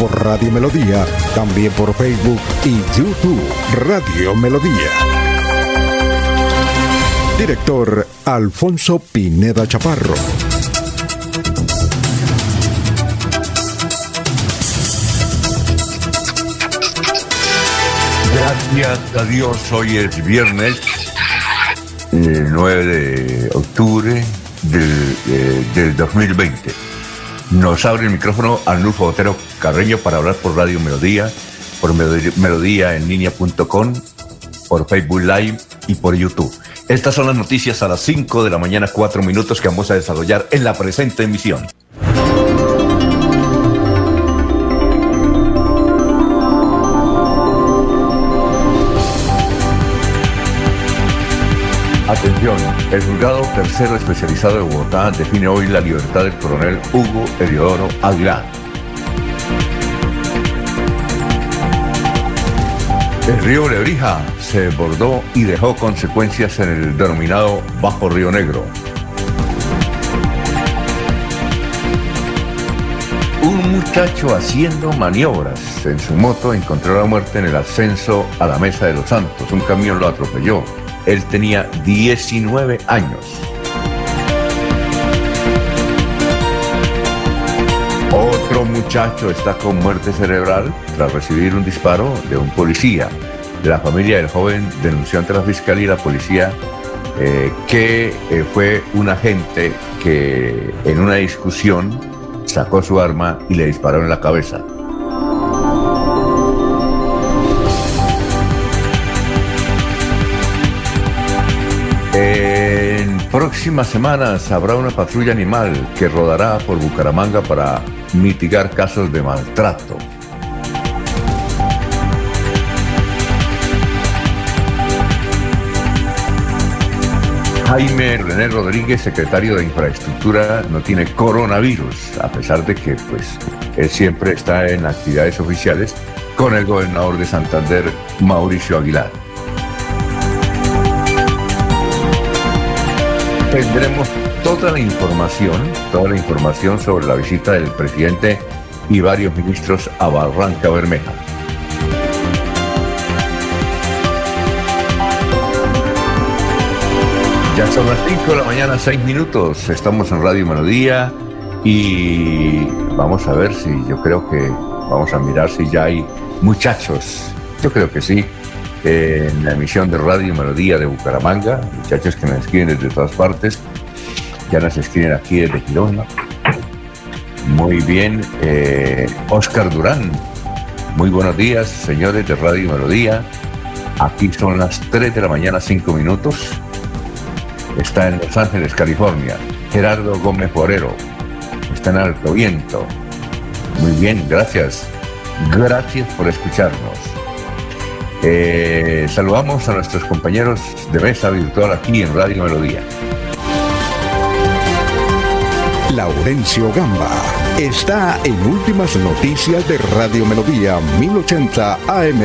por Radio Melodía, también por Facebook y YouTube Radio Melodía. Director Alfonso Pineda Chaparro. Gracias a Dios, hoy es viernes, el 9 de octubre del, eh, del 2020. Nos abre el micrófono Arnulfo Botero Carreño para hablar por Radio Melodía, por melodía en por Facebook Live y por YouTube. Estas son las noticias a las 5 de la mañana, 4 minutos que vamos a desarrollar en la presente emisión. Atención, el juzgado tercero especializado de Bogotá define hoy la libertad del coronel Hugo Eliodoro Aguilar. El río Lebrija se desbordó y dejó consecuencias en el denominado Bajo Río Negro. Un muchacho haciendo maniobras en su moto encontró la muerte en el ascenso a la Mesa de los Santos. Un camión lo atropelló. Él tenía 19 años. Otro muchacho está con muerte cerebral tras recibir un disparo de un policía. De la familia del joven denunció ante la fiscalía y la policía eh, que eh, fue un agente que en una discusión sacó su arma y le disparó en la cabeza. Próximas semanas habrá una patrulla animal que rodará por Bucaramanga para mitigar casos de maltrato. Jaime René Rodríguez, secretario de Infraestructura, no tiene coronavirus, a pesar de que pues, él siempre está en actividades oficiales con el gobernador de Santander, Mauricio Aguilar. Tendremos toda la información, toda la información sobre la visita del presidente y varios ministros a Barranca Bermeja. Ya son las 5 de la mañana, 6 minutos. Estamos en Radio Melodía y vamos a ver si yo creo que vamos a mirar si ya hay muchachos. Yo creo que sí en la emisión de Radio Melodía de Bucaramanga, muchachos que nos escriben desde todas partes, ya nos escriben aquí desde Girona. Muy bien, eh, Oscar Durán, muy buenos días, señores de Radio Melodía. Aquí son las 3 de la mañana, 5 minutos. Está en Los Ángeles, California. Gerardo Gómez Forero. Está en Alto Viento. Muy bien, gracias. Gracias por escucharnos. Eh, saludamos a nuestros compañeros de mesa virtual aquí en Radio Melodía. Laurencio Gamba está en Últimas Noticias de Radio Melodía 1080 AM.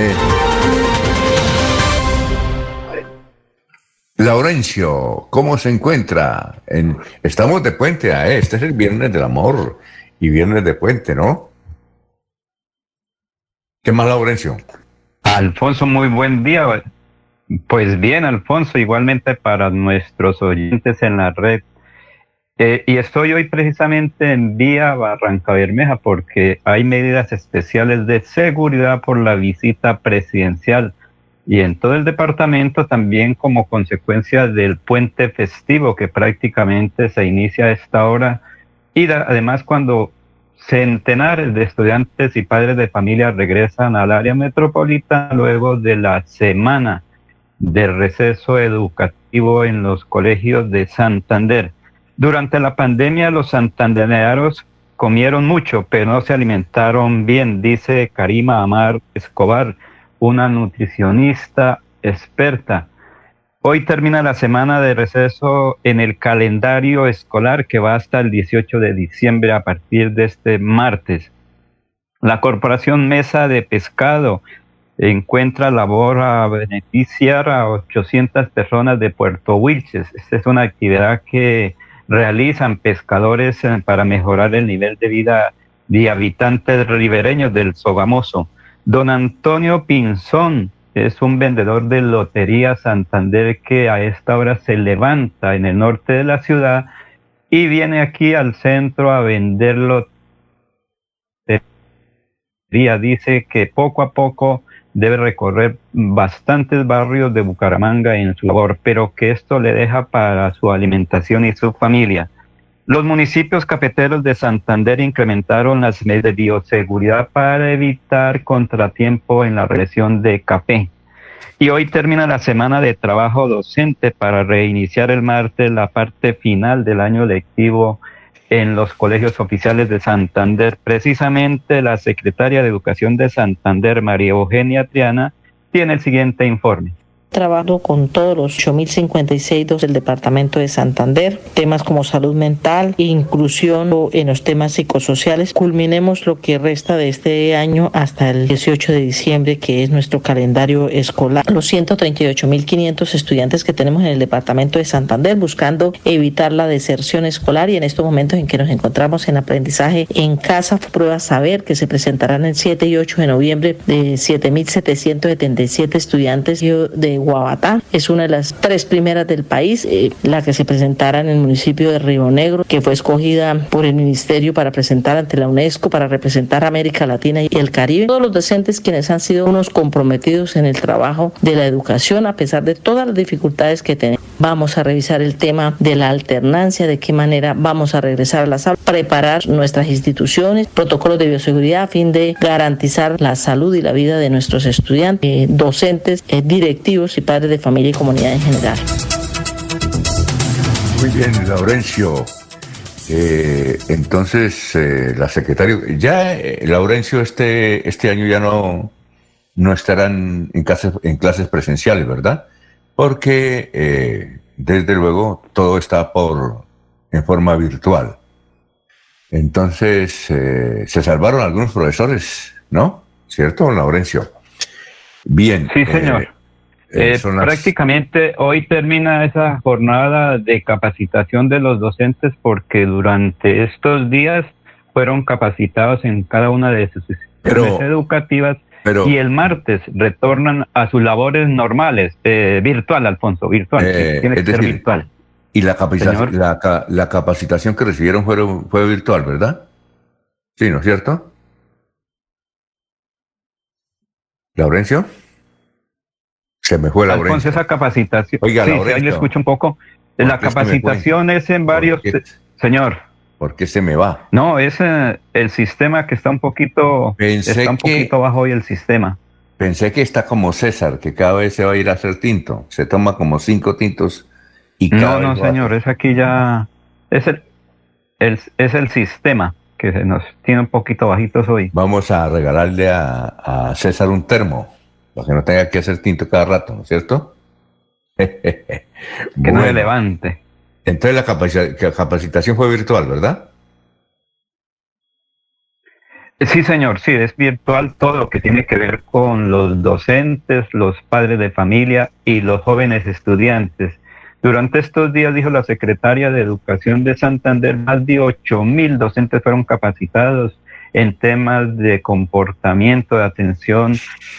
Laurencio, ¿cómo se encuentra? Estamos de puente, ¿eh? este es el viernes del amor y viernes de puente, ¿no? ¿Qué más, Laurencio? Alfonso, muy buen día. Pues bien, Alfonso, igualmente para nuestros oyentes en la red. Eh, y estoy hoy precisamente en vía Barranca Bermeja porque hay medidas especiales de seguridad por la visita presidencial y en todo el departamento también como consecuencia del puente festivo que prácticamente se inicia a esta hora y además cuando Centenares de estudiantes y padres de familia regresan al área metropolitana luego de la semana de receso educativo en los colegios de Santander. Durante la pandemia los santandereanos comieron mucho, pero no se alimentaron bien, dice Karima Amar Escobar, una nutricionista experta. Hoy termina la semana de receso en el calendario escolar que va hasta el 18 de diciembre a partir de este martes. La Corporación Mesa de Pescado encuentra labor a beneficiar a 800 personas de Puerto Wilches. Esta es una actividad que realizan pescadores eh, para mejorar el nivel de vida de habitantes ribereños del Sogamoso. Don Antonio Pinzón es un vendedor de Lotería Santander que a esta hora se levanta en el norte de la ciudad y viene aquí al centro a vender lotería. Dice que poco a poco debe recorrer bastantes barrios de Bucaramanga en su labor, pero que esto le deja para su alimentación y su familia. Los municipios cafeteros de Santander incrementaron las medidas de bioseguridad para evitar contratiempo en la región de café. Y hoy termina la semana de trabajo docente para reiniciar el martes la parte final del año lectivo en los colegios oficiales de Santander. Precisamente la secretaria de Educación de Santander, María Eugenia Triana, tiene el siguiente informe trabajando con todos los 8.056 del departamento de Santander, temas como salud mental, inclusión en los temas psicosociales. Culminemos lo que resta de este año hasta el 18 de diciembre, que es nuestro calendario escolar. Los 138.500 estudiantes que tenemos en el departamento de Santander buscando evitar la deserción escolar y en estos momentos en que nos encontramos en aprendizaje en casa, pruebas saber que se presentarán el 7 y 8 de noviembre de 7.777 estudiantes de Guabatá. Es una de las tres primeras del país, eh, la que se presentará en el municipio de Río Negro, que fue escogida por el ministerio para presentar ante la UNESCO, para representar América Latina y el Caribe. Todos los docentes quienes han sido unos comprometidos en el trabajo de la educación, a pesar de todas las dificultades que tenemos. Vamos a revisar el tema de la alternancia, de qué manera vamos a regresar a las aulas, preparar nuestras instituciones, protocolos de bioseguridad a fin de garantizar la salud y la vida de nuestros estudiantes, eh, docentes, eh, directivos y padres de familia y comunidad en general. Muy bien, Laurencio. Eh, entonces, eh, la secretaria, ya eh, Laurencio este, este año ya no, no estarán en clases, en clases presenciales, ¿verdad? Porque desde luego todo está por en forma virtual. Entonces, se salvaron algunos profesores, ¿no? ¿Cierto, Laurencio? Bien. Sí, señor. Eh, prácticamente hoy termina esa jornada de capacitación de los docentes porque durante estos días fueron capacitados en cada una de sus instituciones educativas y el martes retornan a sus labores normales, eh, virtual, Alfonso, virtual. Eh, tiene que ser virtual. Y la capacitación, la, capacitación que recibieron fue, fue virtual, ¿verdad? Sí, ¿no es cierto? Laurencio. Se me fue la Alfonso, esa capacitación. Oiga, sí, ahí le escucho un poco. La capacitación es en varios. Señor. ¿Por qué se me va? No, es eh, el sistema que está un poquito. está un poquito bajo hoy el sistema. Pensé que está como César, que cada vez se va a ir a hacer tinto. Se toma como cinco tintos y cada No, no, señor, es aquí ya. Es el, es el sistema que nos tiene un poquito bajitos hoy. Vamos a regalarle a César un termo para que no tenga que hacer tinto cada rato, ¿no es cierto? que no le levante. Entonces la, capacitación fue virtual, ¿verdad? Sí, señor, sí, es virtual todo lo que tiene que ver con los docentes, los padres de familia y los jóvenes estudiantes. Durante estos días, dijo la secretaria de Educación de Santander, más de 8 mil docentes fueron capacitados en temas de comportamiento, de atención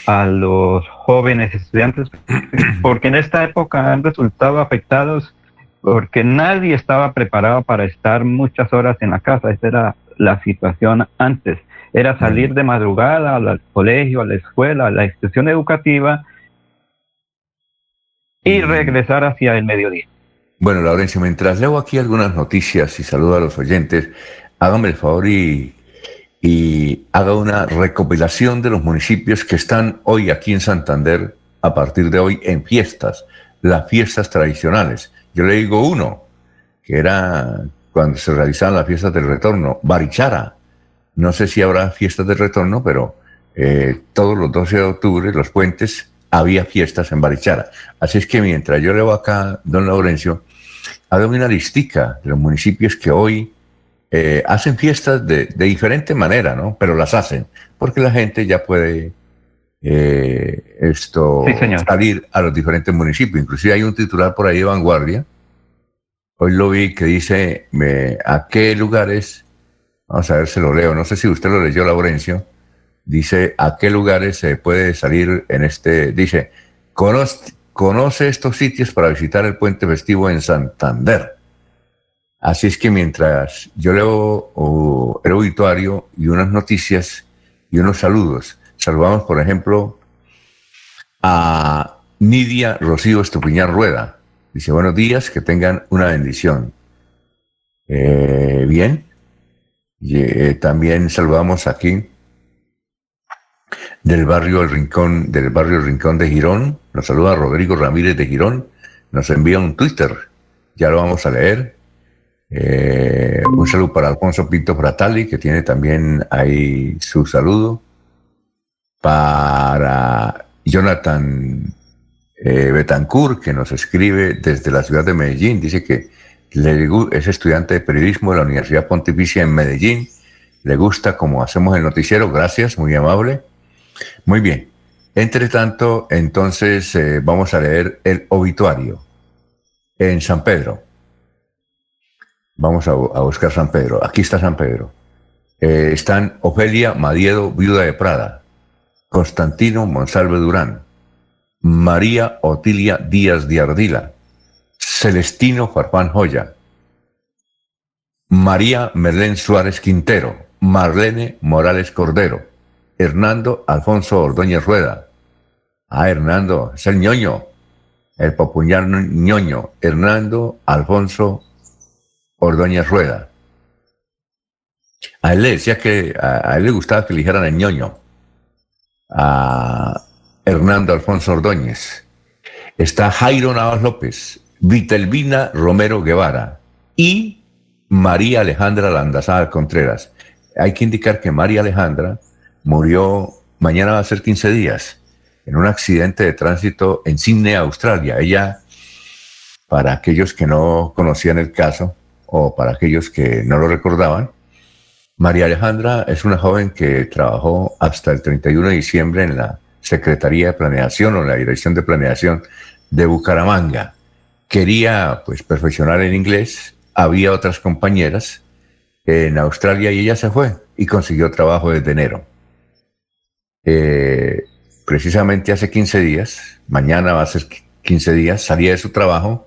a los jóvenes estudiantes, porque en esta época han resultado afectados porque nadie estaba preparado para estar muchas horas en la casa. Esa era la situación antes. Era salir de madrugada al colegio, a la escuela, a la institución educativa y regresar hacia el mediodía. Bueno, Laurencio, mientras leo aquí algunas noticias y saludo a los oyentes, hágame el favor y y haga una recopilación de los municipios que están hoy aquí en Santander, a partir de hoy, en fiestas, las fiestas tradicionales. Yo le digo uno, que era cuando se realizaban las fiestas del retorno, Barichara. No sé si habrá fiestas del retorno, pero eh, todos los 12 de octubre, los puentes, había fiestas en Barichara. Así es que mientras yo leo acá, don Laurencio, ha dado una listica de los municipios que hoy eh, hacen fiestas de, diferente manera, ¿no? Pero las hacen, porque la gente ya puede eh, esto salir a los diferentes municipios. Inclusive hay un titular por ahí de vanguardia. Hoy lo vi que dice a qué lugares, vamos a ver si lo leo, no sé si usted lo leyó, Laurencio, dice a qué lugares se puede salir en este, dice, conoce, conoce estos sitios para visitar el puente festivo en Santander. Así es que mientras yo leo el auditorio y unas noticias y unos saludos, saludamos, por ejemplo, a Nidia Rocío Estupiñán Rueda. Dice, buenos días, que tengan una bendición. Eh, bien. Y, eh, también saludamos aquí del barrio El Rincón, del barrio Rincón de Girón. Nos saluda Rodrigo Ramírez de Girón. Nos envía un Twitter. Ya lo vamos a leer. Eh, un saludo para Alfonso Pinto Fratali, que tiene también ahí su saludo. Para Jonathan eh, Betancourt, que nos escribe desde la ciudad de Medellín. Dice que es estudiante de periodismo de la Universidad Pontificia en Medellín. Le gusta como hacemos el noticiero. Gracias, muy amable. Muy bien. Entre tanto, entonces eh, vamos a leer el obituario en San Pedro. Vamos a, buscar San Pedro. Aquí está San Pedro. Eh, están Ofelia Madiedo, viuda de Prada, Constantino Monsalve Durán, María Otilia Díaz de Ardila, Celestino Farfán Joya, María Merlén Suárez Quintero, Marlene Morales Cordero, Hernando Alfonso Ordóñez Rueda. Ah, Hernando, es el ñoño, el popular ñoño, Hernando Alfonso Ordóñez Rueda. A él le decía que a, él le gustaba que le dijeran el ñoño. A Hernando Alfonso Ordóñez. Está Jairo Navas López, Vitelvina Romero Guevara y María Alejandra Landazada Contreras. Hay que indicar que María Alejandra murió, mañana va a ser 15 días, en un accidente de tránsito en Sydney, Australia. Ella, para aquellos que no conocían el caso, o para aquellos que no lo recordaban, María Alejandra es una joven que trabajó hasta el 31 de diciembre en la Secretaría de Planeación o en la Dirección de Planeación de Bucaramanga. Quería pues perfeccionar el inglés, había otras compañeras en Australia y ella se fue y consiguió trabajo desde enero. Eh, precisamente hace 15 días, mañana va a ser 15 días, salía de su trabajo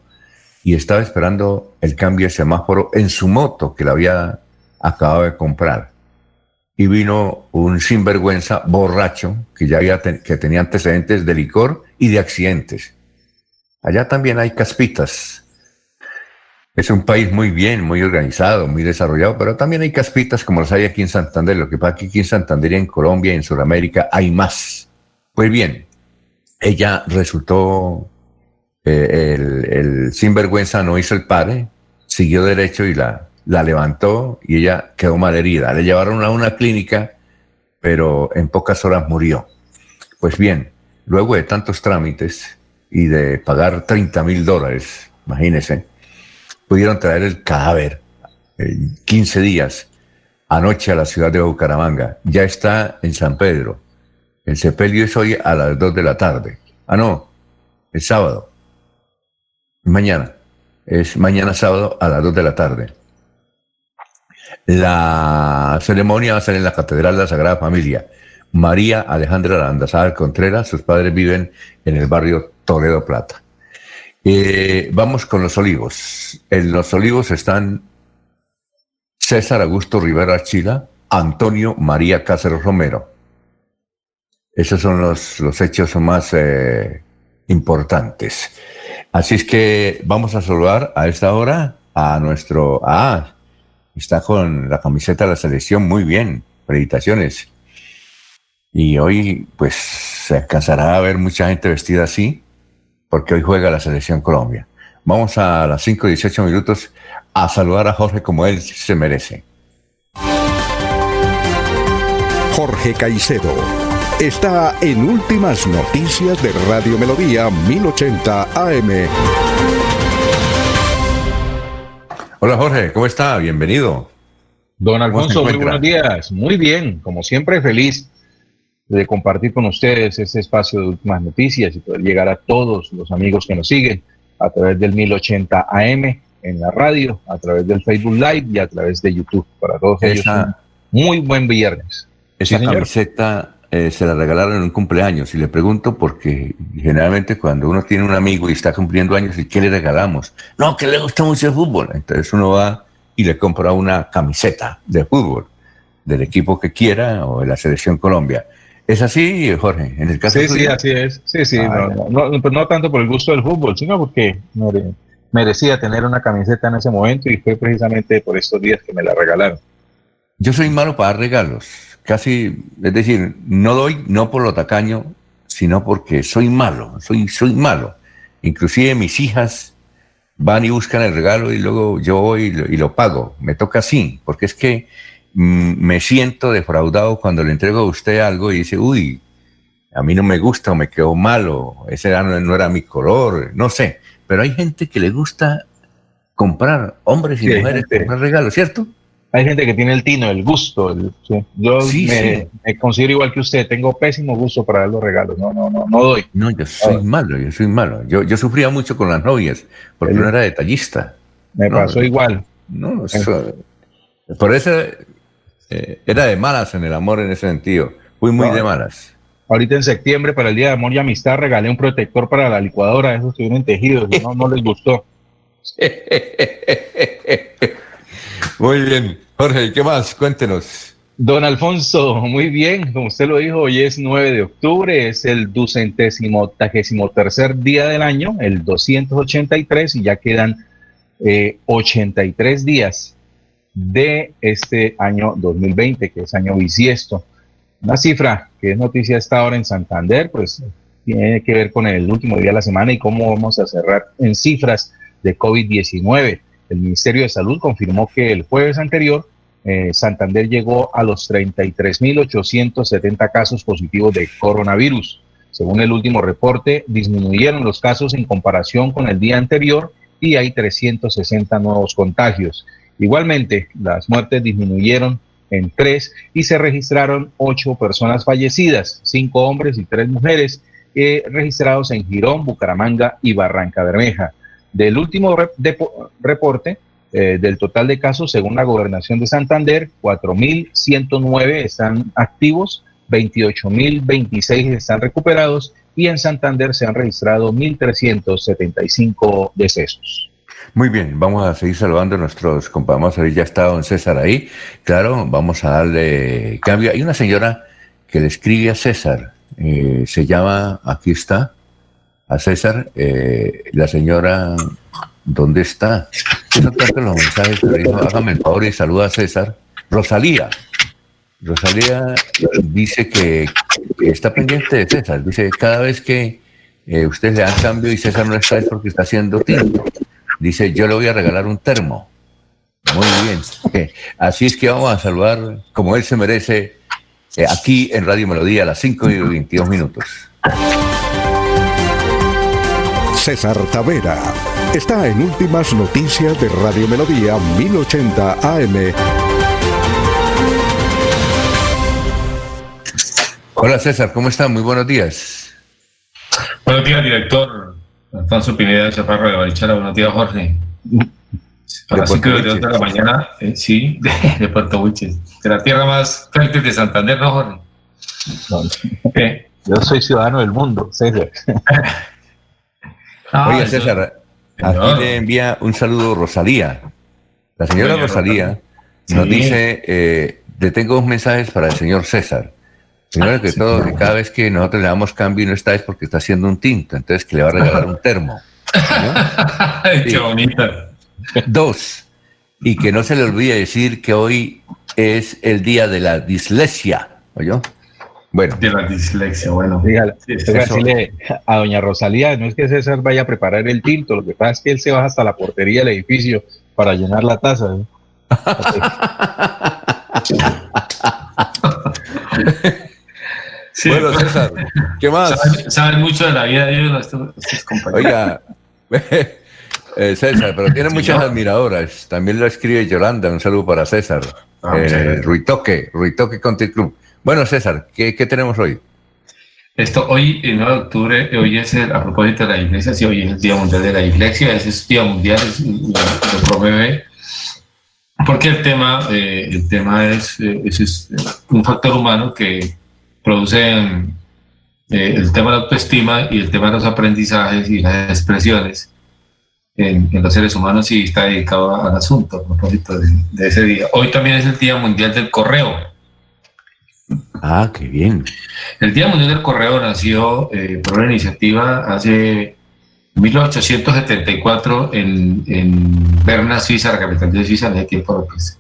y estaba esperando el cambio de semáforo en su moto que la había acabado de comprar. Y vino un sinvergüenza borracho que ya había que tenía antecedentes de licor y de accidentes. Allá también hay caspitas. Es un país muy bien, muy organizado, muy desarrollado, pero también hay caspitas como las hay aquí en Santander. Lo que pasa que aquí en Santander y en Colombia y en Sudamérica hay más. Pues bien, ella resultó, eh, el, sinvergüenza no hizo el padre, siguió derecho y la, la levantó y ella quedó malherida. Le llevaron a una clínica, pero en pocas horas murió. Pues bien, luego de tantos trámites y de pagar 30 mil dólares, imagínense, pudieron traer el cadáver en 15 días anoche a la ciudad de Bucaramanga. Ya está en San Pedro el sepelio es hoy a las 2 de la tarde. Ah, no, el sábado. Mañana. Es mañana sábado a las 2 de la tarde. La ceremonia va a ser en la Catedral de la Sagrada Familia. María Alejandra Landazada Contreras, sus padres viven en el barrio Toledo Plata. Eh, vamos con los olivos. En los olivos están César Augusto Rivera Chila, Antonio María Cáceres Romero, esos son los, los hechos más eh, importantes. Así es que vamos a saludar a esta hora a nuestro... Ah, está con la camiseta de la selección, muy bien, felicitaciones. Y hoy pues se alcanzará a ver mucha gente vestida así, porque hoy juega la selección Colombia. Vamos a las 5 y 18 minutos a saludar a Jorge como él se merece. Jorge Caicedo está en Últimas Noticias de Radio Melodía 1080 AM. Hola Jorge, ¿cómo está? Bienvenido. Don Alfonso, muy buenos días. Muy bien, como siempre, feliz de compartir con ustedes este espacio de últimas noticias y poder llegar a todos los amigos que nos siguen a través del 1080 AM en la radio, a través del Facebook Live y a través de YouTube. Para todos ellos, muy buen viernes. Esa camiseta eh, se la regalaron en un cumpleaños y le pregunto porque generalmente cuando uno tiene un amigo y está cumpliendo años, ¿y qué le regalamos? No, que le gusta mucho el fútbol. Entonces uno va y le compra una camiseta de fútbol del equipo que quiera o de la selección Colombia. ¿Es así, Jorge? En el caso sí, sí, así es. Sí, sí. Ah, no, pues no, tanto por el gusto del fútbol, sino porque merecía tener una camiseta en ese momento y fue precisamente por estos días que me la regalaron. Yo soy malo para dar regalos. Casi, es decir, no doy no por lo tacaño, sino porque soy malo. Soy, soy malo. Inclusive mis hijas van y buscan el regalo y luego yo voy y lo pago. Me toca así, porque es que Mm, me siento defraudado cuando le entrego a usted algo y dice, uy, a mí no me gusta o me quedó malo, ese no, no era mi color, no sé. Pero hay gente que le gusta comprar, hombres y mujeres, comprar regalos, ¿cierto? Hay gente que tiene el tino, el gusto. Yo me, considero igual que usted, tengo pésimo gusto para dar los regalos, no, no, no, no doy. No, yo soy malo, yo soy malo. Yo, yo sufría mucho con las novias, porque no era detallista. Me pasó igual. No, por eso eh, era de malas en el amor en ese sentido. Fui muy de malas. Ahorita en septiembre, para el Día de Amor y Amistad, regalé un protector para la licuadora, esos vienen tejidos, no, no les gustó. muy bien. Jorge, ¿qué más? Cuéntenos. Don Alfonso, muy bien, como usted lo dijo, hoy es 9 de octubre, es el ducentésimo tercer día del año, el 283, y ya quedan eh, 83 días de este año 2020, que es año bisiesto. Una cifra que es noticia esta hora en Santander, pues tiene que ver con el último día de la semana y cómo vamos a cerrar en cifras de COVID-19. El Ministerio de Salud confirmó que el jueves anterior eh, Santander llegó a los 33.870 casos positivos de coronavirus. Según el último reporte, disminuyeron los casos en comparación con el día anterior y hay 360 nuevos contagios. Igualmente, las muertes disminuyeron en tres y se registraron ocho personas fallecidas, cinco hombres y tres mujeres, eh, registrados en Girón, Bucaramanga y Barranca Bermeja. Del último reporte, eh, del total de casos, según la gobernación de Santander, 4.109 están activos, 28.026 están recuperados y en Santander se han registrado 1.375 decesos. Muy bien, vamos a seguir saludando a nuestros compañeros. Ya está don César ahí. Claro, vamos a darle cambio. Hay una señora que le escribe a César. Eh, se llama, aquí está, a César. Eh, la señora, ¿dónde está? Eso tanto los mensajes, pero dijo, hágame el favor y saluda a César. Rosalía. Rosalía dice que, está pendiente de César. Dice, cada vez que eh, ustedes le dan cambio y César no está es porque está haciendo tiempo. Dice, yo le voy a regalar un termo. Muy bien. Así es que vamos a saludar como él se merece eh, aquí en Radio Melodía a las 5 y 22 minutos. César Tavera está en Últimas Noticias de Radio Melodía 1080 AM. Hola César, ¿cómo está? Muy buenos días. Buenos días, director. Alfonso Pineda de Chaparro de Barichara, buenos días, Jorge. A las 5 de la mañana, eh, sí, de, Puerto Buches, de la tierra más fértil de Santander, ¿no, Jorge? Yo soy ciudadano del mundo, César. Ah, Oye, César, aquí le envía un saludo Rosalía. La señora Rosalía nos dice, eh, le tengo dos mensajes para el señor César. Primero que todo, que cada vez que nosotros le damos cambio y no está es porque está haciendo un tinto, entonces que le va a regalar un termo. Qué bonita. Dos, y que no se le olvide decir que hoy es el día de la dislexia, ¿oyó? Bueno. De la dislexia, bueno. Dígale, decirle a doña Rosalía, no es que César vaya a preparar el tinto, lo que pasa es que él se baja hasta la portería del edificio para llenar la taza. bueno, César, ¿qué más? Saben, mucho de la vida de ellos estos, compañeros. Oiga, eh, César, pero tiene muchas admiradoras. También lo escribe Yolanda. Un saludo para César. Ah, eh, Ruitoque, Ruitoque Country Club. Bueno, César, ¿qué, ¿qué, tenemos hoy? Esto, hoy, el 9 de octubre, hoy es el, a propósito de la iglesia, sí, hoy es el Día Mundial de la Iglesia, es Día Mundial, lo, promueve, porque el tema, eh, el tema es, es, un factor humano que producen eh, el tema de la autoestima y el tema de los aprendizajes y las expresiones en, los seres humanos y está dedicado al asunto a propósito de, ese día. Hoy también es el Día Mundial del Correo. Ah, qué bien. El Día Mundial del Correo nació eh, por una iniciativa hace 1874 en, en Berna, Suiza, la capital de Suiza, en ese tiempo pues,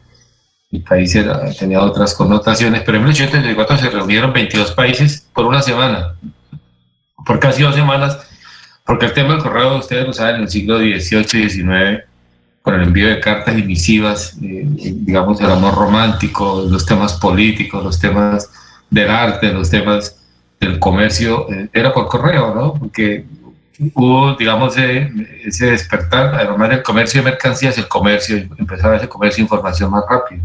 el país tenía otras connotaciones, pero en 1834 se reunieron 22 países por una semana, por casi dos semanas, porque el tema del correo, ustedes lo saben, en el siglo XVIII y XIX, con el envío de cartas y misivas, eh, digamos, el amor romántico, los temas políticos, los temas del arte, los temas del comercio, eh, era por correo, ¿no? Porque hubo, digamos, ese despertar, además del comercio de mercancías, el comercio, empezaba ese comercio de información más rápido.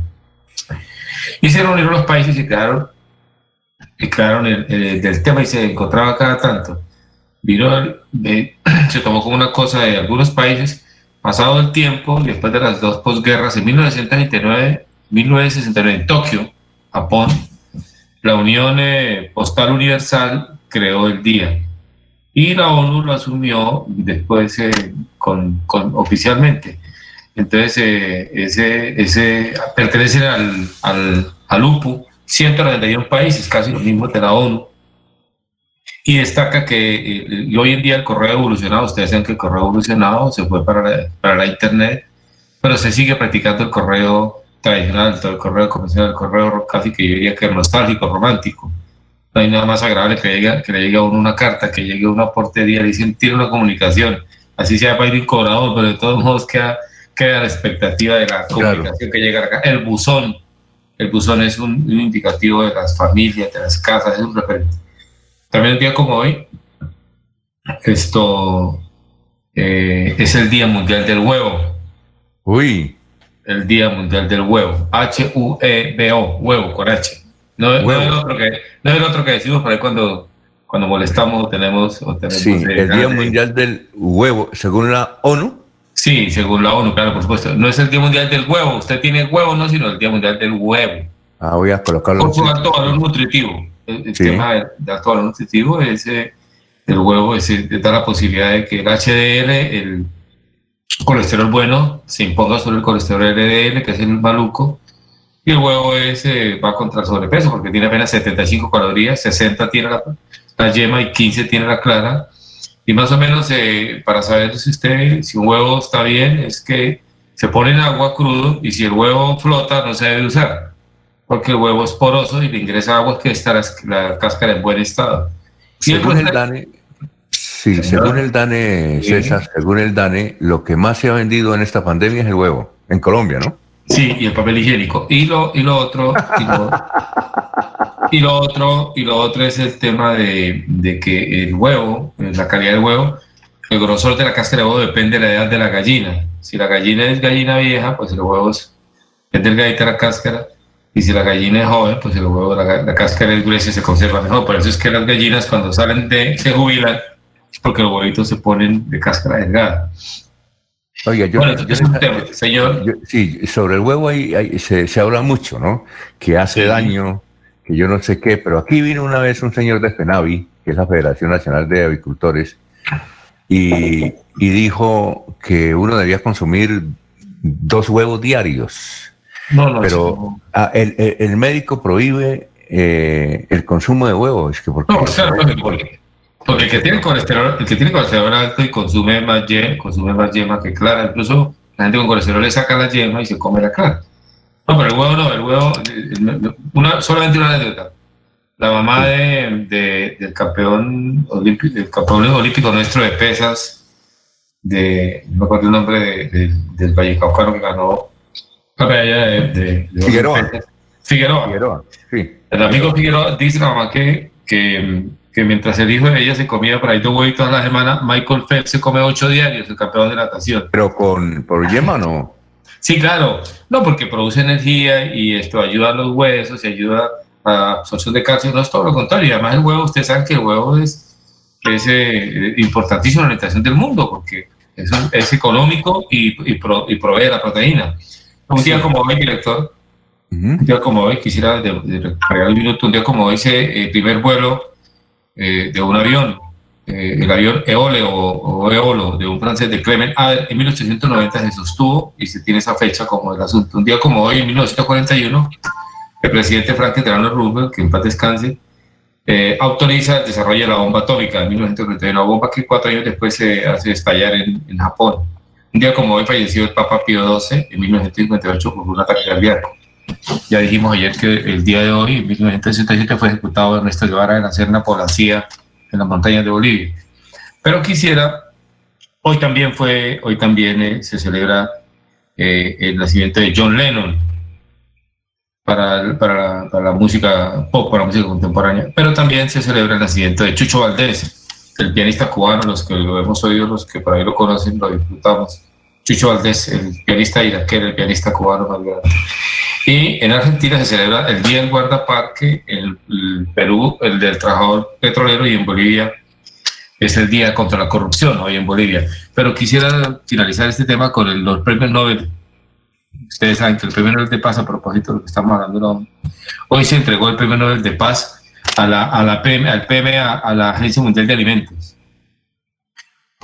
Y se reunieron los países y quedaron, y quedaron el, del tema y se encontraba cada tanto. Vino, se tomó como una cosa de algunos países, pasado el tiempo, después de las dos posguerras, en 1969, 1969 en Tokio, Japón, la Unión eh, Postal Universal creó el día y la ONU lo asumió después eh, con, oficialmente. Entonces, eh, ese, pertenece al, al, al UPU, 191 países, casi los mismos de la ONU. Y destaca que hoy en día el correo evolucionado, ustedes saben que el correo evolucionado se fue para para la Internet, pero se sigue practicando el correo tradicional, el correo convencional, el correo casi que yo diría que nostálgico, romántico. No hay nada más agradable que, llegue, que le llegue a uno una carta, que llegue una portería, le dicen, tiene una comunicación, así sea para ir un cobrador, pero de todos modos queda queda la expectativa de la comunicación que llega acá. El buzón, el buzón es un, indicativo de las familias, de las casas, es un referente. También un día como hoy, esto eh, es el Día Mundial del Huevo. Uy. El Día Mundial del Huevo. H-U-E-B-O, huevo con H. No, es el otro que, no es el otro que decimos por ahí cuando, cuando molestamos o tenemos... O tenemos sí, el Día Mundial del Huevo, según la ONU, Sí, según la ONU, claro, por supuesto. No es el Día Mundial del Huevo, usted tiene huevo, no, sino el Día Mundial del Huevo. Ah, voy a colocarlo. Por su alto valor nutritivo. El, tema de, alto valor nutritivo es eh, el huevo, es, da la posibilidad de que el HDL, el colesterol bueno, se imponga sobre el colesterol LDL, que es el maluco, y el huevo es, eh, va contra el sobrepeso, porque tiene apenas 75 calorías, 60 tiene la, la yema y 15 tiene la clara y más o menos eh, para saber si usted, si un huevo está bien, es que se pone en agua crudo y si el huevo flota no se debe usar, porque el huevo es poroso y le ingresa agua que está la, cáscara en buen estado. Según el, DANE, sí, según el DANE, César, según el DANE, lo que más se ha vendido en esta pandemia es el huevo, en Colombia, ¿no? Sí, y el papel higiénico. Y lo, y lo otro, y lo, otro, y lo otro es el tema de, de, que el huevo, la calidad del huevo, el grosor de la cáscara de huevo depende de la edad de la gallina. Si la gallina es gallina vieja, pues el huevo es, delgadita la cáscara. Y si la gallina es joven, pues el huevo, la, la cáscara es gruesa y se conserva mejor. Por eso es que las gallinas cuando salen de, se jubilan, porque los huevitos se ponen de cáscara delgada. Oiga, yo, señor. sí, sobre el huevo ahí, se, habla mucho, ¿no? Que hace daño, que yo no sé qué, pero aquí vino una vez un señor de FENAVI, que es la Federación Nacional de Avicultores, y, dijo que uno debía consumir dos huevos diarios. No, no, pero ah, el, médico prohíbe eh, el consumo de huevos. Es que porque no, claro, porque porque el que tiene colesterol, el que tiene colesterol alto y consume más yema, consume más yema que clara. Incluso la gente con colesterol le saca la yema y se come la clara. No, pero el huevo no, el huevo, una, solamente una anécdota. La mamá de, del campeón olímpico, del campeón olímpico nuestro de pesas, de, no me acuerdo el nombre de, del Vallecaucano que ganó la medalla de, Figueroa. Figueroa. Figueroa. Sí. El amigo Figueroa dice la mamá que que, que, mientras el hijo de ella se comía por ahí dos huevitos a la semana, Michael Phelps se come ocho diarios, el campeón de natación. ¿Pero con, por yema no? Sí, claro. No, porque produce energía y esto ayuda a los huesos y ayuda a absorción de calcio. No es todo lo contrario. Y además el huevo, ustedes saben que el huevo es, es eh, importantísimo en la alimentación del mundo porque es, es económico y, y, y, provee la proteína. Un día como hoy, director, un día como hoy, quisiera de, de un minuto, un día como hoy, el primer vuelo eh, de un avión, eh, el avión Eole o, Eolo de un francés de Clement Ader, en 1890 se sostuvo y se tiene esa fecha como el asunto. Un día como hoy, en 1941, el presidente Franklin Delano Roosevelt, que en paz descanse, eh, autoriza el desarrollo de la bomba atómica en 1931, una bomba que cuatro años después se hace estallar en, en Japón. Un día como hoy falleció el Papa Pío XII en 1958 por un ataque cardíaco. Ya dijimos ayer que el día de hoy, en 1967, fue ejecutado Ernesto Guevara de la Serna por la CIA en las montañas de Bolivia. Pero quisiera, hoy también fue, hoy también eh, se celebra eh, el nacimiento de John Lennon para, para, la música pop, para la música contemporánea, pero también se celebra el nacimiento de Chucho Valdés, el pianista cubano, los que lo hemos oído, los que por ahí lo conocen, lo disfrutamos. Chucho Valdés, el pianista iraquero, el pianista cubano más grande. Y en Argentina se celebra el Día del Guardaparque, en Perú el del Trabajador Petrolero y en Bolivia es el Día contra la Corrupción, hoy en Bolivia. Pero quisiera finalizar este tema con el, los premios Nobel. Ustedes saben que el premio Nobel de Paz, a propósito de lo que estamos hablando, hoy se entregó el premio Nobel de Paz a la, a la PM, al PMA, a la Agencia Mundial de Alimentos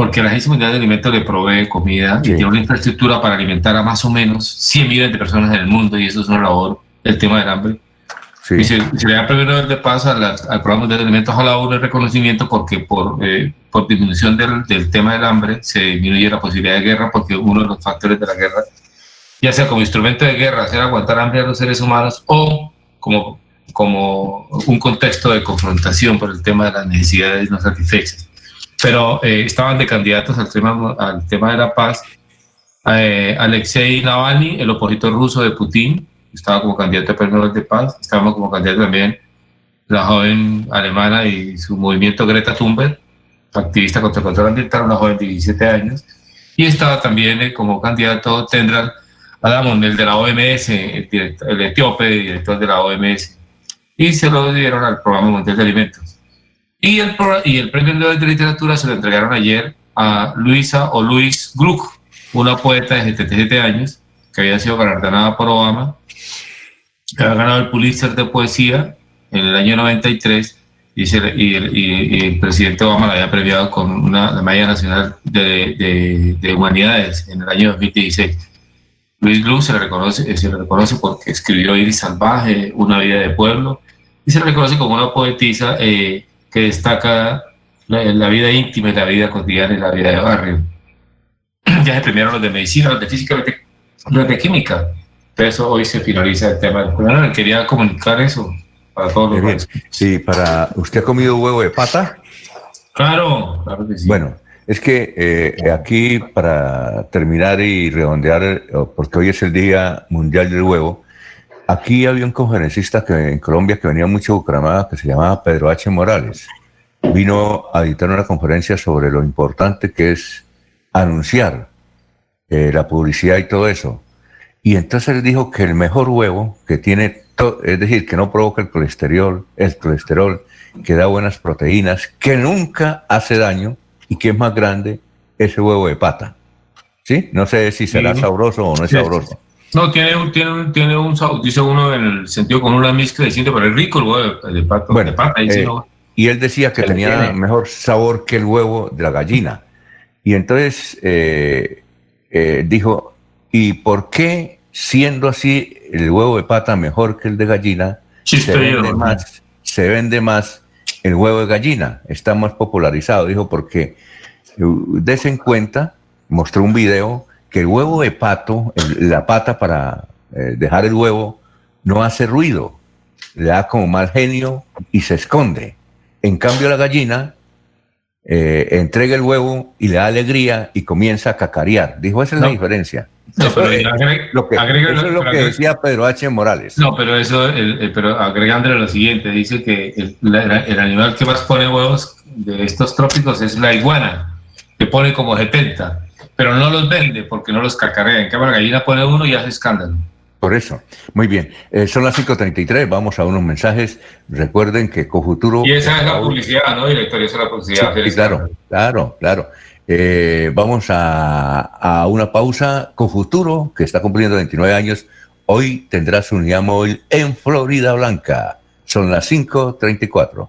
porque la Agencia Mundial de Alimentos le provee comida y tiene una infraestructura para alimentar a más o menos 100 millones de personas en el mundo y eso es una labor, el tema del hambre. Y se, le da primero de paz al, al programa de alimentos. A la ONU el reconocimiento porque por, eh, por disminución del, del, tema del hambre se disminuye la posibilidad de guerra porque uno de los factores de la guerra, ya sea como instrumento de guerra, hacer aguantar hambre a los seres humanos o como, como un contexto de confrontación por el tema de las necesidades no satisfechas pero eh, estaban de candidatos al tema, al tema de la paz. Eh, Alexei Navalny, el opositor ruso de Putin, estaba como candidato a premio de paz. Estábamos como candidato también la joven alemana y su movimiento Greta Thunberg, activista contra el control ambiental, una joven de 17 años. Y estaba también eh, como candidato Tendral Adamon, el de la OMS, el, el etíope, director de la OMS. Y se lo dieron al Programa Mundial de Alimentos. Y el, y el premio Nobel de Literatura se lo entregaron ayer a Luisa o Luis Gluck, una poeta de 77 años que había sido galardonada por Obama, que había ganado el Pulitzer de Poesía en el año 93 y, y, el, y, el, presidente Obama la había premiado con una, la Medalla Nacional de, de, de, Humanidades en el año 2016. Luis Gluck se le reconoce, se le reconoce porque escribió Iris Salvaje, Una vida de pueblo, y se le reconoce como una poetisa eh, que destaca la, vida íntima y la vida cotidiana y la vida de barrio. Ya se premiaron los de medicina, los de física, los de, química. Por eso hoy se finaliza el tema del Quería comunicar eso para todos los Sí, para. ¿Usted ha comido huevo de pata? Claro, claro que sí. Bueno, es que eh, aquí, para terminar y redondear, eh, porque hoy es el Día Mundial del Huevo, Aquí había un conferencista que, en Colombia que venía mucho a Bucaramanga que se llamaba Pedro H. Morales. Vino a editar una conferencia sobre lo importante que es anunciar eh, la publicidad y todo eso. Y entonces él dijo que el mejor huevo que tiene, es decir, que no provoca el colesterol, el colesterol, que da buenas proteínas, que nunca hace daño y que es más grande, ese huevo de pata. ¿Sí? No sé si será sabroso o no es sabroso. No, tiene, un, tiene, tiene un dice uno en el sentido con una mezcla distinta, pero es rico el huevo de, pato, bueno, eh, Y él decía que tenía mejor sabor que el huevo de la gallina. Y entonces eh, eh, dijo, ¿y por qué siendo así el huevo de pata mejor que el de gallina, se, vende más, se vende más el huevo de gallina? Está más popularizado. Dijo, porque des en cuenta, mostró un video que el huevo de pato, la pata para eh, dejar el huevo, no hace ruido, le da como mal genio y se esconde. En cambio la gallina eh, entrega el huevo y le da alegría y comienza a cacarear. Dijo, esa es la diferencia. No, pero eso, lo que, eso es lo que decía Pedro H. Morales. No, pero eso, el, pero agregándole lo siguiente, dice que el, el, animal que más pone huevos de estos trópicos es la iguana, que pone como 70, pero no los vende porque no los cacarea. En cambio, la gallina pone uno y hace escándalo. Por eso. Muy bien. Eh, son las 5.33, vamos a unos mensajes. Recuerden que Cofuturo... Y esa es la publicidad, ¿no, director? Esa es la publicidad. Sí, claro, claro, claro. Eh, vamos a, a, una pausa. Cofuturo, que está cumpliendo 29 años, hoy tendrá su unidad móvil en Florida Blanca. Son las 5.34.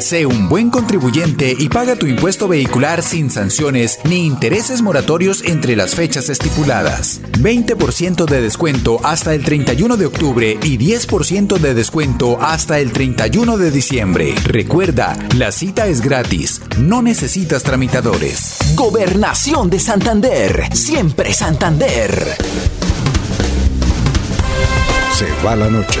Sé un buen contribuyente y paga tu impuesto vehicular sin sanciones ni intereses moratorios entre las fechas estipuladas. 20% de descuento hasta el 31 de octubre y 10% de descuento hasta el 31 de diciembre. Recuerda, la cita es gratis, no necesitas tramitadores. Gobernación de Santander, siempre Santander. Se va la noche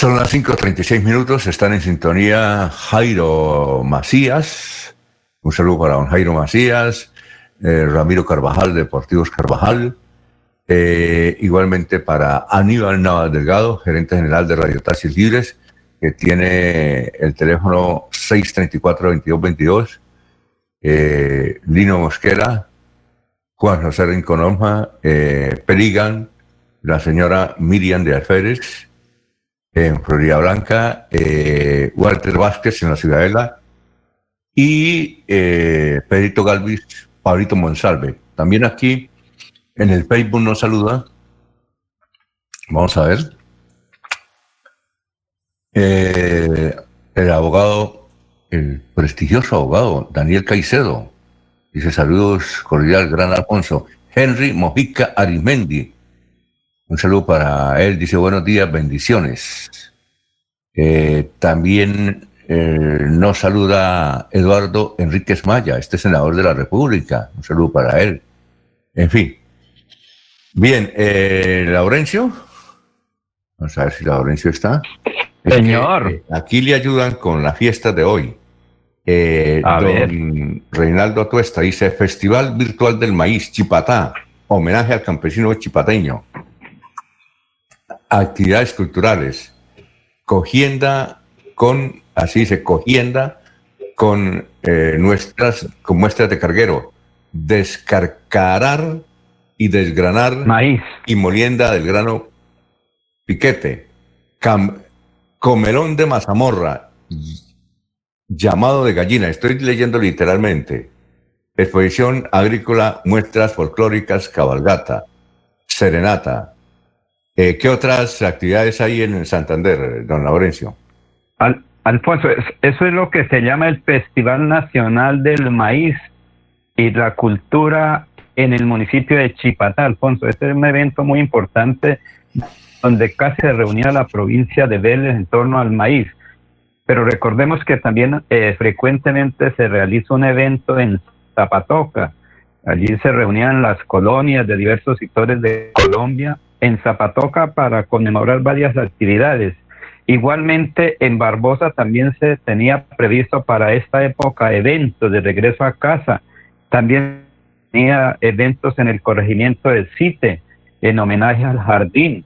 Son las 5.36 minutos, están en sintonía Jairo Macías, un saludo para don Jairo Macías, eh, Ramiro Carvajal, Deportivos Carvajal, eh, igualmente para Aníbal Navas Delgado, gerente general de Radio Taxis Libres, que tiene el teléfono 634-2222, eh, Lino Mosquera, Juan José Rinconoma, Perigan, la señora Miriam de Alférez, en Florida Blanca, eh, Walter Vázquez en la Ciudadela y eh, Pedrito Galvis, Pablito Monsalve. También aquí en el Facebook nos saluda. Vamos a ver. Eh, el abogado, el prestigioso abogado Daniel Caicedo. Dice saludos cordial, gran Alfonso. Henry Mojica Arimendi un saludo para él. Dice buenos días, bendiciones. Eh, también eh, nos saluda Eduardo Enríquez Maya, este senador de la República. Un saludo para él. En fin. Bien, eh, Laurencio. Vamos a ver si Laurencio está. Señor. aquí le ayudan con la fiesta de hoy. don Reinaldo Atuesta dice Festival Virtual del Maíz, Chipatá, homenaje al campesino chipateño actividades culturales, cogienda con, así se cogienda con eh, nuestras, con muestras de carguero, descarcarar y desgranar maíz. y molienda del grano piquete, comelón de mazamorra, llamado de gallina, estoy leyendo literalmente, exposición agrícola, muestras folclóricas, cabalgata, serenata, Eh, ¿Qué otras actividades hay en Santander, don Laurencio? Alfonso, eso es lo que se llama el Festival Nacional del Maíz y la Cultura en el municipio de Chipatá, Alfonso. Este es un evento muy importante donde casi se reunía la provincia de Vélez en torno al maíz. Pero recordemos que también eh, frecuentemente se realiza un evento en Zapatoca. Allí se reunían las colonias de diversos sectores de Colombia en Zapatoca para conmemorar varias actividades. Igualmente en Barbosa también se tenía previsto para esta época eventos de regreso a casa. También tenía eventos en el corregimiento del CITE en homenaje al jardín.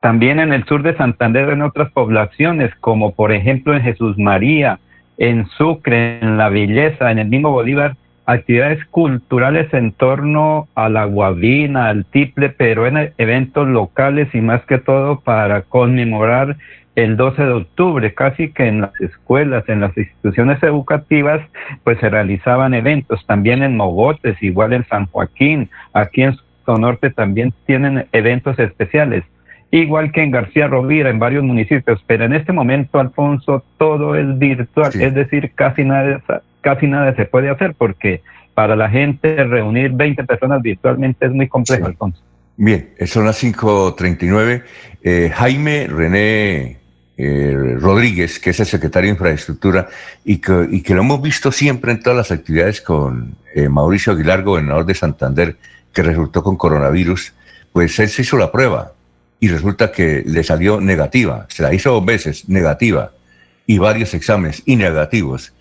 También en el sur de Santander en otras poblaciones, como por ejemplo en Jesús María, en Sucre, en La Belleza, en el mismo Bolívar, actividades culturales en torno a la guabina, al tiple, pero en eventos locales y más que todo para conmemorar el 12 de octubre, casi que en las escuelas, en las instituciones educativas, pues se realizaban eventos, también en Mogotes, igual en San Joaquín, aquí en Sonorte también tienen eventos especiales, igual que en García Rovira, en varios municipios, pero en este momento, Alfonso, todo es virtual, es decir, casi nada casi nada se puede hacer porque para la gente reunir 20 personas virtualmente es muy complejo, Alfonso. Bien, son las 5.39. Eh, Jaime René eh, Rodríguez, que es el secretario de Infraestructura y que, y que, lo hemos visto siempre en todas las actividades con eh, Mauricio Aguilar, gobernador de Santander, que resultó con coronavirus, pues él se hizo la prueba y resulta que le salió negativa. Se la hizo dos veces, negativa, y varios exámenes y negativos.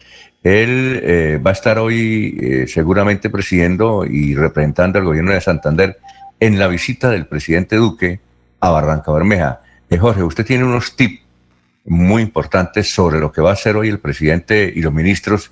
Él eh, va a estar hoy eh, seguramente presidiendo y representando al gobierno de Santander en la visita del presidente Duque a Barranca Bermeja. Eh, Jorge, usted tiene unos tips muy importantes sobre lo que va a hacer hoy el presidente y los ministros,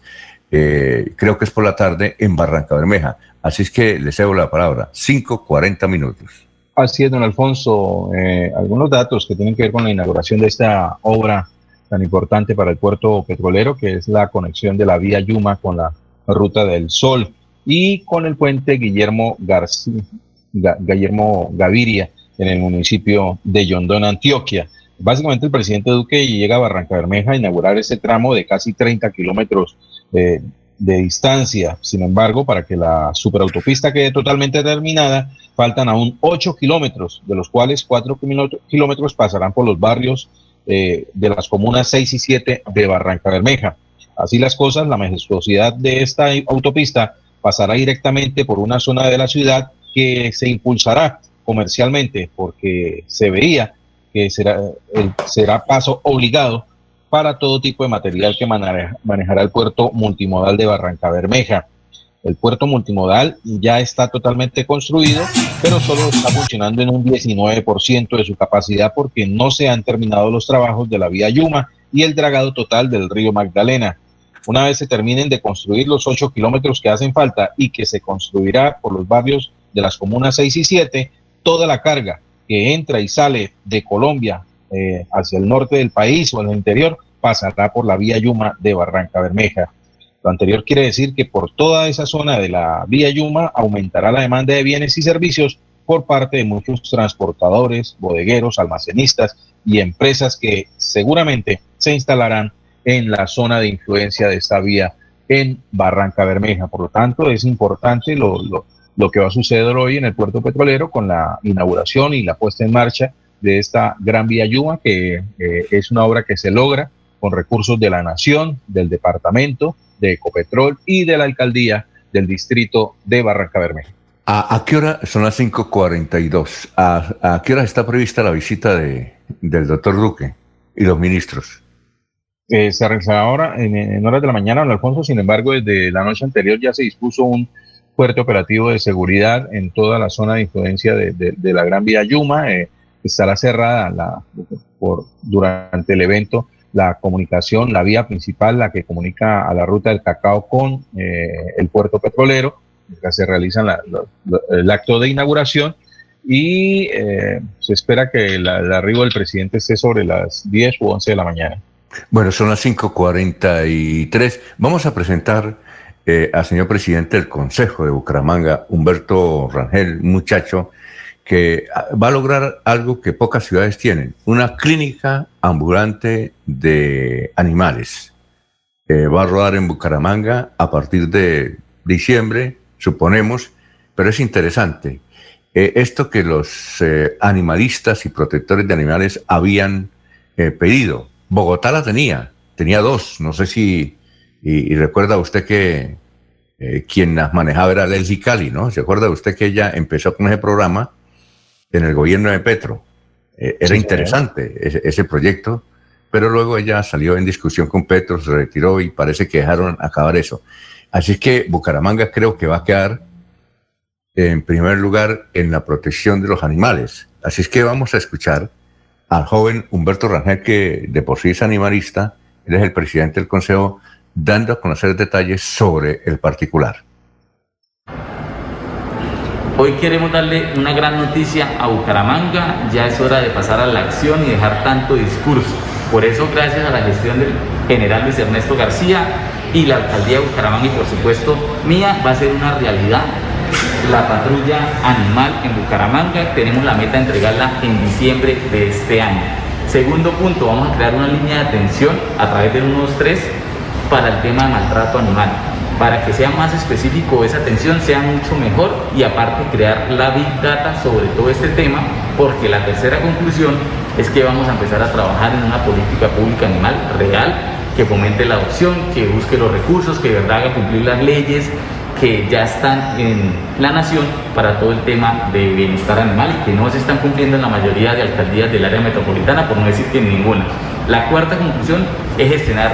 creo que es por la tarde, en Barranca Bermeja. Así es que le cedo la palabra. Cinco, cuarenta minutos. Así es, don Alfonso. algunos datos que tienen que ver con la inauguración de esta obra tan importante para el puerto petrolero, que es la conexión de la vía Yuma con la ruta del Sol y con el puente Guillermo García, Guillermo Gaviria en el municipio de Yondón, Antioquia. Básicamente el presidente Duque llega a Barranca Bermeja a inaugurar ese tramo de casi 30 kilómetros eh, de distancia. Sin embargo, para que la superautopista quede totalmente terminada, faltan aún 8 kilómetros, de los cuales 4 kilómetros pasarán por los barrios eh, de las comunas 6 y 7 de Barranca Bermeja. Así las cosas, la majestuosidad de esta autopista pasará directamente por una zona de la ciudad que se impulsará comercialmente porque se veía que será, será paso obligado para todo tipo de material que manejará el puerto multimodal de Barranca Bermeja. El puerto multimodal ya está totalmente construido, pero solo está funcionando en un 19% de su capacidad porque no se han terminado los trabajos de la vía Yuma y el dragado total del río Magdalena. Una vez se terminen de construir los 8 kilómetros que hacen falta y que se construirá por los barrios de las comunas 6 y 7, toda la carga que entra y sale de Colombia eh, hacia el norte del país o en el interior pasará por la vía Yuma de Barranca Bermeja. Lo anterior quiere decir que por toda esa zona de la vía Yuma aumentará la demanda de bienes y servicios por parte de muchos transportadores, bodegueros, almacenistas y empresas que seguramente se instalarán en la zona de influencia de esta vía en Barranca Bermeja. Por lo tanto, es importante lo, lo, que va a suceder hoy en el puerto petrolero con la inauguración y la puesta en marcha de esta gran vía Yuma, que eh, es una obra que se logra con recursos de la nación, del departamento, de Ecopetrol y de la alcaldía del distrito de Barranca Bermeja. ¿A, qué hora? Son las 5.42. ¿A, ¿A qué hora está prevista la visita de, del doctor Duque y los ministros? Eh, se realizará ahora en, horas de la mañana, don Alfonso. Sin embargo, desde la noche anterior ya se dispuso un fuerte operativo de seguridad en toda la zona de influencia de, la Gran Vía Yuma. Eh, estará cerrada la, por, durante el evento la comunicación, la vía principal, la que comunica a la ruta del cacao con eh, el puerto petrolero. Se realiza el acto de inauguración y eh, se espera que el arribo del presidente esté sobre las 10 u 11 de la mañana. Bueno, son las 5.43. Vamos a presentar eh, al señor presidente del Consejo de Bucaramanga, Humberto Rangel, muchacho que ah, va a lograr algo que pocas ciudades tienen, una clínica ambulante de animales. va a rodar en Bucaramanga a partir de diciembre, suponemos, pero es interesante. Eh, esto que los eh, animalistas y protectores de animales habían eh, pedido. Bogotá la tenía, tenía dos, no sé si, y, recuerda usted que quien las manejaba era Leslie Cali, ¿no? ¿Se acuerda usted que ella empezó con ese programa en el gobierno de Petro? era interesante ese, ese, proyecto, pero luego ella salió en discusión con Petro, se retiró y parece que dejaron acabar eso. Así que Bucaramanga creo que va a quedar en primer lugar en la protección de los animales. Así es que vamos a escuchar al joven Humberto Rangel, que de por sí es animalista, él es el presidente del Consejo, dando a conocer detalles sobre el particular. Hoy queremos darle una gran noticia a Bucaramanga, ya es hora de pasar a la acción y dejar tanto discurso. Por eso, gracias a la gestión del general Luis Ernesto García, y la alcaldía de Bucaramanga y por supuesto mía va a ser una realidad la patrulla animal en Bucaramanga. Tenemos la meta de entregarla en diciembre de este año. Segundo punto, vamos a crear una línea de atención a través del 123 para el tema de maltrato animal. Para que sea más específico esa atención, sea mucho mejor y aparte crear la Big Data sobre todo este tema, porque la tercera conclusión es que vamos a empezar a trabajar en una política pública animal real que fomente la adopción, que busque los recursos, que de verdad haga cumplir las leyes que ya están en la nación para todo el tema de bienestar animal y que no se están cumpliendo en la mayoría de alcaldías del área metropolitana, por no decir que en ninguna. La cuarta conclusión es gestionar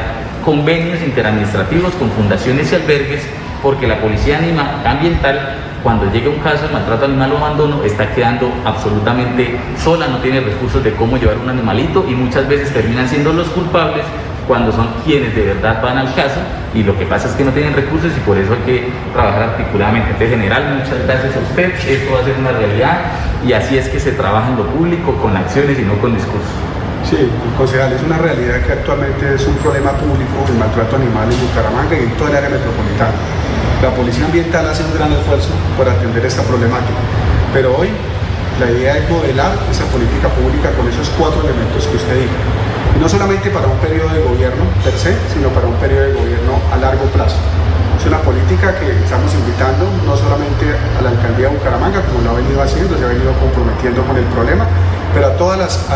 convenios interadministrativos con fundaciones y albergues porque la policía ambiental cuando llega un caso de maltrato animal o abandono está quedando absolutamente sola, no tiene recursos de cómo llevar un animalito y muchas veces terminan siendo los culpables cuando son quienes de verdad van al caso y lo que pasa es que no tienen recursos y por eso hay que trabajar articuladamente. En general, muchas gracias a usted, esto va a ser una realidad y así es que se trabaja en lo público con acciones y no con discursos. Sí, concejal, es una realidad que actualmente es un problema público el maltrato animal en Bucaramanga y en toda el área metropolitana. La Policía Ambiental hace un gran esfuerzo por atender esta problemática, pero hoy la idea es modelar esa política pública con esos cuatro elementos que usted dijo no solamente para un periodo de gobierno per se, sino para un periodo de gobierno a largo plazo. Es una política que estamos invitando no solamente a la alcaldía de Bucaramanga, como lo ha venido haciendo, se ha venido comprometiendo con el problema, pero a todas las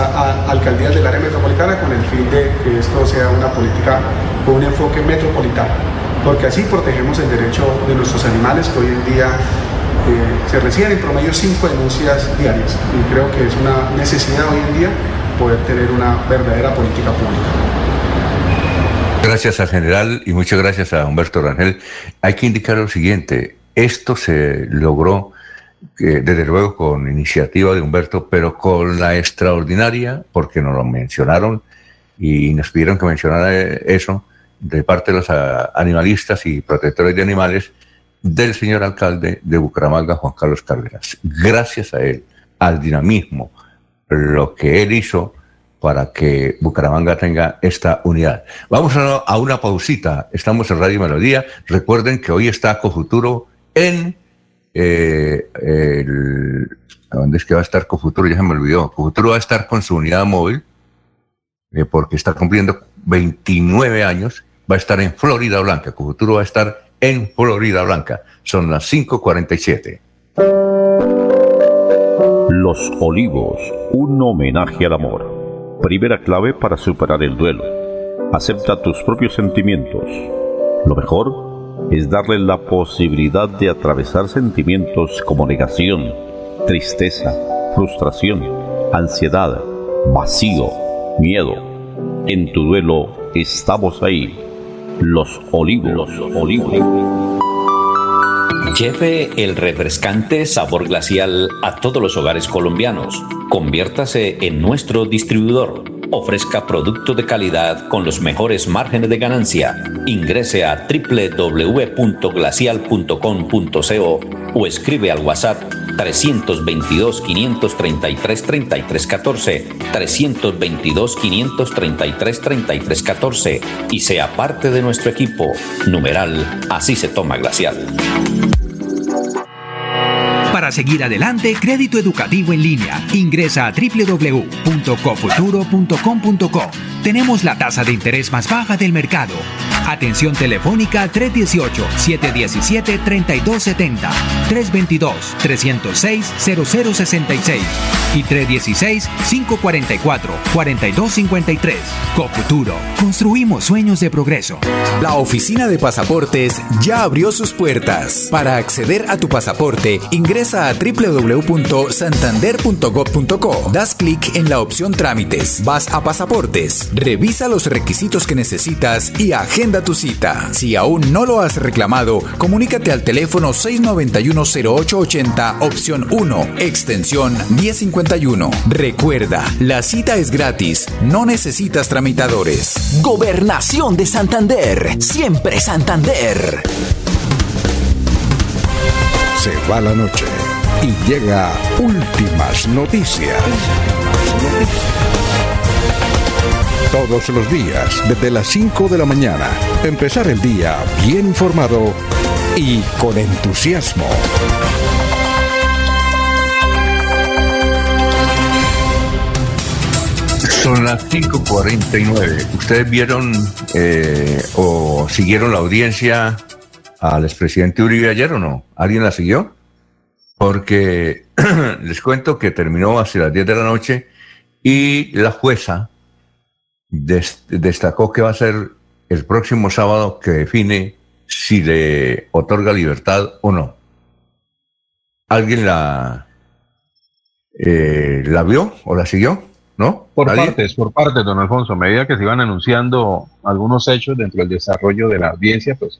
alcaldías del área metropolitana con el fin de que esto sea una política con un enfoque metropolitano, porque así protegemos el derecho de nuestros animales que hoy en día eh, se reciben en promedio cinco denuncias diarias y creo que es una necesidad hoy en día poder tener una verdadera política pública. Gracias al general y muchas gracias a Humberto Rangel. Hay que indicar lo siguiente, esto se logró desde luego con iniciativa de Humberto, pero con la extraordinaria, porque nos lo mencionaron y nos pidieron que mencionara eso, de parte de los animalistas y protectores de animales, del señor alcalde de Bucaramanga, Juan Carlos Cárdenas. Gracias a él, al dinamismo, lo que él hizo para que Bucaramanga tenga esta unidad. Vamos a una pausita. Estamos en Radio Melodía. Recuerden que hoy está Cofuturo en eh, ¿Dónde es que va a estar Cofuturo? Ya se me olvidó. Cofuturo va a estar con su unidad móvil eh, porque está cumpliendo 29 años. Va a estar en Florida Blanca. Cofuturo va a estar en Florida Blanca. Son las 5.47. Los Olivos, un homenaje al amor. Primera clave para superar el duelo. Acepta tus propios sentimientos. Lo mejor es darle la posibilidad de atravesar sentimientos como negación, tristeza, frustración, ansiedad, vacío, miedo. En tu duelo estamos ahí. Los Olivos. Los Olivos. Lleve el refrescante sabor glacial a todos los hogares colombianos. Conviértase en nuestro distribuidor. Ofrezca producto de calidad con los mejores márgenes de ganancia. Ingrese a www.glacial.com.co o escribe al WhatsApp 322 533 3314 322 533 3314 y sea parte de nuestro equipo. Numeral, así se toma glacial seguir adelante, crédito educativo en línea. Ingresa a www.cofuturo.com.co. Tenemos la tasa de interés más baja del mercado. Atención telefónica 318-717-3270, 322-306-0066 y 316-544-4253. Cofuturo, construimos sueños de progreso. La oficina de pasaportes ya abrió sus puertas. Para acceder a tu pasaporte, ingresa a www.santander.gov.co. Das clic en la opción Trámites. Vas a Pasaportes. Revisa los requisitos que necesitas y agenda tu cita. Si aún no lo has reclamado, comunícate al teléfono 691-0880, opción 1, extensión 1051. Recuerda, la cita es gratis, no necesitas tramitadores. Gobernación de Santander. Siempre Santander. Se va la noche y llega últimas noticias. Todos los días, desde las 5 de la mañana, empezar el día bien informado y con entusiasmo. Son las 5.49. ¿Ustedes vieron eh, o siguieron la audiencia al expresidente Uribe ayer o no? ¿Alguien la siguió? Porque les cuento que terminó hacia las 10 de la noche y la jueza destacó que va a ser el próximo sábado que define si le otorga libertad o no. ¿Alguien la, eh, la vio o la siguió? ¿No? Por partes, por partes, don Alfonso. A medida que se iban anunciando algunos hechos dentro del desarrollo de la audiencia, pues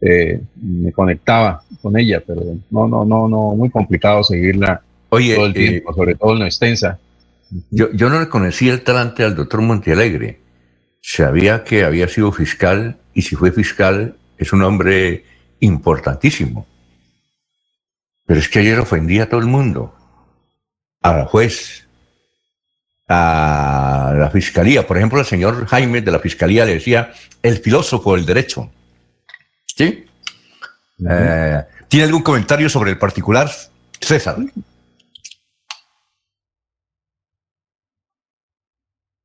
eh, me conectaba con ella, pero no, no, no, no, muy complicado seguirla Oye, todo el eh, tiempo, sobre todo en lo extensa. Yo, yo no le conocí el talante al doctor Montealegre. Sabía que había sido fiscal y si fue fiscal es un hombre importantísimo. Pero es que ayer ofendía a todo el mundo. A la juez, a la fiscalía. Por ejemplo, el señor Jaime de la fiscalía le decía el filósofo del derecho. ¿Sí? Eh, ¿Tiene algún comentario sobre el particular? César.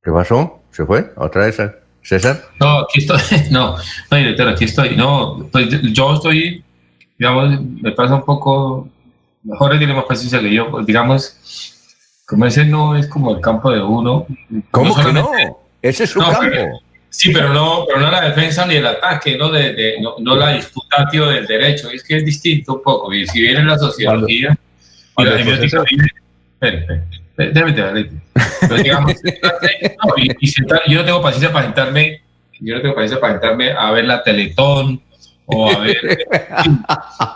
¿Qué pasó? ¿Se fue? ¿Otra vez? ¿César? No, aquí estoy. No, no, director, aquí estoy. No, pues yo estoy, digamos, me pasa un poco. Mejor tiene más paciencia que yo. pues, digamos, como ese no es como el campo de uno. ¿Cómo que no? Ese es su No, campo. pero- sí, pero no, pero no la defensa ni el ataque, no, de, de- no, no la disputa tío, del derecho. Es que es distinto un poco. Y si viene la sociología y cuando la déjame terminar, Pero digamos, no, y, y sentar- yo no tengo paciencia para sentarme, yo no tengo paciencia para sentarme a ver la Teletón o a ver,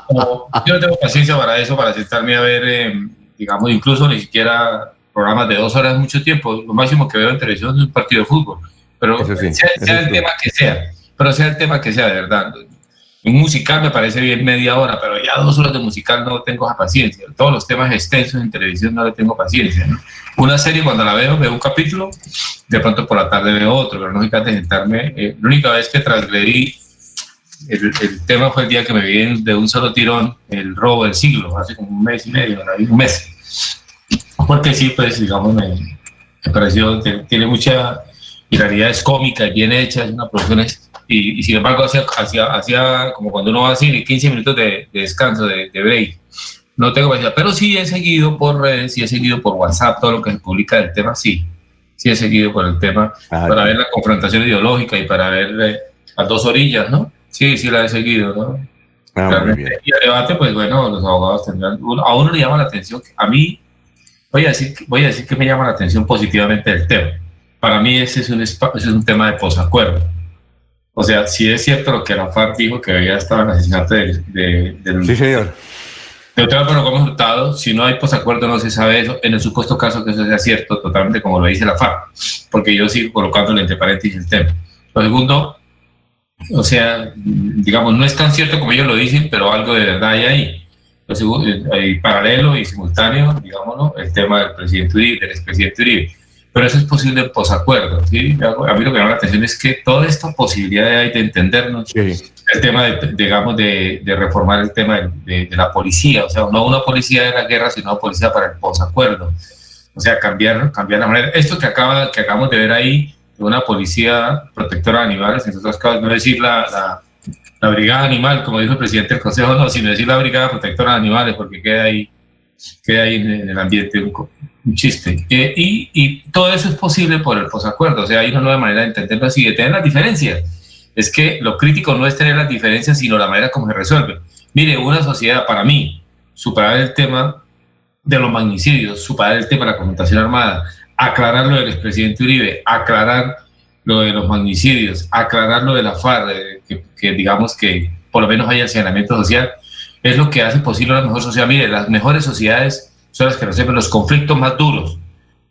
o- yo no tengo paciencia para eso, para sentarme a ver, eh, digamos, incluso ni siquiera programas de dos horas mucho tiempo. Lo máximo que veo en televisión es un partido de fútbol. Pero sí, sea, el tema que sea, pero sea el tema que sea, de verdad. Un musical me parece bien media hora, pero ya dos horas de musical no tengo esa paciencia. Todos los temas extensos en televisión no le tengo paciencia. Una serie cuando la veo, veo un capítulo, de pronto por la tarde veo otro, pero no capaz de sentarme. eh, la única vez que transgredí el, tema fue el día que me vi de un solo tirón el robo del siglo, hace como un mes y medio, un mes. Porque sí, pues digamos, me, me pareció, tiene, tiene mucha hilaridad, es cómica, es bien hecha, es una producción, y, y sin embargo hacía, hacía, hacía como cuando uno va así, 15 minutos de, de descanso, de, de break. No tengo paciencia, pero sí he seguido por redes, sí he seguido por WhatsApp todo lo que se publica del tema, sí. Sí he seguido por el tema, para ver la confrontación ideológica y para ver eh, las dos orillas, ¿no? Sí, sí la he seguido, ¿no? Ah, Realmente. Y el debate, pues bueno, los abogados tendrán. a uno le llama la atención. A mí, voy a, decir, voy a decir que me llama la atención positivamente el tema. Para mí, ese es un, ese es un tema de posacuerdo. O sea, si es cierto lo que la FARC dijo que había estado en el asesinato del. De, del Sí, señor. Doctor Álvaro Gómez Hurtado, si no hay posacuerdo no se sabe eso, en el supuesto caso que eso sea cierto, totalmente como lo dice la FARC, porque yo sigo colocándole entre paréntesis el tema. Lo segundo, o sea, digamos, no es tan cierto como ellos lo dicen, pero algo de verdad hay ahí. Lo segundo, eh, hay paralelo y simultáneo, digámoslo, el tema del presidente Uribe, del expresidente Uribe. Pero eso es posible en posacuerdo. ¿sí? A mí lo que me llama la atención es que toda esta posibilidad de, de entendernos, el tema, de, digamos, de, reformar el tema de, la policía, o sea, no una policía de la guerra, sino una policía para el posacuerdo. O sea, cambiar, cambiar la manera. Esto que, acaba, que acabamos de ver ahí, de una policía protectora de animales, en otras casos, no decir la, la, brigada animal, como dijo el presidente del Consejo, no, sino decir la brigada protectora de animales, porque queda ahí, queda ahí en, el ambiente un, un chiste. Eh, y, y, todo eso es posible por el posacuerdo, o sea, hay una nueva manera de entenderlo así, de tener las diferencias. Es que lo crítico no es tener las diferencias, sino la manera como se resuelve. Mire, una sociedad, para mí, superar el tema de los magnicidios, superar el tema de la confrontación armada, aclarar lo del expresidente Uribe, aclarar lo de los magnicidios, aclarar lo de la FARC, que, que digamos que por lo menos haya saneamiento social, es lo que hace posible una mejor sociedad. Mire, las mejores sociedades son las que resuelven los conflictos más duros.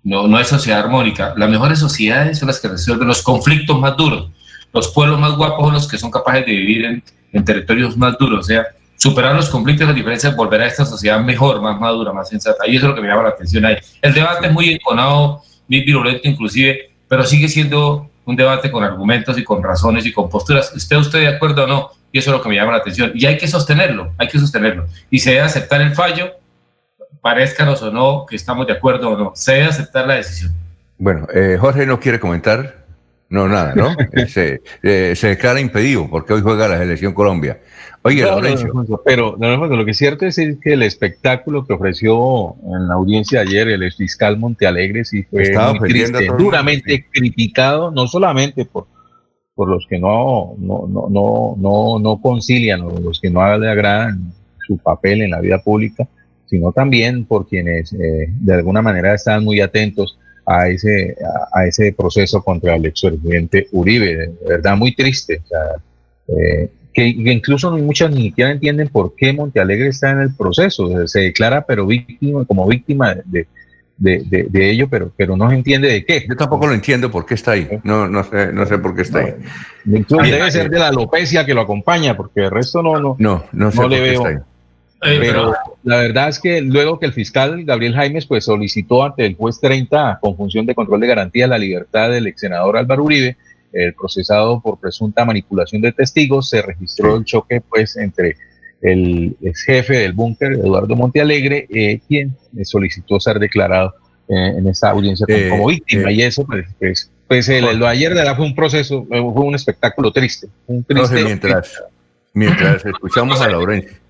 No, no es sociedad armónica. Las mejores sociedades son las que resuelven los conflictos más duros. Los pueblos más guapos son los que son capaces de vivir en, en territorios más duros. O sea, superar los conflictos, las diferencias, volver a esta sociedad mejor, más madura, más sensata. Y eso es lo que me llama la atención ahí. El debate es muy enconado, muy virulento inclusive, pero sigue siendo un debate con argumentos y con razones y con posturas. ¿Esté usted de acuerdo o no? Y eso es lo que me llama la atención. Y hay que sostenerlo, hay que sostenerlo. Y se debe aceptar el fallo parezcanos o no que estamos de acuerdo o no, se debe aceptar la decisión. Bueno, eh, Jorge no quiere comentar. No, nada, ¿no? se, eh, se, declara impedido porque hoy juega la selección Colombia. Oye, pero lo que es cierto es que el espectáculo que ofreció en la audiencia ayer el fiscal Montealegre sí fue duramente criticado, no solamente por, por los que no, no, no, no, no, no concilian o los que no le agradan su papel en la vida pública, sino también por quienes eh, de alguna manera están muy atentos a ese, a, ese proceso contra el expresidente Uribe. De verdad, muy triste. Eh, que, incluso muchos ni siquiera entienden por qué Montealegre está en el proceso. se declara pero víctima, como víctima de, de, de, ello, pero, pero no se entiende de qué. Yo tampoco lo entiendo por qué está ahí. No, no, sé, no sé por qué está ahí. debe ser de la alopecia que lo acompaña, porque el resto no, no, no, no, sé le veo. Eh, pero la verdad es que luego que el fiscal Gabriel Jaimes pues solicitó ante el juez 30 con función de control de garantía la libertad del ex senador Álvaro Uribe, el procesado por presunta manipulación de testigos, se registró el choque pues entre el ex jefe del búnker, Eduardo Montealegre, eh, quien solicitó ser declarado eh, en esta audiencia como, víctima. y eso pues, pues, pues el, lo ayer de verdad fue un proceso, fue un espectáculo triste. Un triste mientras, mientras escuchamos a Laurencia.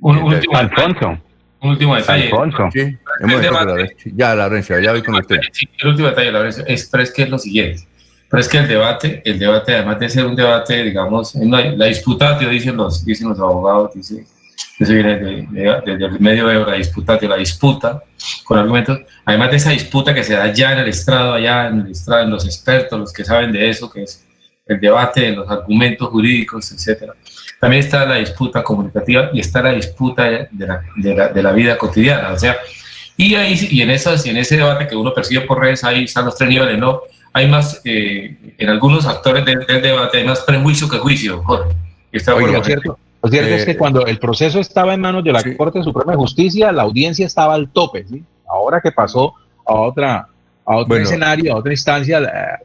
Un último, Alfonso. Un último detalle. Alfonso. Sí, ya, Laurencio, ya voy con usted. el último detalle, Laurencio, es, pero es que es lo siguiente. Pero es que el debate, el debate, además de ser un debate, digamos, la disputatio, dicen los, dicen los abogados, dice, eso viene desde el medio de la disputatio, la disputa con argumentos, además de esa disputa que se da ya en el estrado, allá en el estrado, en los expertos, los que saben de eso, que es el debate, los argumentos jurídicos, etcétera también está la disputa comunicativa y está la disputa de la, de la, vida cotidiana. O sea, y, ahí, y, en esas, y en ese debate que uno percibe por redes, ahí están los tres niveles, ¿no? Hay más, eh, en algunos actores del, debate, hay más prejuicio que juicio, Jorge. Está lo cierto, lo cierto es que eh, cuando el proceso estaba en manos de la Corte Suprema de Justicia, la audiencia estaba al tope, ¿sí? Ahora que pasó a otra a otro escenario, a otra instancia,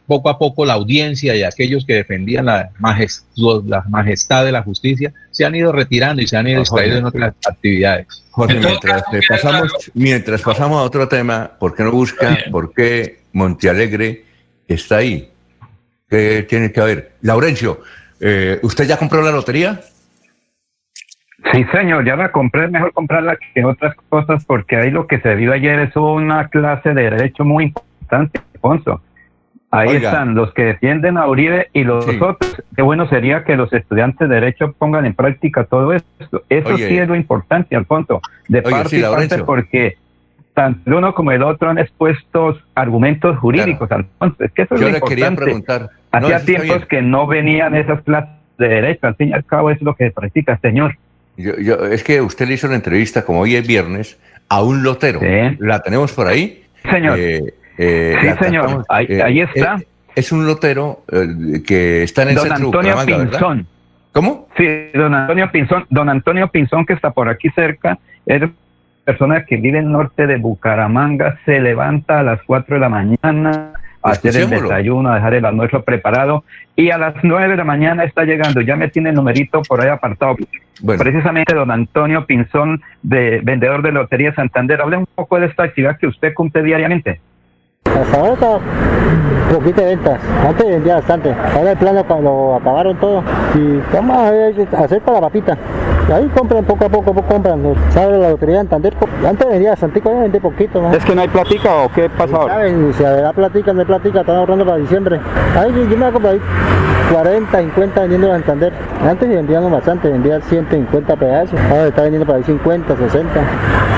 poco a poco la audiencia y aquellos que defendían la, la majestad de la justicia se han ido retirando y se han ido distrayendo en otras actividades. Jorge, mientras, pasamos, mientras pasamos a otro tema, ¿por qué no busca, por qué Montealegre está ahí? ¿Qué tiene que haber? Laurencio, eh, ¿usted ya compró la lotería? Sí, señor, ya la compré, mejor comprarla que otras cosas porque ahí lo que se vio ayer es una clase de derecho muy importante Alfonso. Ahí están los que defienden a Uribe y los otros. Qué bueno sería que los estudiantes de Derecho pongan en práctica todo esto. Eso sí es lo importante, Alfonso, de parte y parte, porque tanto el uno como el otro han expuesto argumentos jurídicos, Alfonso. Es que eso es lo importante. Hacía tiempos que no venían esas clases de Derecho, al fin y al cabo es lo que practica, señor. Yo, es que usted le hizo una entrevista, como hoy es viernes, a un lotero. La tenemos por ahí. Señor. Eh, eh, sí, señor, ahí, eh, está. Eh, es un lotero que está en el don Antonio Pinzón. ¿Cómo? Sí, don Antonio Pinzón, don Antonio Pinzón que está por aquí cerca, es persona que vive en el norte de Bucaramanga se levanta a las 4 de la mañana a hacer el desayuno, a dejar el almuerzo preparado y a las 9 de la mañana está llegando. Ya me tiene el numerito por ahí apartado. Precisamente don Antonio Pinzón, de vendedor de Lotería Santander. Hable un poco de esta actividad que usted cumple diariamente. Hasta ahora está poquito de ventas. Antes vendía bastante. Ahora el plano cuando acabaron todo. Y vamos a hacer para la papita. Y ahí compran poco a poco, compran. ¿Sabes la lotería en Santander? Antes vendía bastante, ahora vende poquito. ¿Es que no hay platica o qué pasa ahora? ¿Saben? Si da platica, no hay platica, están ahorrando para diciembre. Ahí yo me voy a ahí 40, 50 vendiendo en Santander. Antes vendíamos bastante, vendía 150 pedazos. Ahora está vendiendo para ahí 50, 60.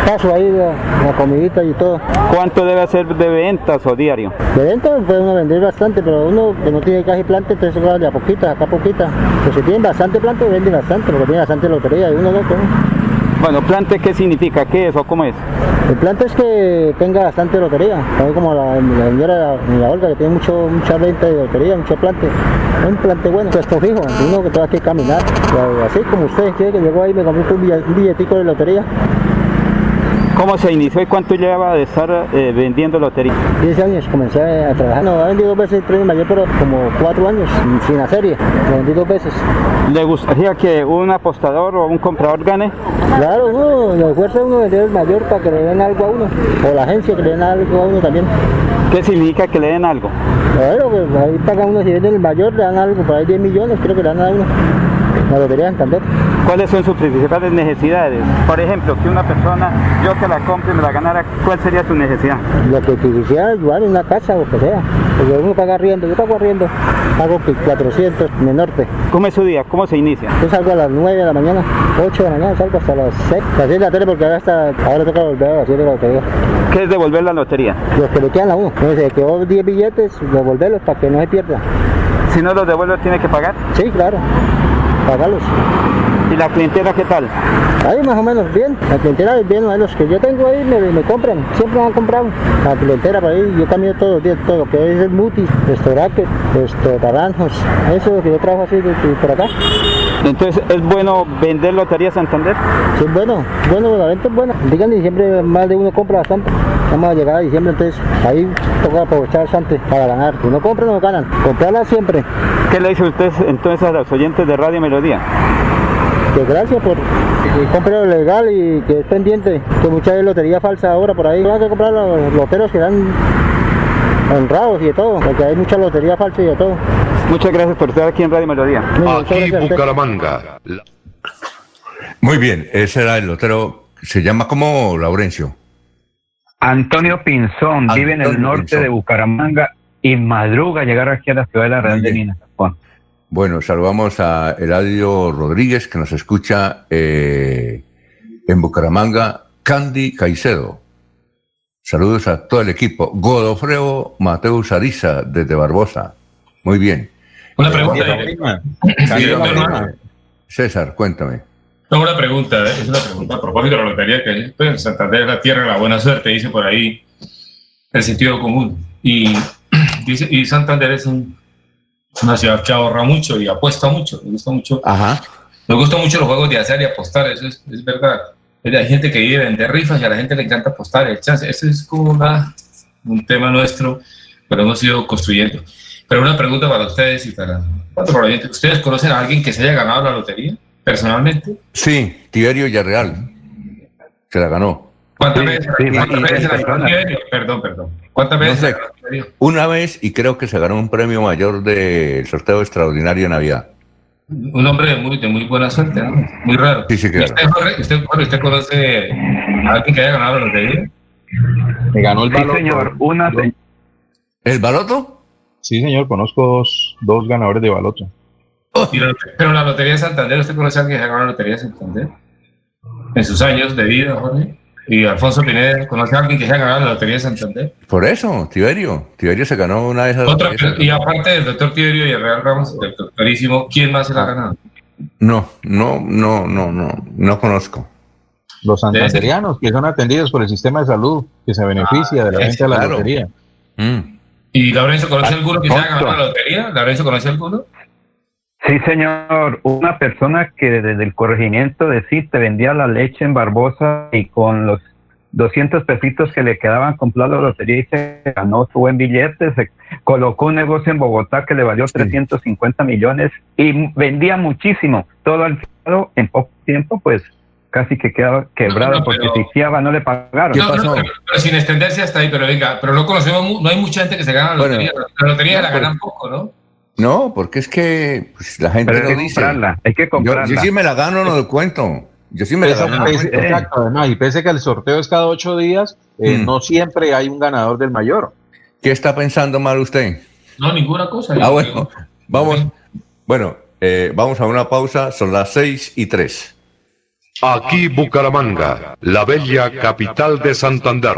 Paso ahí la, la comidita y todo. ¿Cuánto debe hacer de ventas o diario? De ventas puede uno vender bastante, pero uno que no tiene y planta, entonces va de a poquita, acá a poquita. Pues si tienen bastante planta, vende bastante, porque tiene bastante lotería y uno no, bueno, plante, ¿qué significa? ¿Qué es o cómo es? El plante es que tenga bastante lotería, como la, la señora la Olga, que tiene mucho, mucha venta de lotería, mucho plante. Un plante bueno, puesto fijo, uno que tenga que caminar. Así como usted que llegó ahí me compró un billetico de lotería. ¿Cómo se inició y cuánto lleva de estar eh, vendiendo lotería? 10 años comencé a trabajar. No, vendido dos veces el premio mayor, pero como 4 años, sin la serie. Lo vendí dos veces. ¿Le gustaría que un apostador o un comprador gane? Claro, uno, lo esfuerza uno vender el mayor para que le den algo a uno. O la agencia que le den algo a uno también. ¿Qué significa que le den algo? Bueno, pues ahí paga uno, si vende el mayor, le dan algo, por ahí 10 millones, creo que le dan a uno. La lotería entender. ¿Cuáles son sus principales necesidades? Por ejemplo, que una persona, yo que la compre y me la ganara, ¿cuál sería su necesidad? Lo que quisiera ayudar en una casa o lo que sea. Porque uno paga arriendo, yo pago arriendo, pago 400 en el norte. ¿Cómo es su día? ¿Cómo se inicia? Yo salgo a las 9 de la mañana, 8 de la mañana, salgo hasta las 6. Las de la tele porque ahora, hasta, ahora toca volver a las 7 de la lotería. ¿Qué es devolver la lotería? Los que le quedan a uno. Entonces, que 10 billetes, devolverlos para que no se pierda. Si no los devuelve, ¿tiene que pagar? Sí, claro pagarlos. ¿Y la clientela qué tal? Ahí más o menos bien, la clientela es bien, los que yo tengo ahí me, me compran, siempre me han comprado. La clientela por ahí, yo cambio todos los días, todo lo que es el mutis, restaurante, esto, naranjos, eso es lo que yo trabajo así de, por acá. Entonces, ¿es bueno vender Lotería Santander? Sí, bueno, bueno, la venta es buena. Digan, diciembre más de uno compra bastante. Vamos a llegar a diciembre, entonces ahí toca aprovechar bastante para ganar. Si no compran, no ganan. Comprarla siempre. ¿Qué le dice usted entonces a los oyentes de Radio Melodía? Que gracias por lo legal y que es pendiente, que mucha lotería falsa ahora por ahí. Van a comprar los loteros que dan honrados y de todo, porque hay mucha lotería falsa y de todo. Muchas gracias por estar aquí en Radio Melodía. Aquí Bucaramanga. Muy bien, ese era el lotero. ¿Se llama como Laurencio? Antonio Pinzón, vive en el norte de Bucaramanga y madruga llegar aquí a la ciudad de la Real de Minas. Bueno, saludamos a Eladio Rodríguez que nos escucha eh, en Bucaramanga, Candy Caicedo. Saludos a todo el equipo. Godofreo Mateus Ariza desde Barbosa. Muy bien. Una pregunta. César, cuéntame. No, una pregunta, ¿eh? es una pregunta a propósito de la lotería que pues, Santander es la tierra de la buena suerte, dice por ahí el sentido común. Y, dice, y Santander es una ciudad que ahorra mucho y apuesta mucho, me gusta mucho. Ajá. Me gustan mucho los juegos de hacer y apostar, eso es, es verdad. Hay gente que vive de rifas y a la gente le encanta apostar, el chance, eso es como un tema nuestro, pero hemos ido construyendo. Pero una pregunta para ustedes y para, ¿Ustedes conocen a alguien que se haya ganado la lotería personalmente? Sí, Tiberio Yarreal. Se la ganó. ¿Cuántas veces? Perdón, perdón. ¿Cuántas veces? Una vez y creo que se ganó un premio mayor del sorteo extraordinario de Navidad. Un hombre de muy, de muy buena suerte, ¿no? Muy raro. Sí, sí, claro. ¿Usted, usted, conoce a alguien que haya ganado la lotería? Me ganó el baloto. señor. Una, ¿El baloto? Sí, señor, conozco dos, ganadores de baloto. pero la Lotería de Santander, ¿usted conoce a alguien que ha ganado la Lotería de Santander? En sus años de vida, Jorge. Y Alfonso Pineda, ¿conoce a alguien que se ha ganado la Lotería de Santander? Por eso, Tiberio. Tiberio se ganó una de esas. Otra, y aparte del doctor Tiberio y el Real Ramos, el doctorísimo, ¿quién más se la ha ganado? No, no, no, no, no, no conozco. Los santanderianos que son atendidos por el sistema de salud, que se beneficia de la gente de la lotería. Mm. ¿Y Lorenzo conoce alguno que se haya ganado la lotería? ¿Lorenzo conoce alguno? Sí, señor. Una persona que desde el corregimiento de te vendía la leche en Barbosa y con los 200 pesitos que le quedaban comprar la lotería y se ganó su buen billete, se colocó un negocio en Bogotá que le valió 350 millones y vendía muchísimo. Todo al final, en poco tiempo, pues casi que quedaba quebrado porque si no le pagaron. Pero, sin extenderse hasta ahí, pero venga, pero no conocemos, no hay mucha gente que se gana la lotería. la lotería la ganan poco, ¿no? No, porque es que pues, la gente no dice. hay que comprarla. Yo, sí me la gano, no lo cuento. Yo sí me la gano. exacto, además, y pese que el sorteo es cada ocho días, eh, mm. no siempre hay un ganador del mayor. ¿Qué está pensando mal usted? No, ninguna cosa. Ah, bueno, vamos, bueno, eh, vamos a una pausa, son las seis y tres. Aquí Bucaramanga, la bella capital de Santander.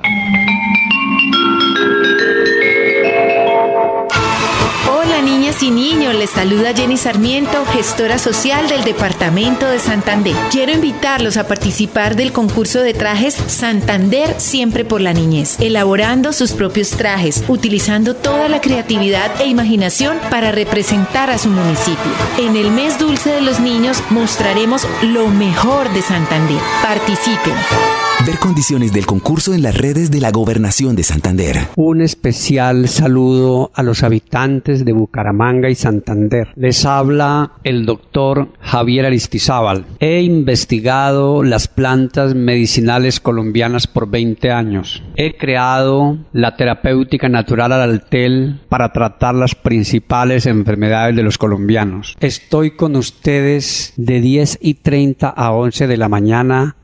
Y niños, les saluda Jenny Sarmiento, gestora social del Departamento de Santander. Quiero invitarlos a participar del concurso de trajes Santander Siempre por la Niñez, elaborando sus propios trajes, utilizando toda la creatividad e imaginación para representar a su municipio. En el mes dulce de los niños mostraremos lo mejor de Santander. Participen. Ver condiciones del concurso en las redes de la Gobernación de Santander. Un especial saludo a los habitantes de Bucaramanga y Santander. Les habla el doctor Javier Aristizábal. He investigado las plantas medicinales colombianas por 20 años. He creado la terapéutica natural al altel para tratar las principales enfermedades de los colombianos. Estoy con ustedes de 10 y 30 a 11 de la mañana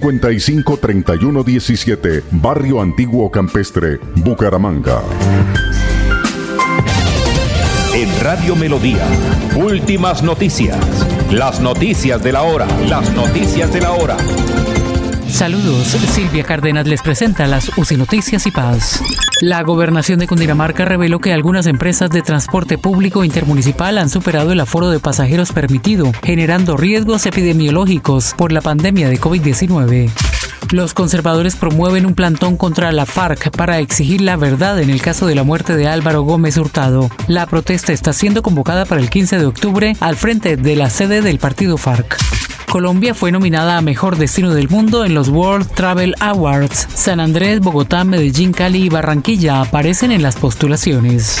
55 31 17, Barrio Antiguo Campestre, Bucaramanga. En Radio Melodía, últimas noticias. Las noticias de la hora, las noticias de la hora. Saludos, Silvia Cárdenas les presenta las UCI Noticias y Paz. La gobernación de Cundinamarca reveló que algunas empresas de transporte público intermunicipal han superado el aforo de pasajeros permitido, generando riesgos epidemiológicos por la pandemia de COVID-19. Los conservadores promueven un plantón contra la FARC para exigir la verdad en el caso de la muerte de Álvaro Gómez Hurtado. La protesta está siendo convocada para el 15 de octubre al frente de la sede del partido FARC. Colombia fue nominada a Mejor Destino del Mundo en los World Travel Awards. San Andrés, Bogotá, Medellín, Cali y Barranquilla aparecen en las postulaciones.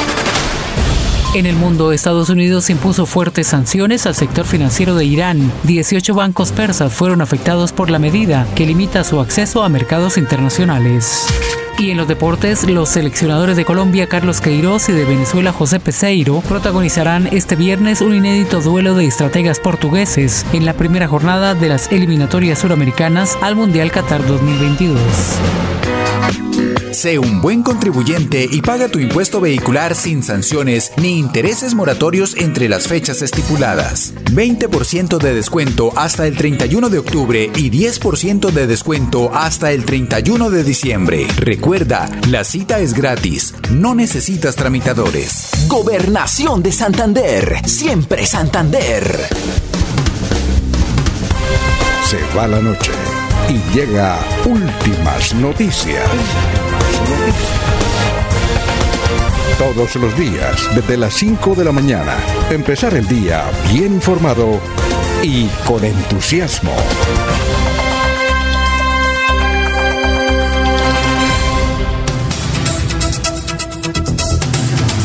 En el mundo, Estados Unidos impuso fuertes sanciones al sector financiero de Irán. 18 bancos persas fueron afectados por la medida que limita su acceso a mercados internacionales. Y en los deportes, los seleccionadores de Colombia Carlos Queiroz y de Venezuela José Peseiro protagonizarán este viernes un inédito duelo de estrategas portugueses en la primera jornada de las eliminatorias suramericanas al Mundial Qatar 2022. Sé un buen contribuyente y paga tu impuesto vehicular sin sanciones ni intereses moratorios entre las fechas estipuladas. 20% de descuento hasta el 31 de octubre y 10% de descuento hasta el 31 de diciembre. Recuerda, la cita es gratis, no necesitas tramitadores. Gobernación de Santander, siempre Santander. Se va la noche Y llega Últimas Noticias. Todos los días, desde las 5 de la mañana. Empezar el día bien informado y con entusiasmo.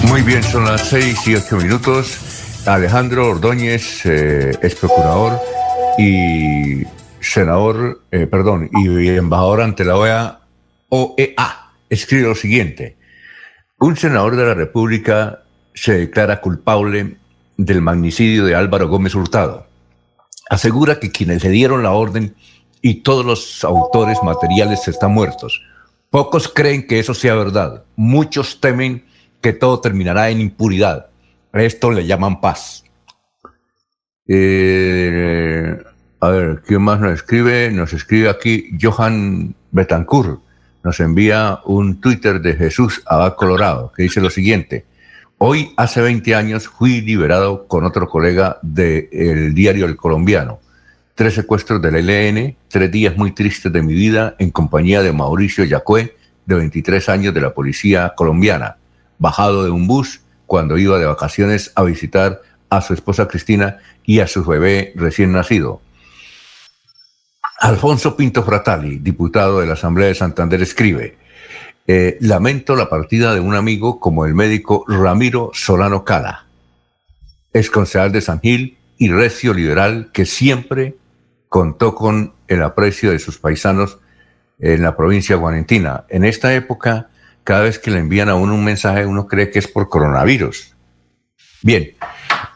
Muy bien, son las 6 y 8 minutos. Alejandro Ordóñez eh, es procurador y senador, eh, perdón, y embajador ante la OEA, OEA. Escribe lo siguiente. Un senador de la República se declara culpable del magnicidio de Álvaro Gómez Hurtado. Asegura que quienes le dieron la orden y todos los autores materiales están muertos. Pocos creen que eso sea verdad. Muchos temen que todo terminará en impunidad. Esto le llaman paz. Eh, a ver, ¿quién más nos escribe? Nos escribe aquí Johan Betancourt. Nos envía un Twitter de Jesús Abad Colorado que dice lo siguiente. Hoy, hace 20 años, fui liberado con otro colega del diario El Colombiano. Tres secuestros del ELN, tres días muy tristes de mi vida en compañía de Mauricio Yacué, de 23 años de la policía colombiana, bajado de un bus cuando iba de vacaciones a visitar a su esposa Cristina y a su bebé recién nacido. Alfonso Pinto Fratali, diputado de la Asamblea de Santander, escribe, eh, lamento la partida de un amigo como el médico Ramiro Solano Cala, ex concejal de San Gil y recio liberal que siempre contó con el aprecio de sus paisanos en la provincia guarentina. En esta época cada vez que le envían a uno un mensaje, uno cree que es por coronavirus. Bien,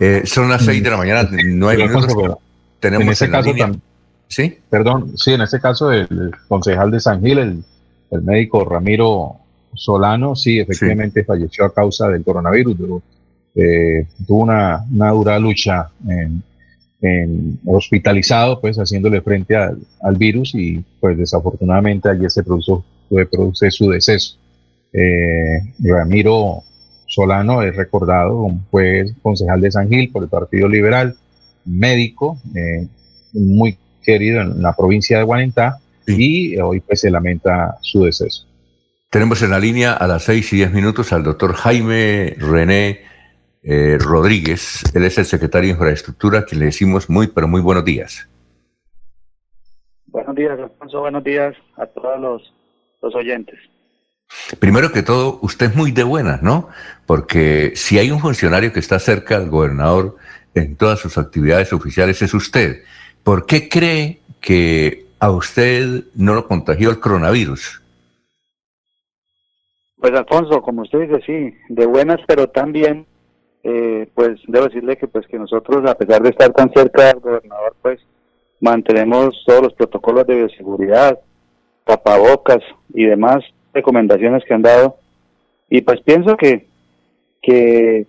eh, son las seis de la mañana, nueve minutos. Tenemos en ese caso también. ¿Sí? Perdón, sí, en este caso el, concejal de San Gil, el, médico Ramiro Solano, sí, efectivamente falleció a causa del coronavirus. Eh, tuvo una, dura lucha en, hospitalizado, pues haciéndole frente al, al, virus y pues desafortunadamente ayer se produjo, produce su deceso. Eh, Ramiro Solano es recordado, fue concejal de San Gil por el Partido Liberal, médico, eh, muy querido en la provincia de Guanentá, y hoy pues se lamenta su deceso. Tenemos en la línea a las seis y diez minutos al doctor Jaime René eh, Rodríguez. Él es el secretario de Infraestructura, que le decimos muy, pero muy buenos días. Buenos días, Alfonso. Buenos días a todos los, los oyentes. Primero que todo, usted es muy de buenas, ¿no? Porque si hay un funcionario que está cerca del gobernador en todas sus actividades oficiales, es usted. ¿Por qué cree que a usted no lo contagió el coronavirus? Pues Alfonso, como usted dice, sí, de buenas, pero también, eh, pues debo decirle que pues que nosotros, a pesar de estar tan cerca del gobernador, pues mantenemos todos los protocolos de bioseguridad, tapabocas y demás recomendaciones que han dado y pues pienso que, que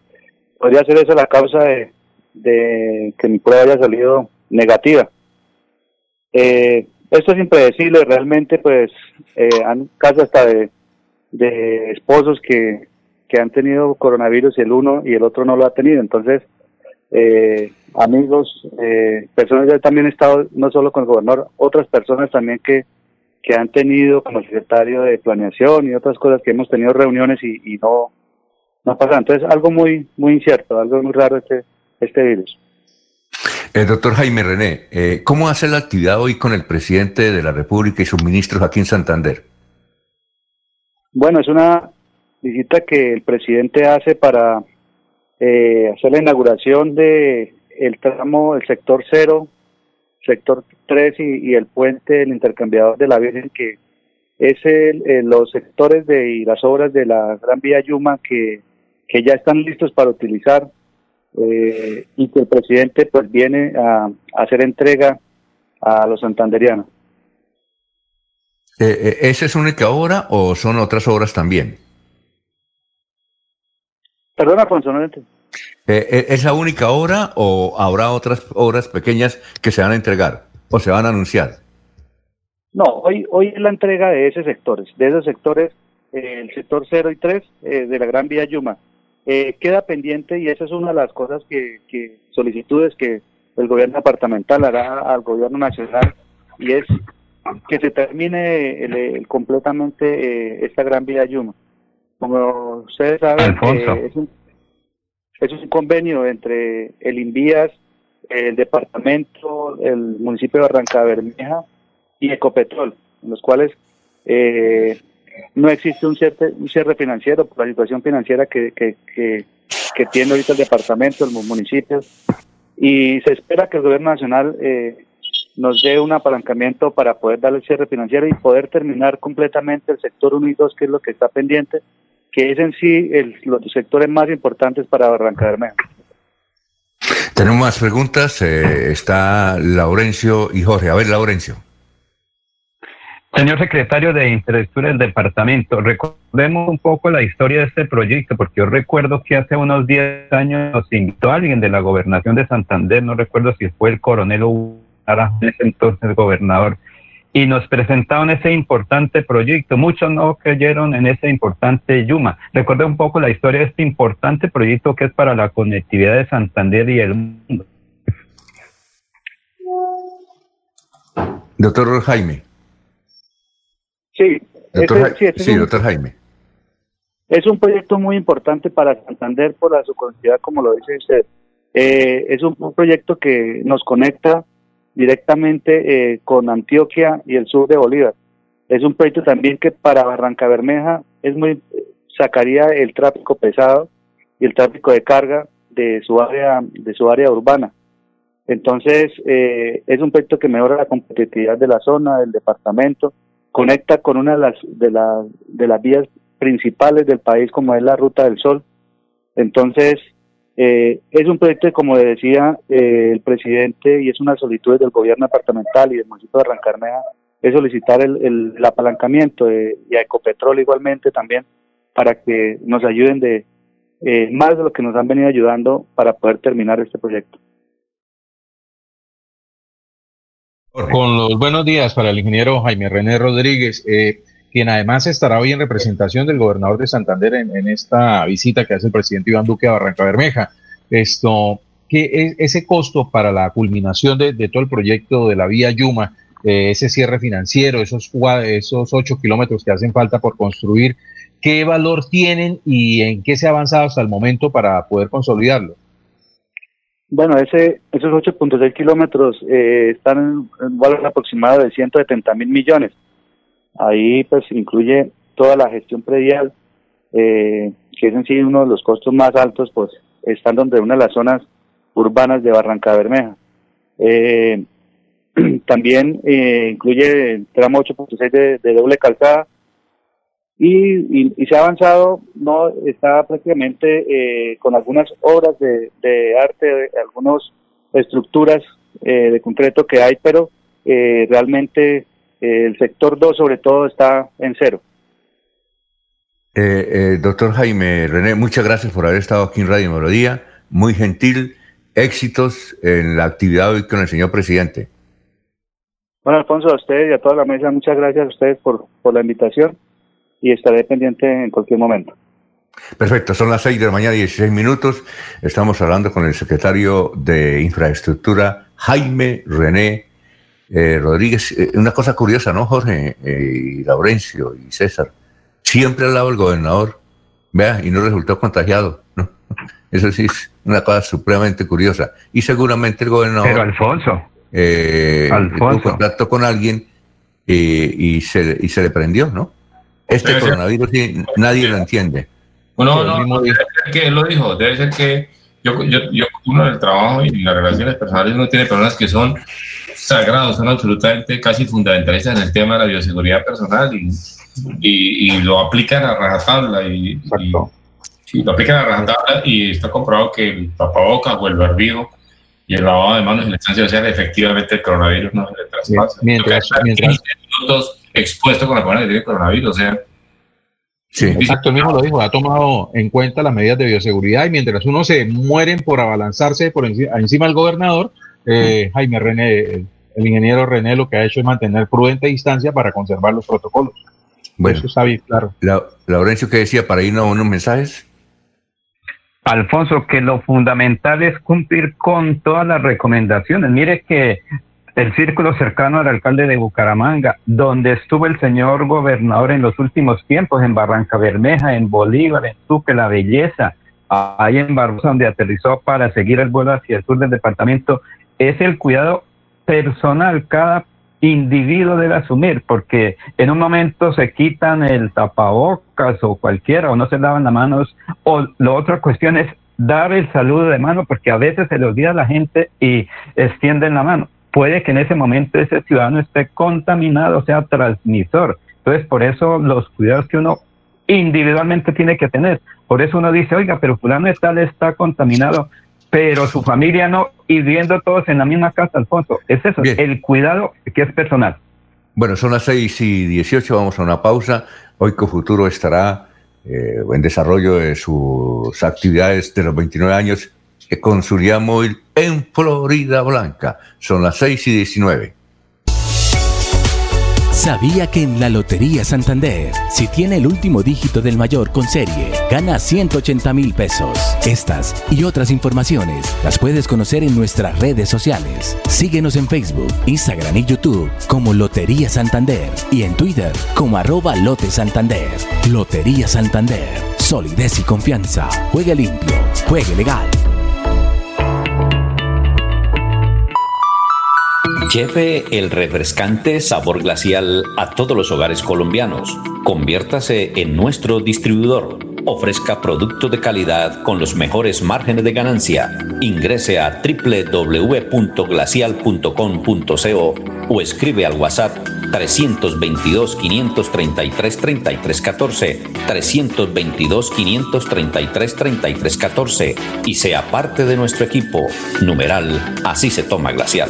podría ser eso la causa de, de que mi prueba haya salido negativa. Eh, esto es impredecible, realmente pues eh, han casos hasta de, de esposos que, que han tenido coronavirus y el uno y el otro no lo ha tenido, entonces eh, amigos, eh, personas ya también he estado no solo con el gobernador, otras personas también que que han tenido como secretario de planeación y otras cosas que hemos tenido reuniones y, no, no pasa. Entonces, algo muy, muy incierto, algo muy raro este, este virus. El doctor Jaime René, eh, ¿cómo hace la actividad hoy con el presidente de la República y sus ministros aquí en Santander? Bueno, es una visita que el presidente hace para eh, hacer la inauguración de el tramo, el sector cero sector 3 y, el puente, el intercambiador de la Virgen, que es el, los sectores de, y las obras de la Gran Vía Yuma que, que ya están listos para utilizar eh, y que el presidente pues viene a, hacer entrega a los santanderianos. Eh, eh, ¿Esa es única obra o son otras obras también? Perdona, no eh, eh, ¿Es la única obra o habrá otras obras pequeñas que se van a entregar o se van a anunciar? No, hoy, hoy es la entrega de esos sectores, de esos sectores, eh, el sector 0 y 3 de la Gran Vía Yuma. Queda pendiente y esa es una de las cosas que, solicitudes que el gobierno departamental hará al gobierno nacional y es que se termine completamente eh, esta gran vía Yuma. Como ustedes saben, eh, es, un, es un convenio entre el Invías, el departamento, el municipio de Barranca Bermeja y Ecopetrol, en los cuales eh, no existe un cierre, un cierre financiero por la situación financiera que, que, que, tiene ahorita el departamento, los municipios, y se espera que el gobierno nacional eh, nos dé un apalancamiento para poder darle el cierre financiero y poder terminar completamente el sector 1 y 2, que es lo que está pendiente, que es en sí el, los sectores más importantes para Barranca Bermeja. Tenemos más preguntas. Eh, está Laurencio y Jorge. A ver, Laurencio. Señor secretario de Infraestructura del departamento, recordemos un poco la historia de este proyecto, porque yo recuerdo que hace unos 10 años nos invitó alguien de la gobernación de Santander, no recuerdo si fue el coronel ese entonces gobernador, y nos presentaron ese importante proyecto. Muchos no creyeron en ese importante Yuma. Recuerda un poco la historia de este importante proyecto que es para la conectividad de Santander y el mundo. Doctor Jaime. Sí, sí, doctor Jaime. Es un proyecto muy importante para Santander por la su conectividad, como lo dice usted. Eh, es un proyecto que nos conecta directamente eh, con Antioquia y el sur de Bolívar. Es un proyecto también que para Barranca Bermeja es muy sacaría el tráfico pesado y el tráfico de carga de su área de su área urbana. Entonces eh, es un proyecto que mejora la competitividad de la zona, del departamento, conecta con una de las de, la, de las vías principales del país como es la Ruta del Sol. Entonces eh, es un proyecto como decía eh, el presidente, y es una solicitud del gobierno departamental y del municipio de Arrancarmea, es solicitar el, apalancamiento de, y a Ecopetrol igualmente también para que nos ayuden de eh, más de lo que nos han venido ayudando para poder terminar este proyecto. Con los buenos días para el ingeniero Jaime René Rodríguez. Eh, quien además estará hoy en representación del gobernador de Santander en, esta visita que hace el presidente Iván Duque a Barranca Bermeja. Esto, ¿qué es ese costo para la culminación de, todo el proyecto de la vía Yuma, eh, ese cierre financiero, esos, esos ocho kilómetros que hacen falta por construir, qué valor tienen y en qué se ha avanzado hasta el momento para poder consolidarlo? Bueno, ese, esos 8.6 kilómetros eh, están en un valor aproximado de 170 mil millones. Ahí pues incluye toda la gestión predial, eh, que es en sí uno de los costos más altos, pues están donde una de las zonas urbanas de Barranca Bermeja. Eh, también eh, incluye el tramo 8.6 de, de, doble calzada y, y, se ha avanzado, no está prácticamente eh, con algunas obras de, de arte, algunas estructuras eh, de concreto que hay, pero eh, realmente el sector 2 sobre todo está en cero. Eh, eh, doctor Jaime René, muchas gracias por haber estado aquí en Radio Melodía, muy gentil, éxitos en la actividad hoy con el señor presidente. Bueno, Alfonso, a usted y a toda la mesa, muchas gracias a ustedes por, por la invitación y estaré pendiente en cualquier momento. Perfecto, son las 6 de la mañana, 16 minutos. Estamos hablando con el secretario de Infraestructura, Jaime René eh, Rodríguez, eh, una cosa curiosa, ¿no, Jorge? Eh, y Laurencio y César. Siempre al lado del gobernador, vea, y no resultó contagiado, ¿no? Eso sí es una cosa supremamente curiosa. Y seguramente el gobernador. Pero Alfonso. Eh, Tuvo contacto con alguien y, se, y se le prendió, ¿no? Este coronavirus nadie lo entiende. Bueno, no, no, debe ser que él lo dijo, debe ser que yo, yo, yo uno en el trabajo y en las relaciones personales uno tiene personas que son sagrados, son absolutamente casi fundamentalistas en el tema de la bioseguridad personal y, y, lo aplican a rajatabla y, y, lo aplican a rajatabla y está comprobado que el tapabocas o el barbijo y el lavado de manos en la instancia social efectivamente el coronavirus no se le traspasa. Mientras, mientras minutos expuesto con la persona que tiene coronavirus, o sea, Sí. Exacto, él mismo lo dijo, ha tomado en cuenta las medidas de bioseguridad y mientras uno se mueren por abalanzarse por encima, encima del gobernador, eh, Jaime René, el, ingeniero René lo que ha hecho es mantener prudente distancia para conservar los protocolos. Bueno, Eso está bien claro. La, Laurencio, ¿qué decía para irnos a unos mensajes? Alfonso, que lo fundamental es cumplir con todas las recomendaciones. Mire que el círculo cercano al alcalde de Bucaramanga, donde estuvo el señor gobernador en los últimos tiempos, en Barranca Bermeja, en Bolívar, en Suque, La Belleza, ahí en Barbosa, donde aterrizó para seguir el vuelo hacia el sur del departamento, es el cuidado personal. Cada individuo debe asumir, porque en un momento se quitan el tapabocas o cualquiera, o no se lavan las manos, o la otra cuestión es dar el saludo de mano, porque a veces se le olvida a la gente y extienden la mano. Puede que en ese momento ese ciudadano esté contaminado, sea transmisor. Entonces, por eso los cuidados que uno individualmente tiene que tener. Por eso uno dice, oiga, pero fulano tal está contaminado, pero su familia no, y viviendo todos en la misma casa, Alfonso. Es eso, el cuidado que es personal. Bueno, son las 6 y 18, vamos a una pausa. Hoy Cofuturo estará eh, en desarrollo de sus actividades de los 29 años con su móvil en Florida Blanca. Son las 6 y 19. ¿Sabía que en la Lotería Santander, si tiene el último dígito del mayor con serie, gana 180 mil pesos? Estas y otras informaciones las puedes conocer en nuestras redes sociales. Síguenos en Facebook, Instagram y YouTube como Lotería Santander y en Twitter como arroba Lote Santander. Lotería Santander, solidez y confianza. Juegue limpio, juegue legal. Lleve el refrescante sabor glacial a todos los hogares colombianos. Conviértase en nuestro distribuidor. Ofrezca producto de calidad con los mejores márgenes de ganancia. Ingrese a www.glacial.com.co o escribe al WhatsApp 322 533 3314 322 533 3314 y sea parte de nuestro equipo. Numeral, así se toma glacial.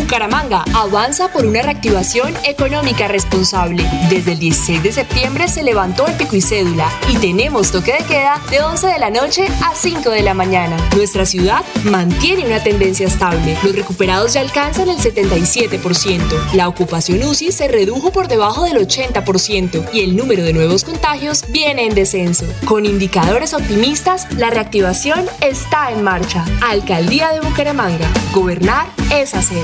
Bucaramanga avanza por una reactivación económica responsable. Desde el 16 de septiembre se levantó el pico y cédula y tenemos toque de queda de 11 de la noche a 5 de la mañana. Nuestra ciudad mantiene una tendencia estable. Los recuperados ya alcanzan el 77%. La ocupación UCI se redujo por debajo del 80% y el número de nuevos contagios viene en descenso. Con indicadores optimistas, la reactivación está en marcha. Alcaldía de Bucaramanga. Gobernar es hacer.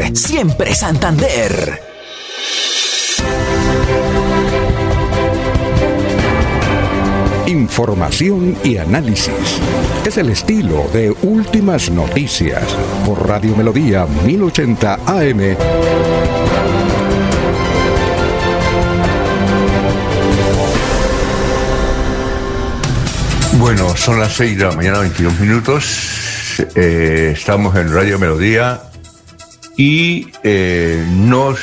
siempre Santander. Información y análisis. Es el estilo de Últimas Noticias por Radio Melodía 1080 AM. Bueno, son las 6 de la mañana, 22 minutos. Eh, estamos en Radio Melodía y eh, nos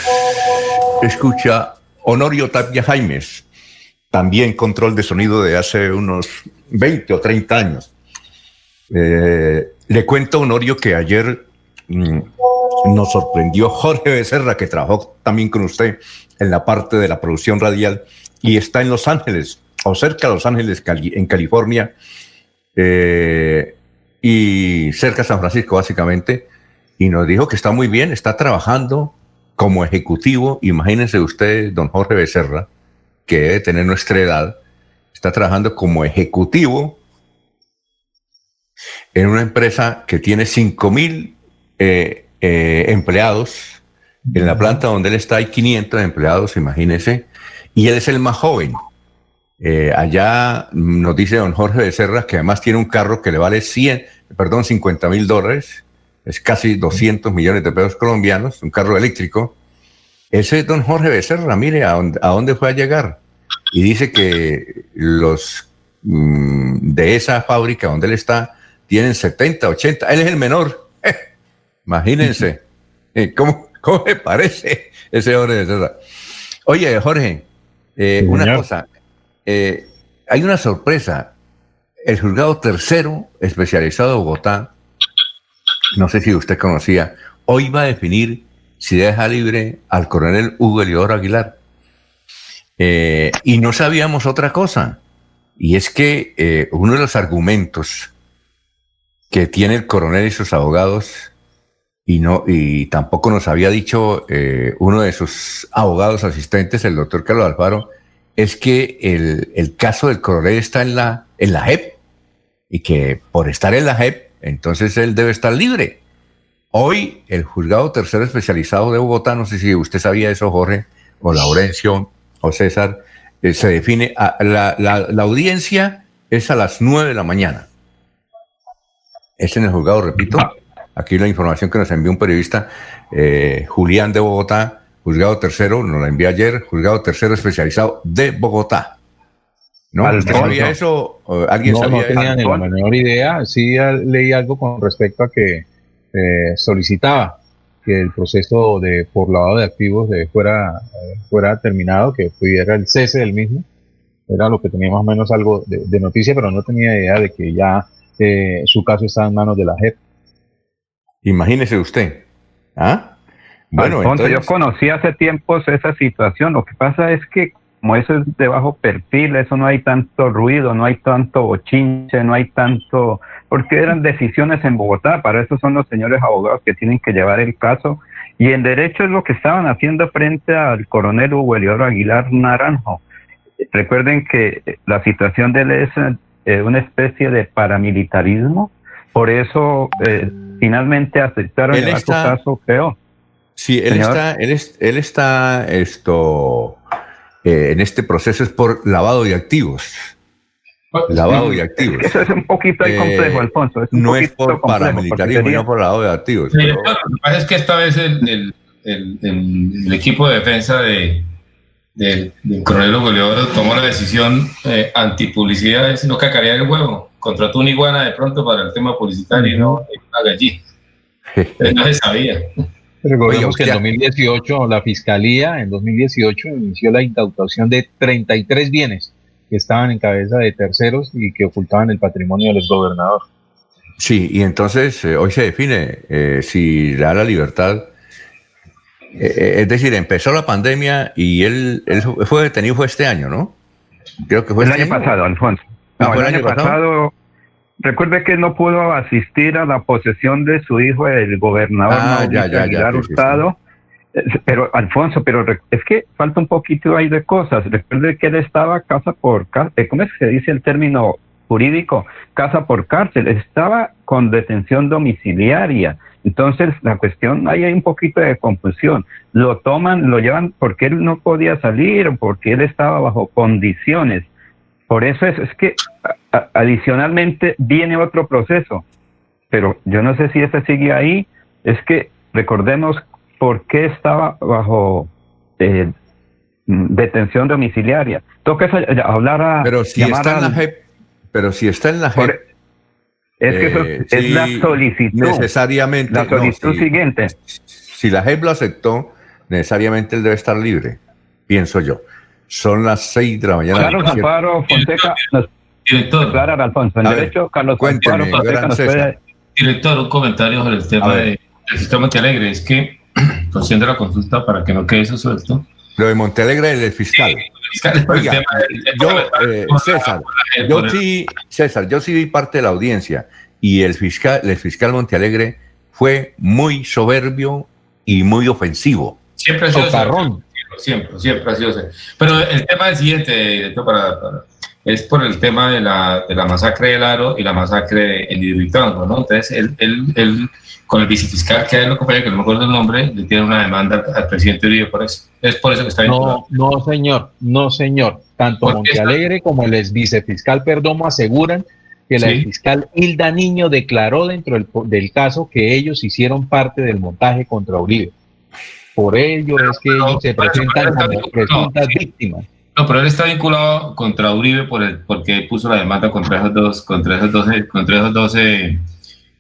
escucha Honorio Tapia Jaimes, también control de sonido de hace unos 20 o 30 años. Eh, le cuento, Honorio, que ayer mm, nos sorprendió Jorge Becerra, que trabajó también con usted en la parte de la producción radial y está en Los Ángeles, o cerca de Los Ángeles, en California, eh, y cerca de San Francisco, básicamente y nos dijo que está muy bien, está trabajando como ejecutivo. Imagínense usted, don Jorge Becerra, que debe tener nuestra edad, está trabajando como ejecutivo en una empresa que tiene 5 mil eh, eh, empleados. En la planta donde él está hay 500 empleados, imagínese, y él es el más joven. Eh, allá nos dice don Jorge Becerra que además tiene un carro que le vale 100, perdón, 50 mil dólares, es casi 200 millones de pesos colombianos, un carro eléctrico. Ese es don Jorge Becerra, mire a dónde, a dónde fue a llegar. Y dice que los mm, de esa fábrica donde él está tienen 70, 80, él es el menor. imagínense, eh, ¿cómo, ¿cómo me parece ese Jorge Becerra? Oye, Jorge, eh, una cosa, eh, hay una sorpresa. El juzgado tercero especializado de Bogotá, no sé si usted conocía, hoy va a definir si deja libre al coronel Hugo Eliodoro Aguilar. Eh, y no sabíamos otra cosa, y es que eh, uno de los argumentos que tiene el coronel y sus abogados, y, no, y tampoco nos había dicho uno de sus abogados asistentes, el doctor Carlos Alfaro, es que el, caso del coronel está en la, en la JEP y que por estar en la JEP, entonces él debe estar libre. Hoy el juzgado tercero especializado de Bogotá, no sé si usted sabía eso, Jorge, o Laurencio, o César, eh, se define, a, la, audiencia es a las nueve de la mañana. Es en el juzgado, repito, aquí la información que nos envió un periodista, eh, Julián de Bogotá, Juzgado Tercero, nos la envió ayer, Juzgado Tercero especializado de Bogotá. ¿No? sabía eso? ¿Alguien no, sabía no tenía ni la menor idea. Sí leí algo con respecto a que eh, solicitaba que el proceso de por lavado de activos de fuera, eh, fuera terminado, que pudiera el cese del mismo. Era lo que tenía más o menos algo de, noticia, pero no tenía idea de que ya eh, su caso estaba en manos de la JEP. Imagínese usted. ¿Ah? Bueno, entonces... yo conocí hace tiempos esa situación. Lo que pasa es que como eso es de bajo perfil, eso no hay tanto ruido, no hay tanto bochinche, no hay tanto, porque eran decisiones en Bogotá, para eso son los señores abogados que tienen que llevar el caso. Y en derecho es lo que estaban haciendo frente al coronel Hugo Aguilar Naranjo. Recuerden que la situación de él es eh, una especie de paramilitarismo, por eso eh, finalmente aceptaron el caso feo. Sí, él está, él, él está esto, eh, en este proceso es por lavado de activos. Lavado de activos. Eso es un poquito eh, complejo, Alfonso. no es por paramilitarismo, no por lavado de activos. Lo que pasa es que esta vez el, el, el, equipo de defensa de, del, coronel Goleador tomó la decisión eh, antipublicidad, sino cacarear el huevo. Contrató una iguana de pronto para el tema publicitario y no una gallina. no se sabía. Recordemos que en 2018 la Fiscalía, en 2018, inició la incautación de 33 bienes que estaban en cabeza de terceros y que ocultaban el patrimonio del gobernador. Sí, y entonces eh, hoy se define eh, si da la libertad. Eh, es decir, empezó la pandemia y él, fue detenido fue este año, ¿no? Creo que fue el este año, pasado, Alfonso. Ah, el, año, pasado Recuerde que no pudo asistir a la posesión de su hijo, el gobernador ah, ya, ya, Hurtado. Pero, Alfonso, pero es que falta un poquito ahí de cosas. Recuerde que él estaba casa por casa. Eh, ¿Cómo es que se dice el término jurídico? Casa por cárcel. Estaba con detención domiciliaria. Entonces, la cuestión, ahí hay un poquito de confusión. Lo toman, lo llevan porque él no podía salir o porque él estaba bajo condiciones. Por eso es, es que adicionalmente viene otro proceso, pero yo no sé si este sigue ahí, es que recordemos por qué estaba bajo eh, detención domiciliaria. Toca hablar a... Pero si está en la JEP, pero si está en la JEP... es que eso es eh, la solicitud. Necesariamente. La solicitud siguiente. Si la JEP lo aceptó, necesariamente él debe estar libre, pienso yo. Son las seis de la mañana. Carlos Amparo Fonseca Director. Alfonso. En derecho, Carlos Cuénteme, Director, un comentario sobre el tema del sistema Montealegre. Es que, consciente la consulta, para que no quede eso suelto. Lo de Montealegre es el fiscal. Oiga, yo, eh, César, yo sí, César, yo sí vi parte de la audiencia y el fiscal, el fiscal Montealegre fue muy soberbio y muy ofensivo. Siempre ha sido siempre, siempre ha sido Pero el tema es siguiente, director, para es por el tema de la, de la masacre del Aro y la masacre en Hidroituango, ¿no? Entonces, él, él, él, con el vicefiscal que él lo acompaña, que no me acuerdo el nombre, le tiene una demanda al, presidente Uribe por eso. Es por eso que está No, no, señor, no, señor. Tanto Montealegre como el ex vicefiscal Perdomo aseguran que la fiscal Hilda Niño declaró dentro del, del, caso que ellos hicieron parte del montaje contra Uribe. Por ello es que ellos se presentan como presuntas víctimas. No, pero él está vinculado contra Uribe por el, porque puso la demanda contra esos dos, contra esos 12, contra esos 12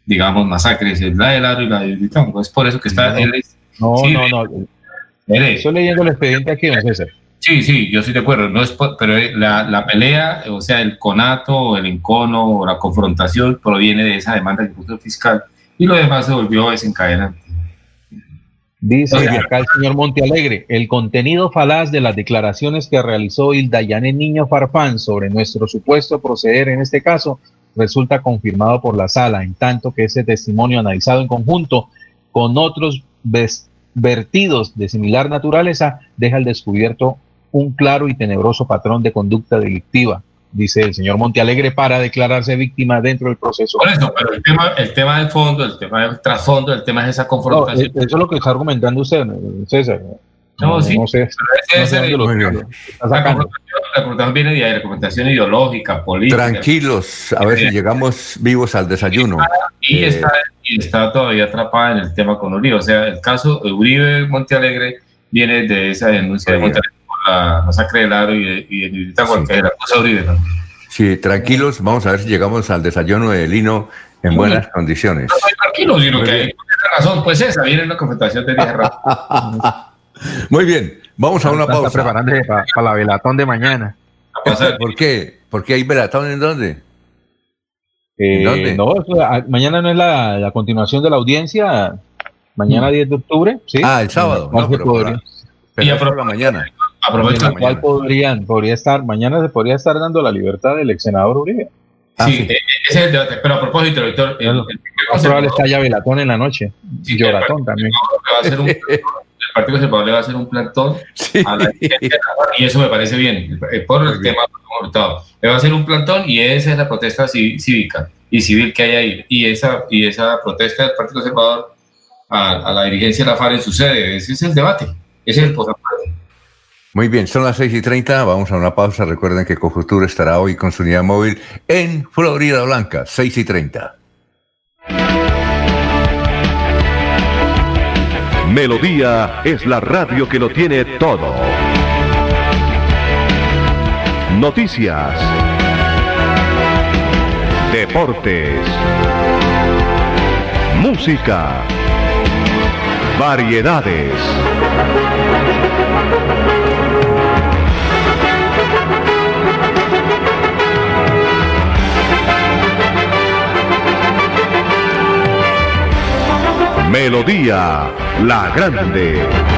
digamos, masacres, la del Aro y la de Vitango. Es por eso que está no, él. no, no, no. Estoy leyendo el expediente aquí, don César. Sí, sí, yo estoy de acuerdo, no es pero la, la, pelea, o sea, el conato, el encono o la confrontación proviene de esa demanda que puso el fiscal y lo demás se volvió desencadenante. Dice acá el señor Montealegre, el contenido falaz de las declaraciones que realizó Hilda Niño Farfán sobre nuestro supuesto proceder en este caso resulta confirmado por la sala, en tanto que ese testimonio analizado en conjunto con otros vertidos de similar naturaleza deja al descubierto un claro y tenebroso patrón de conducta delictiva, dice el señor Montealegre, para declararse víctima dentro del proceso. Por eso, pero el tema, el tema del fondo, el tema del trasfondo, el tema es esa confrontación. eso es lo que está argumentando usted, César. No, sí, no sé, no sé el, la, confrontación viene de la confrontación ideológica, política. Tranquilos, a ver si llegamos vivos al desayuno. Y, eh, está, y está todavía atrapada en el tema con Uribe. O sea, el caso de Uribe Montealegre viene de esa denuncia de Montealegre la masacre del Aro y de, y de que la cosa Uribe. ¿no? Sí, tranquilos, vamos a ver si llegamos al desayuno de Lino en buenas condiciones. No, tranquilos, sino que hay razón, pues esa viene una confrontación de 10 Muy bien, vamos a una pausa. Está preparando para, la velatón de mañana. ¿Por qué? ¿Por qué hay velatón en dónde? Eh, ¿En dónde? No, mañana no es la, continuación de la audiencia. Mañana 10 mm. de octubre, ¿sí? Ah, el sábado. No, pero, podría, y por la mañana. Aprovecha cuál podrían, podría estar, mañana se podría estar dando la libertad del ex senador Uribe. Ah, sí, ese es el debate. Pero a propósito, doctor, el, el, el, probable está ya velatón en la noche. Sí, Lloratón también. Va a ser un, el Partido Conservador le va a hacer un plantón a la y eso me parece bien, por el tema Le va a hacer un plantón y esa es la protesta cívica y civil que hay ahí. Y esa, y esa protesta del Partido Conservador a, a la dirigencia de la FARC sucede. Ese es el debate, ese es el posapaste. Muy bien, son las 6 y 30, vamos a una pausa. Recuerden que Cofuturo estará hoy con su unidad móvil en Florida Blanca, 6 y 30. Melodía es la radio que lo tiene todo. Noticias. Deportes. Música. Variedades. Melodía La Grande.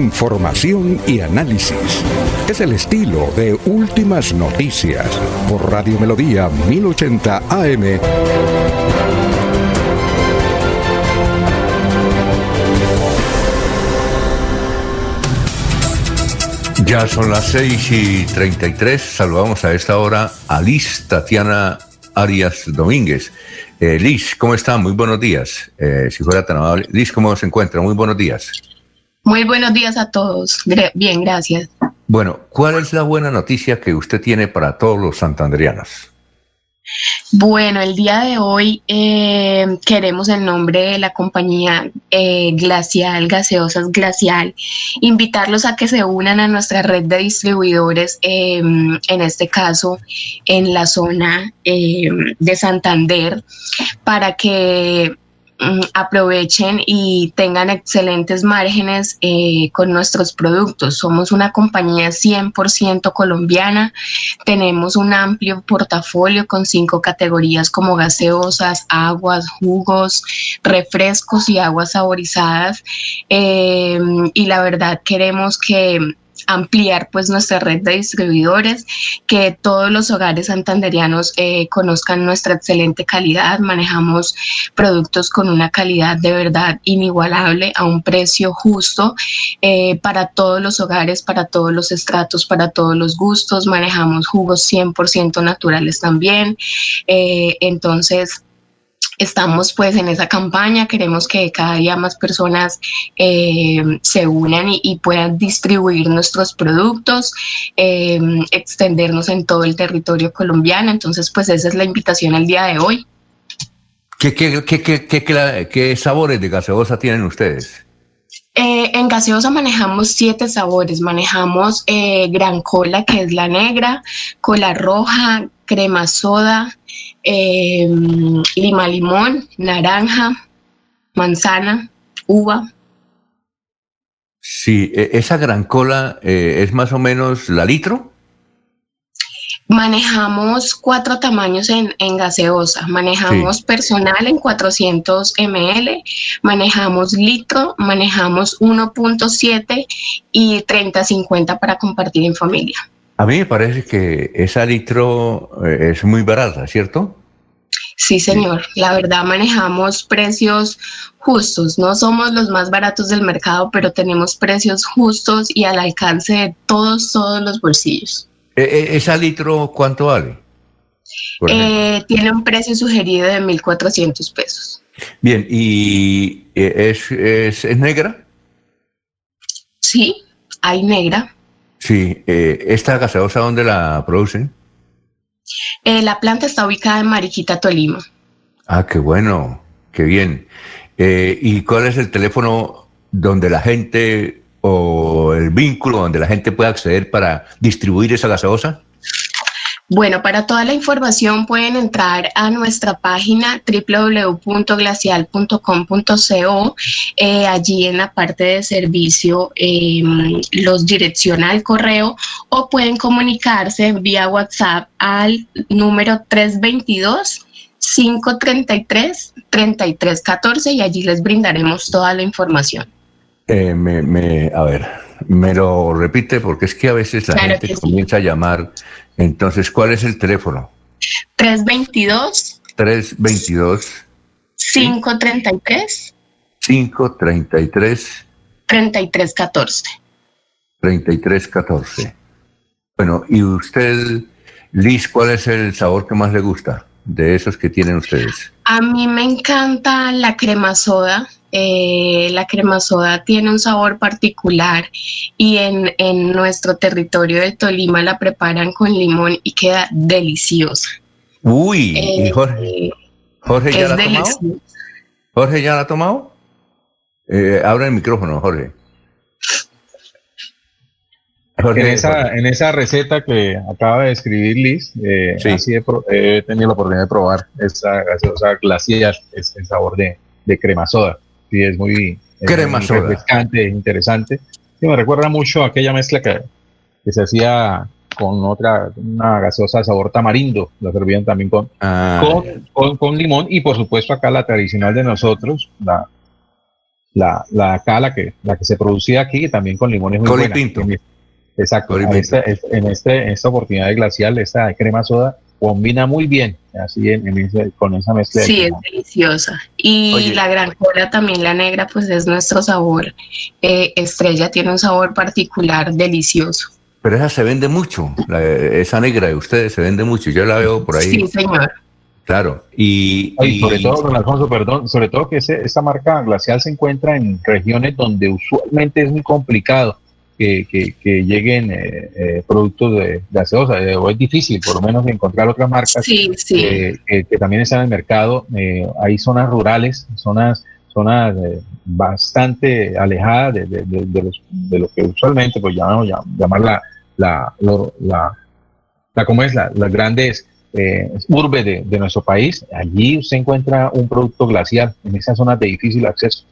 Información y análisis. Es el estilo de Últimas Noticias por Radio Melodía 1080 AM. Ya son las 6 y 33. Saludamos a esta hora a Liz Tatiana Arias Domínguez. Eh, Liz, ¿cómo está? Muy buenos días. Eh, si fuera tan amable. Liz, ¿cómo se encuentra? Muy buenos días. Muy buenos días a todos. Bien, gracias. Bueno, ¿cuál es la buena noticia que usted tiene para todos los santandrianos? Bueno, el día de hoy eh, queremos en nombre de la compañía eh, Glacial, Gaseosas Glacial, invitarlos a que se unan a nuestra red de distribuidores, em, en este caso en la zona em, de Santander, para que aprovechen y tengan excelentes márgenes eh, con nuestros productos. Somos una compañía 100% colombiana, tenemos un amplio portafolio con cinco categorías como gaseosas, aguas, jugos, refrescos y aguas saborizadas. Eh, y la verdad queremos que ampliar pues nuestra red de distribuidores, que todos los hogares santanderianos eh, conozcan nuestra excelente calidad, manejamos productos con una calidad de verdad inigualable a un precio justo eh, para todos los hogares, para todos los estratos, para todos los gustos, manejamos jugos 100% naturales también, eh, entonces estamos pues en esa campaña, queremos que cada día más personas eh, se unan y, puedan distribuir nuestros productos, eh, extendernos en todo el territorio colombiano, entonces pues esa es la invitación al día de hoy. ¿Qué, qué, qué, qué sabores de gaseosa tienen ustedes? Eh, en gaseosa manejamos siete sabores. Manejamos gran cola, que es la negra, cola roja, crema soda, Em, lima limón, naranja, manzana, uva. Sí, e, esa gran cola eh, es más o menos la litro. Manejamos cuatro tamaños en, gaseosa. Manejamos personal en 400 ml, manejamos litro, manejamos 1.7 y 30-50 para compartir en familia. A mí me parece que esa litro eh, es muy barata, ¿cierto? Sí, señor. La verdad manejamos precios justos. No somos los más baratos del mercado, pero tenemos precios justos y al alcance de todos, todos los bolsillos. ¿E, e, ¿Esa litro cuánto vale? Eh, tiene un precio sugerido de 1.400 pesos. Bien, ¿y eh, es, es negra? Sí, hay negra. Sí, eh, ¿esta gaseosa dónde la producen? Eh, la planta está ubicada en Mariquita, Tolima. Ah, qué bueno, qué bien. Eh, ¿Y cuál es el teléfono donde la gente o el vínculo donde la gente puede acceder para distribuir esa gaseosa? Bueno, para toda la información pueden entrar a nuestra página www.glacial.com.co. Eh, allí en la parte de servicio em, los direcciona al correo o pueden comunicarse vía WhatsApp al número 322. 533-3314 y allí les brindaremos toda la información. Eh, me, a ver, me lo repite porque es que a veces la gente comienza a llamar. Entonces, ¿cuál es el teléfono? 322. 322. 533. 533. 3314. 3314. Bueno, y usted, Liz, ¿cuál es el sabor que más le gusta de esos que tienen ustedes? A mí me encanta la crema soda eh, la crema soda tiene un sabor particular y en, nuestro territorio de Tolima la preparan con limón y queda deliciosa. Uy, ¿y eh, Jorge? ¿Jorge ya la ha tomado? ¿Jorge ya la ha tomado? Eh, abra el micrófono, Jorge. En, esa, en esa receta que acaba de escribir Liz, eh, he, tenido la oportunidad de probar esa gaseosa glacial, este sabor de, de crema soda. Sí, es muy, crema soda. refrescante, interesante. Sí, me recuerda mucho a aquella mezcla que, que se hacía con otra, una gaseosa de sabor tamarindo, la servían también con, ah. con, con, limón y por supuesto acá la tradicional de nosotros, la, la, la acá la que, la que se producía aquí también con limón es muy buena. Pinto. Exacto, en, este, en, este, en esta oportunidad de glacial, esta crema soda combina muy bien así en, con esa mezcla. Sí, es deliciosa. Y la gran cola también, la negra, pues es nuestro sabor. Eh, estrella tiene un sabor particular delicioso. Pero esa se vende mucho, esa negra de ustedes se vende mucho, yo la veo por ahí. Sí, señor. Claro, y, sobre todo, don Alfonso, perdón, sobre todo que esa marca glacial se encuentra en regiones donde usualmente es muy complicado que, que, lleguen eh, eh, productos de gaseosa, eh, o es difícil por lo menos encontrar otras marcas sí, sí. que, también están en el mercado. hay zonas rurales, zonas zonas bastante alejadas de, de, de, lo que usualmente pues llamamos llamar la, la, la, la, ¿cómo es? La, las grandes eh, urbes de, de, nuestro país, allí usted encuentra un producto glacial en esas zonas de difícil acceso.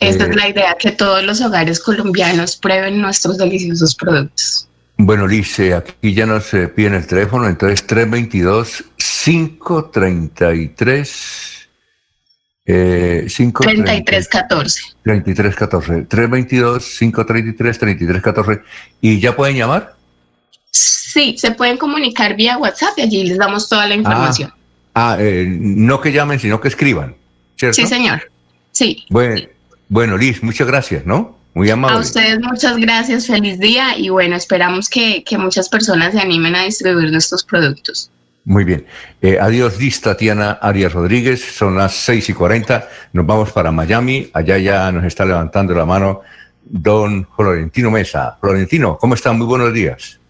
Esa es eh, la idea, que todos los hogares colombianos prueben nuestros deliciosos productos. Bueno, Liz, aquí ya nos piden el teléfono, entonces 322 533 eh, 3314. 3314. 322 533 3314. ¿Y ya pueden llamar? Sí, se pueden comunicar vía WhatsApp y allí les damos toda la ah. información. Ah, eh, no que llamen, sino que escriban. ¿cierto? Sí, señor. Sí. Bueno, bueno, Liz, muchas gracias, ¿no? Muy amable. A ustedes muchas gracias, feliz día y bueno, esperamos que, que muchas personas se animen a distribuir nuestros productos. Muy bien. Eh, adiós, Liz Tatiana Arias Rodríguez. Son las 6 y 40. Nos vamos para Miami. Allá ya nos está levantando la mano don Florentino Mesa. Florentino, ¿cómo está? Muy buenos días.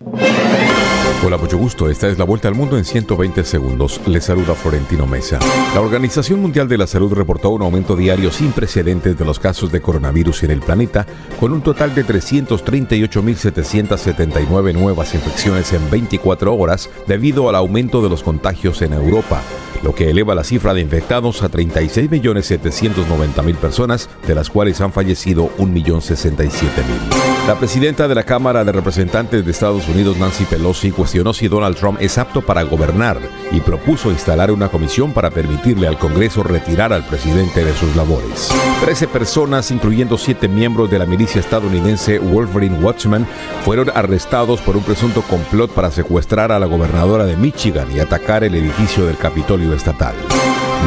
Hola, mucho gusto. Esta es la vuelta al mundo en 120 segundos. Le saluda Florentino Mesa. La Organización Mundial de la Salud reportó un aumento diario sin precedentes de los casos de coronavirus en el planeta, con un total de 338.779 nuevas infecciones en 24 horas debido al aumento de los contagios en Europa lo que eleva la cifra de infectados a 36.790.000 personas, de las cuales han fallecido 1.067.000. La presidenta de la Cámara de Representantes de Estados Unidos, Nancy Pelosi, cuestionó si Donald Trump es apto para gobernar y propuso instalar una comisión para permitirle al Congreso retirar al presidente de sus labores. Trece personas, incluyendo siete miembros de la milicia estadounidense Wolverine Watchman, fueron arrestados por un presunto complot para secuestrar a la gobernadora de Michigan y atacar el edificio del Capitolio estatal.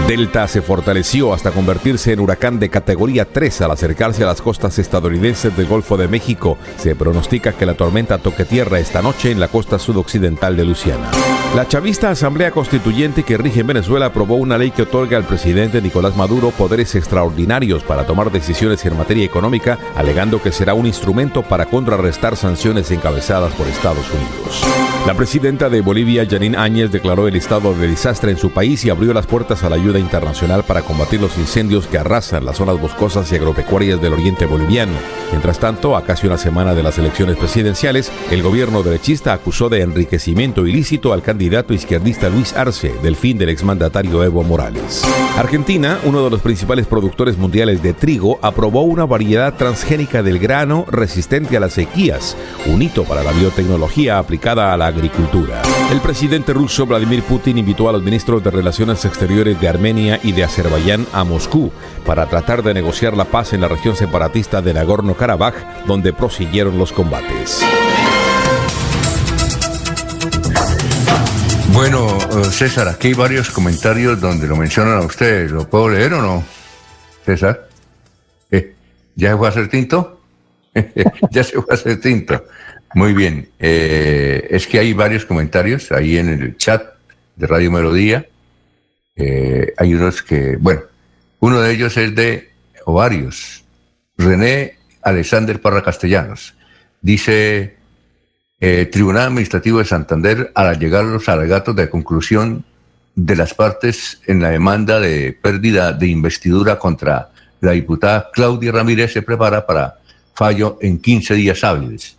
Delta se fortaleció hasta convertirse en huracán de categoría 3 al acercarse a las costas estadounidenses del Golfo de México. Se pronostica que la tormenta toque tierra esta noche en la costa sudoccidental de Luciana. La chavista Asamblea Constituyente que rige en Venezuela aprobó una ley que otorga al presidente Nicolás Maduro poderes extraordinarios para tomar decisiones en materia económica, alegando que será un instrumento para contrarrestar sanciones encabezadas por Estados Unidos. La presidenta de Bolivia, Janine Áñez, declaró el estado de desastre en su país y abrió las puertas a la ayuda internacional para combatir los incendios que arrasan las zonas boscosas y agropecuarias del oriente boliviano. Mientras tanto, a casi una semana de las elecciones presidenciales, el gobierno derechista acusó de enriquecimiento ilícito al candidato izquierdista Luis Arce del fin del exmandatario Evo Morales. Argentina, uno de los principales productores mundiales de trigo, aprobó una variedad transgénica del grano resistente a las sequías, un hito para la biotecnología aplicada a la agricultura. El presidente ruso Vladimir Putin invitó a los ministros de Relaciones Exteriores de Armenia y de Azerbaiyán a Moscú para tratar de negociar la paz en la región separatista de Nagorno-Karabaj, donde prosiguieron los combates. Bueno, eh, César, aquí hay varios comentarios donde lo mencionan a usted. ¿Lo puedo leer o no? César, eh, ¿ya se fue a hacer tinto? ya se fue a hacer tinto. Muy bien. Eh, es que hay varios comentarios ahí en el chat de Radio Melodía. Eh, hay unos que, bueno, uno de ellos es de ovarios. René Alexander Parra Castellanos. Dice, eh, Tribunal Administrativo de Santander, al llegar los alegatos de conclusión de las partes en la demanda de pérdida de investidura contra la diputada Claudia Ramírez se prepara para fallo en 15 días hábiles.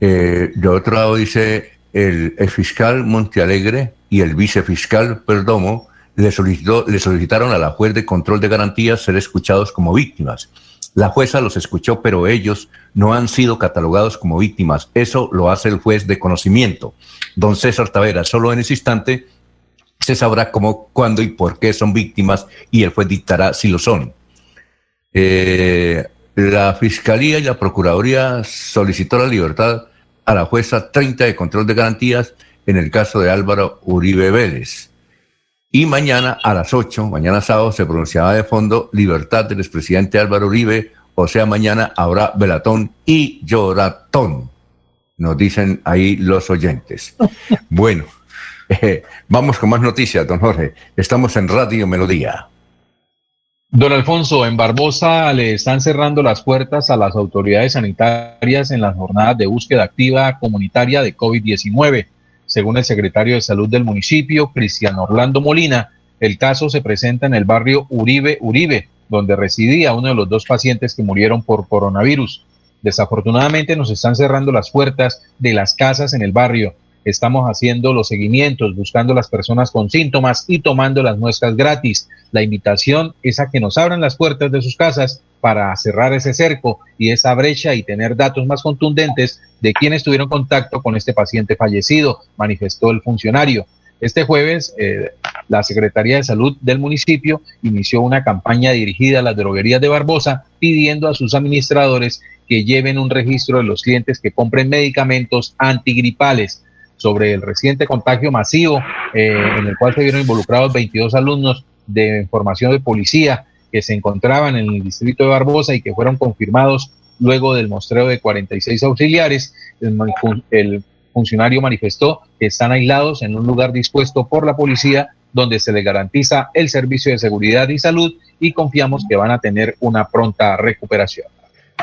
Eh, de otro lado dice el, fiscal Montealegre y el vicefiscal Perdomo le, solicitó, le solicitaron a la juez de control de garantías ser escuchados como víctimas. La jueza los escuchó, pero ellos no han sido catalogados como víctimas. Eso lo hace el juez de conocimiento. Don César Tavera, solo en ese instante se sabrá cómo, cuándo y por qué son víctimas y el juez dictará si lo son. Eh, la Fiscalía y la Procuraduría solicitó la libertad a la jueza 30 de control de garantías en el caso de Álvaro Uribe Vélez. Y mañana a las 8, mañana sábado, se pronunciará de fondo libertad del expresidente Álvaro Uribe, o sea, mañana habrá velatón y lloratón, nos dicen ahí los oyentes. Bueno, eh, vamos con más noticias, don Jorge. Estamos en Radio Melodía. Don Alfonso, en Barbosa le están cerrando las puertas a las autoridades sanitarias en las jornadas de búsqueda activa comunitaria de COVID-19. Según el secretario de Salud del municipio, Cristiano Orlando Molina, el caso se presenta en el barrio Uribe Uribe, donde residía uno de los dos pacientes que murieron por coronavirus. Desafortunadamente nos están cerrando las puertas de las casas en el barrio estamos haciendo los seguimientos, buscando las personas con síntomas y tomando las muestras gratis. La invitación es a que nos abran las puertas de sus casas para cerrar ese cerco y esa brecha y tener datos más contundentes de quienes tuvieron contacto con este paciente fallecido, manifestó el funcionario. Este jueves, eh, la Secretaría de Salud del municipio inició una campaña dirigida a las droguerías de Barbosa pidiendo a sus administradores que lleven un registro de los clientes que compren medicamentos antigripales sobre el reciente contagio masivo eh, en el cual se vieron involucrados 22 alumnos de formación de policía que se encontraban en el distrito de Barbosa y que fueron confirmados luego del mostreo de 46 auxiliares. El, funcionario manifestó que están aislados en un lugar dispuesto por la policía donde se les garantiza el servicio de seguridad y salud y confiamos que van a tener una pronta recuperación.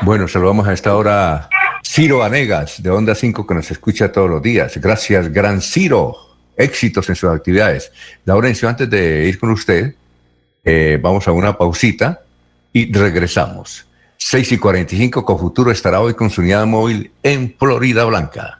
Bueno, saludamos a esta hora Ciro Anegas, de Onda 5, que nos escucha todos los días. Gracias, gran Ciro. Éxitos en sus actividades. Laurencio, antes de ir con usted, eh, vamos a una pausita y regresamos. 6 y 45, con Futuro estará hoy con su unidad móvil en Florida Blanca.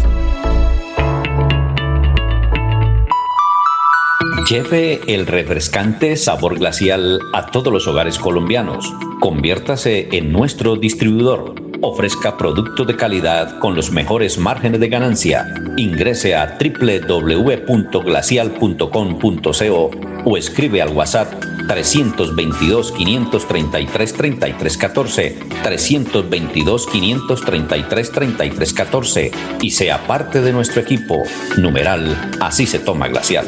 Lleve el refrescante sabor glacial a todos los hogares colombianos. Conviértase en nuestro distribuidor. Ofrezca producto de calidad con los mejores márgenes de ganancia. Ingrese a www.glacial.com.co o escribe al WhatsApp 322 533 3314 322 533 3314 y sea parte de nuestro equipo. Numeral, así se toma glacial.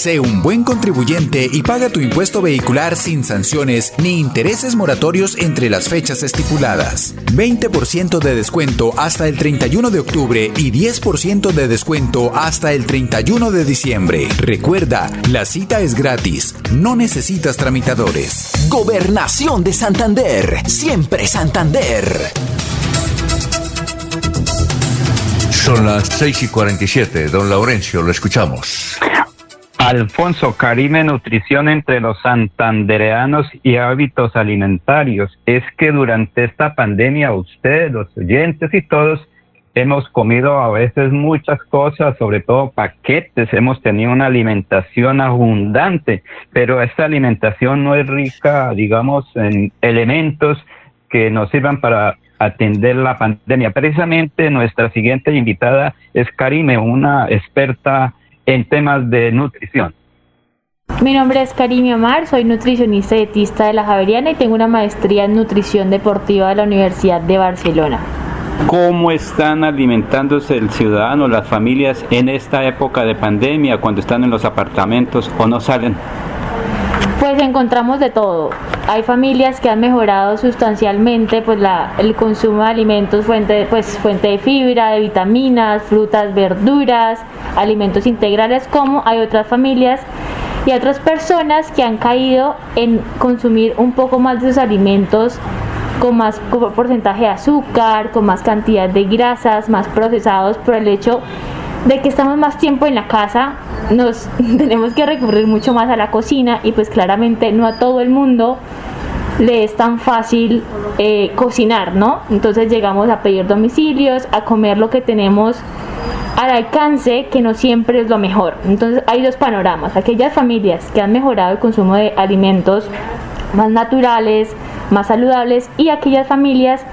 Sé un buen contribuyente y paga tu impuesto vehicular sin sanciones ni intereses moratorios entre las fechas estipuladas. 20% de descuento hasta el 31 de octubre y 10% de descuento hasta el 31 de diciembre. Recuerda, la cita es gratis, no necesitas tramitadores. Gobernación de Santander, siempre Santander. Son las 6 y 47. Don Laurencio, lo escuchamos. Alfonso, Karime Nutrición entre los santandereanos y hábitos alimentarios. Es que durante esta pandemia ustedes, los oyentes y todos, hemos comido a veces muchas cosas, sobre todo paquetes, hemos tenido una alimentación abundante, pero esta alimentación no es rica, digamos, en elementos que nos sirvan para atender la pandemia. Precisamente nuestra siguiente invitada es Karime, una experta en temas de nutrición. Mi nombre es Karime Omar, soy nutricionista y dietista de la Javeriana y tengo una maestría en nutrición deportiva de la Universidad de Barcelona. ¿Cómo están alimentándose el ciudadano, las familias en esta época de pandemia, cuando están en los apartamentos o no salen? Pues encontramos de todo. Hay familias que han mejorado sustancialmente pues la, el consumo de alimentos fuente, pues, fuente de fibra, de vitaminas, frutas, verduras, alimentos integrales, como hay otras familias y otras personas que han caído en consumir un poco más de sus alimentos con más porcentaje de azúcar, con más cantidad de grasas, más procesados por el hecho de que estamos más tiempo en la casa, nos tenemos que recurrir mucho más a la cocina y pues claramente no a todo el mundo le es tan fácil eh, cocinar, ¿no? Entonces llegamos a pedir domicilios, a comer lo que tenemos al alcance, que no siempre es lo mejor. Entonces hay dos panoramas, aquellas familias que han mejorado el consumo de alimentos más naturales, más saludables y aquellas familias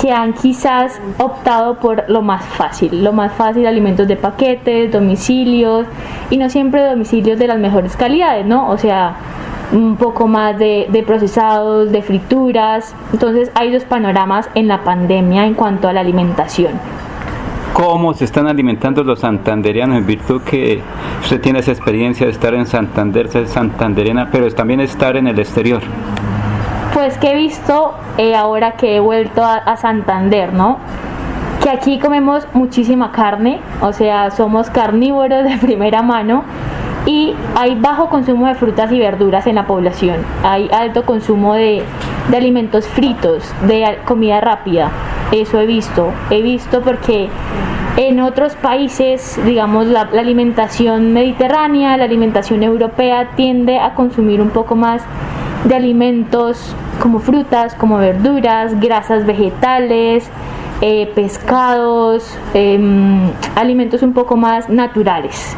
que han quizás optado por lo más fácil, lo más fácil, alimentos de paquetes, domicilios y no siempre domicilios de las mejores calidades, ¿no? O sea, un poco más de, procesados, de frituras. Entonces hay dos panoramas en la pandemia en cuanto a la alimentación. ¿Cómo se están alimentando los santanderianos en virtud que usted tiene esa experiencia de estar en Santander, ser santanderiana, pero también estar en el exterior? Pues que he visto eh, ahora que he vuelto a, Santander, ¿no? que aquí comemos muchísima carne, o sea, somos carnívoros de primera mano y hay bajo consumo de frutas y verduras en la población, hay alto consumo de, alimentos fritos, de comida rápida, eso he visto, he visto porque en otros países, digamos, la, alimentación mediterránea, la alimentación europea tiende a consumir un poco más de alimentos como frutas, como verduras, grasas vegetales, eh, pescados, eh, alimentos un poco más naturales.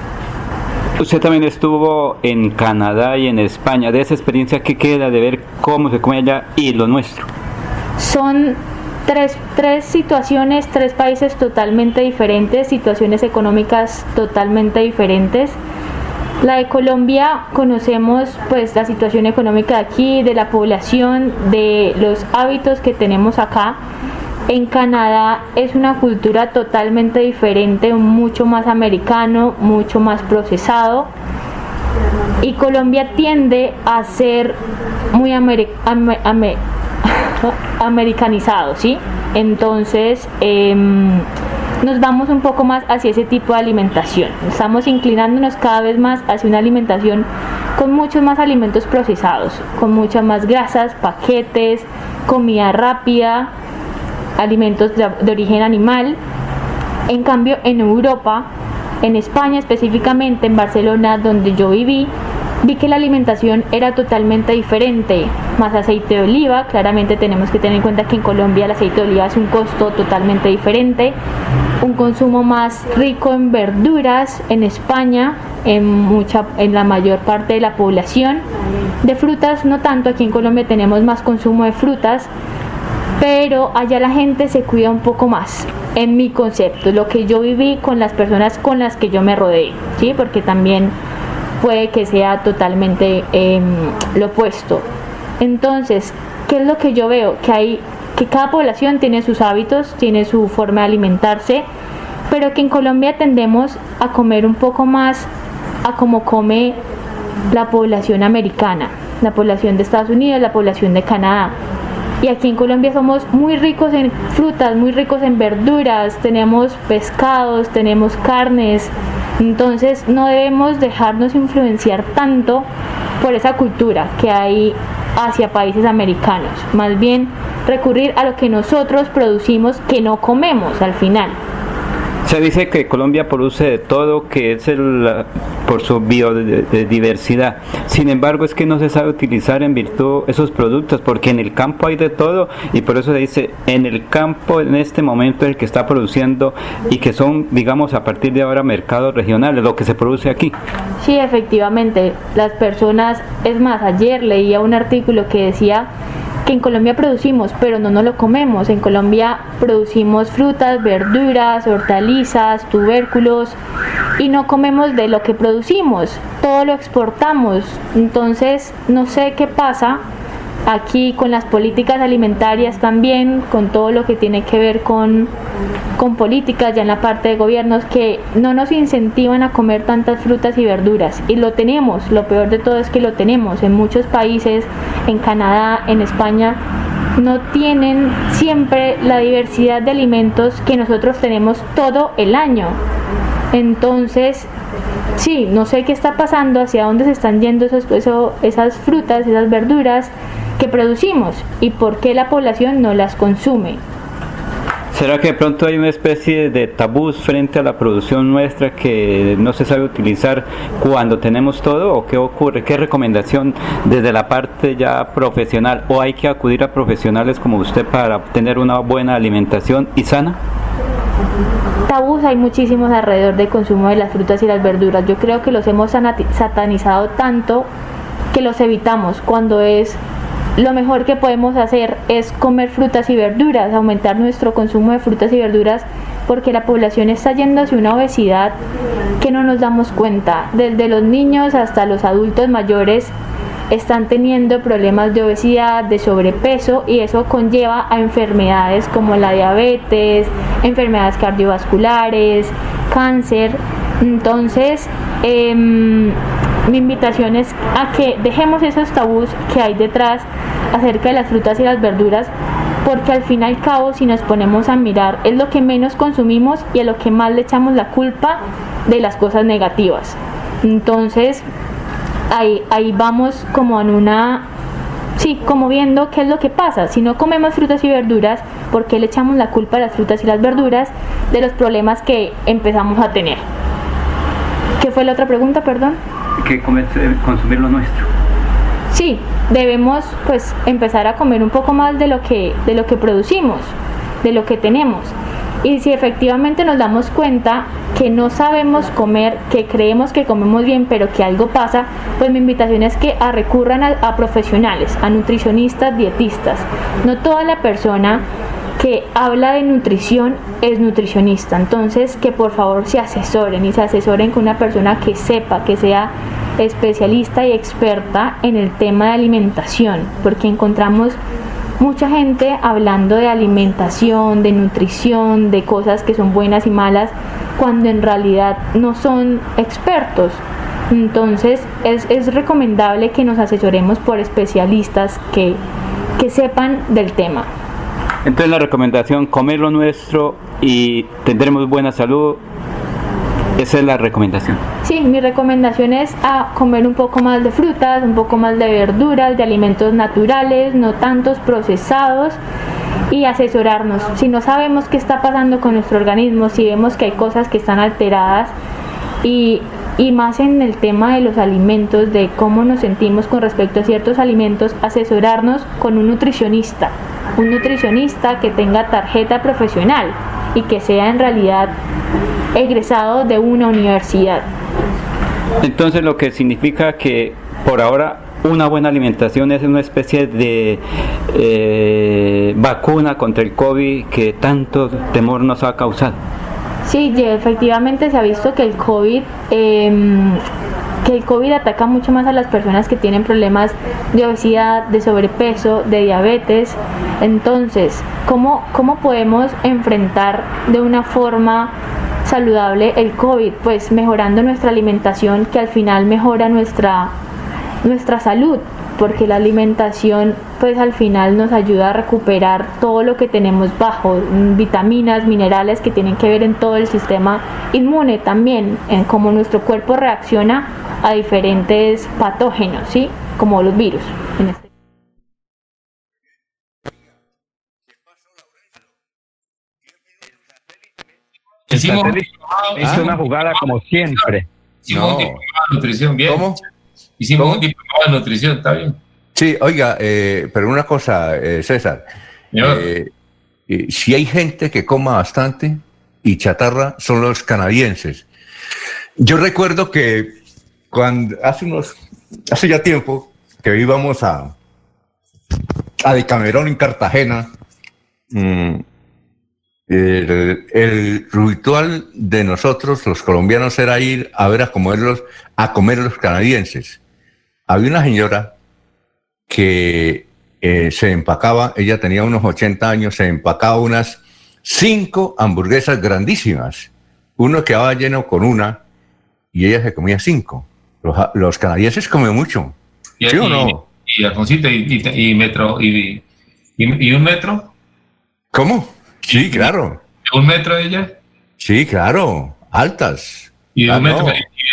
Usted también estuvo en Canadá y en España. De esa experiencia, ¿qué queda de ver cómo se come allá y lo nuestro? Son tres, tres situaciones, tres países totalmente diferentes, situaciones económicas totalmente diferentes. La de Colombia conocemos pues la situación económica de aquí, de la población, de los hábitos que tenemos acá. En Canadá es una cultura totalmente diferente, mucho más americano, mucho más procesado. Y Colombia tiende a ser muy amer amer amer americanizado, ¿sí? Entonces, eh, nos vamos un poco más hacia ese tipo de alimentación. Estamos inclinándonos cada vez más hacia una alimentación con muchos más alimentos procesados, con muchas más grasas, paquetes, comida rápida, alimentos de, de origen animal. En cambio, en Europa, en España específicamente, en Barcelona, donde yo viví, vi que la alimentación era totalmente diferente. Más aceite de oliva, claramente tenemos que tener en cuenta que en Colombia el aceite de oliva es un costo totalmente diferente. Un consumo más rico en verduras en España, en, mucha, en la mayor parte de la población. De frutas no tanto, aquí en Colombia tenemos más consumo de frutas, pero allá la gente se cuida un poco más, en mi concepto, lo que yo viví con las personas con las que yo me rodeé, ¿sí? Porque también puede que sea totalmente eh, lo opuesto. Entonces, ¿qué es lo que yo veo? Que hay que cada población tiene sus hábitos, tiene su forma de alimentarse, pero que en Colombia tendemos a comer un poco más a como come la población americana, la población de Estados Unidos, la población de Canadá. Y aquí en Colombia somos muy ricos en frutas, muy ricos en verduras, tenemos pescados, tenemos carnes. Entonces no debemos dejarnos influenciar tanto por esa cultura que hay hacia países americanos. Más bien recurrir a lo que nosotros producimos que no comemos al final. Se dice que Colombia produce de todo, que es el, por su biodiversidad. Sin embargo, es que no se sabe utilizar en virtud esos productos, porque en el campo hay de todo y por eso se dice, en el campo en este momento el que está produciendo y que son, digamos, a partir de ahora mercados regionales, lo que se produce aquí. Sí, efectivamente, las personas, es más, ayer leía un artículo que decía que en Colombia producimos, pero no nos lo comemos. En Colombia producimos frutas, verduras, hortalizas, tubérculos y no comemos de lo que producimos, todo lo exportamos. Entonces, no sé qué pasa aquí con las políticas alimentarias también, con todo lo que tiene que ver con, con políticas ya en la parte de gobiernos que no nos incentivan a comer tantas frutas y verduras. Y lo tenemos, lo peor de todo es que lo tenemos. En muchos países, en Canadá, en España, no tienen siempre la diversidad de alimentos que nosotros tenemos todo el año. Entonces, sí, no sé qué está pasando, hacia dónde se están yendo esos, esas frutas, esas verduras que producimos y por qué la población no las consume. ¿Será que de pronto hay una especie de tabús frente a la producción nuestra que no se sabe utilizar cuando tenemos todo? ¿O qué ocurre? ¿Qué recomendación desde la parte ya profesional? ¿O hay que acudir a profesionales como usted para tener una buena alimentación y sana? Tabús hay muchísimos alrededor del consumo de las frutas y las verduras. Yo creo que los hemos satanizado tanto que los evitamos cuando es lo mejor que podemos hacer es comer frutas y verduras, aumentar nuestro consumo de frutas y verduras porque la población está yendo hacia una obesidad que no nos damos cuenta. Desde los niños hasta los adultos mayores están teniendo problemas de obesidad, de sobrepeso y eso conlleva a enfermedades como la diabetes, enfermedades cardiovasculares, cáncer. Entonces, em, mi invitación es a que dejemos esos tabús que hay detrás acerca de las frutas y las verduras, porque al fin y al cabo, si nos ponemos a mirar, es lo que menos consumimos y a lo que más le echamos la culpa de las cosas negativas. Entonces, ahí, ahí vamos como en una sí, como viendo qué es lo que pasa. Si no comemos frutas y verduras, ¿por qué le echamos la culpa a las frutas y las verduras de los problemas que empezamos a tener? ¿Qué fue la otra pregunta, perdón? Que consumir lo nuestro. Sí, debemos pues empezar a comer un poco más de lo que de lo que producimos, de lo que tenemos. Y si efectivamente nos damos cuenta que no sabemos comer, que creemos que comemos bien, pero que algo pasa, pues mi invitación es que a recurran a, a profesionales, a nutricionistas, dietistas. No toda la persona que habla de nutrición es nutricionista. Entonces, que por favor se asesoren y se asesoren con una persona que sepa, que sea especialista y experta en el tema de alimentación, porque encontramos mucha gente hablando de alimentación, de nutrición, de cosas que son buenas y malas, cuando en realidad no son expertos. Entonces es, es recomendable que nos asesoremos por especialistas que, que sepan del tema. Entonces la recomendación, comer lo nuestro y tendremos buena salud. Esa es la recomendación. Sí, mi recomendación es a comer un poco más de frutas, un poco más de verduras, de alimentos naturales, no tantos procesados y asesorarnos. Si no sabemos qué está pasando con nuestro organismo, si vemos que hay cosas que están alteradas y, y más en el tema de los alimentos, de cómo nos sentimos con respecto a ciertos alimentos, asesorarnos con un nutricionista un nutricionista que tenga tarjeta profesional y que sea en realidad egresado de una universidad. Entonces lo que significa que por ahora una buena alimentación es una especie de eh, vacuna contra el COVID que tanto temor nos ha causado. Sí, efectivamente se ha visto que el COVID em, que el COVID ataca mucho más a las personas que tienen problemas de obesidad, de sobrepeso, de diabetes. Entonces, ¿cómo, cómo podemos enfrentar de una forma saludable el COVID? Pues mejorando nuestra alimentación que al final mejora nuestra, nuestra salud porque la alimentación pues al final nos ayuda a recuperar todo lo que tenemos bajo, vitaminas, minerales que tienen que ver en todo el sistema inmune también, en cómo nuestro cuerpo reacciona a diferentes patógenos, ¿sí? Como los virus. Este Hicimos hizo una jugada como siempre. Hicimos un nutrición bien. ¿Cómo? Hicimos un diplomado de nutrición, está bien. Sí, oiga, eh, pero una cosa, eh, César. Eh, si hay gente que coma bastante y chatarra, son los canadienses. Yo recuerdo que cuando hace unos, hace ya tiempo que íbamos a, a Decamerón en Cartagena, mm, el, ritual de nosotros, los colombianos, era ir a ver a comerlos, a comer los canadienses. Había una señora que eh, se empacaba, ella tenía unos 80 años, se empacaba unas cinco hamburguesas grandísimas. Uno quedaba lleno con una y ella se comía cinco. Los, canadienses comen mucho. ¿Sí o no? Y, y, metro, y, y, un metro. ¿Cómo? Sí, claro. ¿Un metro de ella? Sí, claro. Altas. ¿Y un, ah, metro,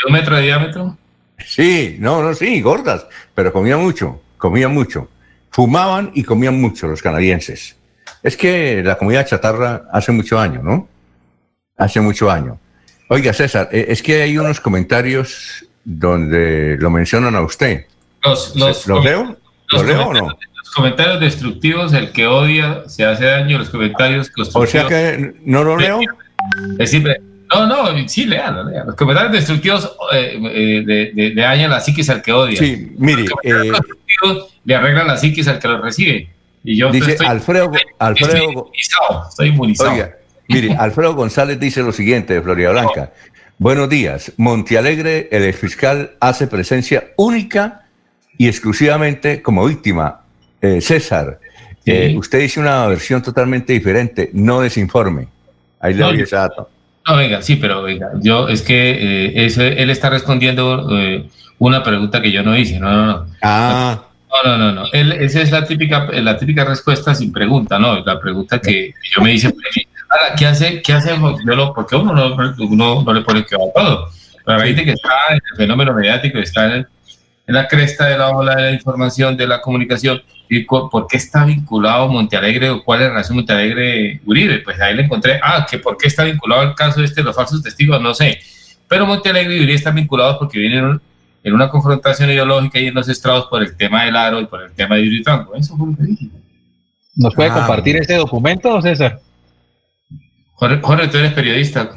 un metro de diámetro? Sí, no, no, sí, gordas, pero comían mucho, comían mucho. Fumaban y comían mucho los canadienses. Es que la comida chatarra hace mucho año, ¿no? Hace mucho año. Oiga, César, eh, es que hay unos comentarios donde lo mencionan a usted. Los, los, leo? ¿Los leo o no? Los comentarios destructivos, el que odia se hace daño, los comentarios constructivos. O sea que no lo leo. Es simple. No, no, sí, lean, lean. Los comentarios destructivos eh, eh, de, de, de, dañan la psiquis al que odia. Sí, mire. Eh, le arreglan la psiquis al que lo recibe. Y yo dice Alfredo, Alfredo, estoy inmunizado, estoy inmunizado. Oiga, mire, Alfredo González dice lo siguiente de Florida Blanca. Buenos días. Montealegre, el fiscal, hace presencia única y exclusivamente como víctima. César, usted dice una versión totalmente diferente, no desinforme. Ahí le doy ese dato. No, venga, sí, pero venga, yo es que eh, ese, él está respondiendo eh, una pregunta que yo no hice, no, no, no. Ah. No, no, no, no. Él, esa es la típica, la típica respuesta sin pregunta, ¿no? La pregunta que yo me dice, ahora, ¿qué hace, qué hacemos? Porque uno no, uno no le pone que va a todo. Pero la gente que está en el fenómeno mediático, está en, en la cresta de la ola de la información, de la comunicación, por qué está vinculado Montealegre o cuál es la relación Montealegre-Uribe. Pues ahí le encontré, ah, que por qué está vinculado el caso este de los falsos testigos, no sé. Pero Montealegre y Uribe están vinculados porque vienen en una confrontación ideológica y en los estrados por el tema del aro y por el tema de Uritango. Eso fue lo que dije. ¿Nos puede ah, compartir este documento, César? Jorge, Jorge, tú eres periodista.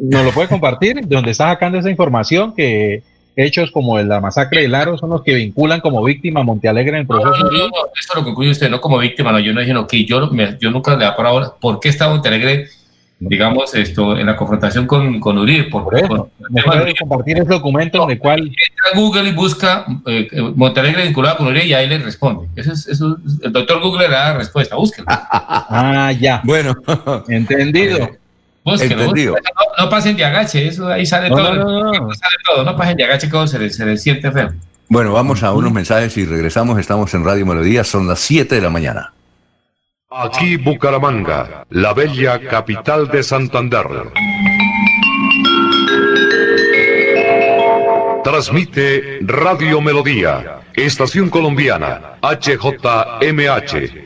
¿Nos lo puede compartir? ¿De dónde está sacando esa información que hechos como la masacre del Aro son los que vinculan como víctima a Montealegre en el proceso. No, no, no, eso lo concluye usted, no como víctima, no, yo no dije, no, que yo, yo nunca le da por ahora, ¿por qué está Montealegre, digamos, esto, en la confrontación con, con Uribe? Por, por eso, compartir ese documento en el cual... Entra a Google y busca eh, Montealegre vinculado con Uribe y ahí le responde. Eso es, eso, el doctor Google le da la respuesta, búsquelo. ah, ya. Bueno. Entendido. Búsquelo, No, pasen de agache, eso ahí sale todo. No, sale todo, no pasen de agache, que se, se les siente feo. Bueno, vamos a unos mensajes y regresamos. Estamos en Radio Melodía, son las 7 de la mañana. Aquí Bucaramanga, la bella capital de Santander. Transmite Radio Melodía, Estación Colombiana, HJMH.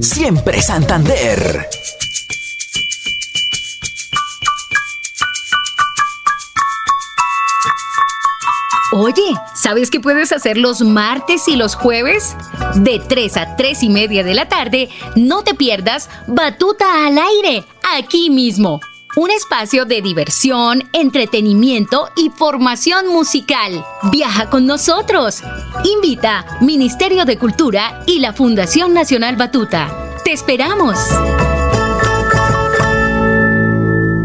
siempre Santander. Oye, ¿sabes qué puedes hacer los martes y los jueves? De 3 a 3 y media de la tarde, no te pierdas Batuta al aire, aquí mismo. Un espacio de diversión, entretenimiento y formación musical. Viaja con nosotros. Invita Ministerio de Cultura y la Fundación Nacional Batuta. ¡Te esperamos!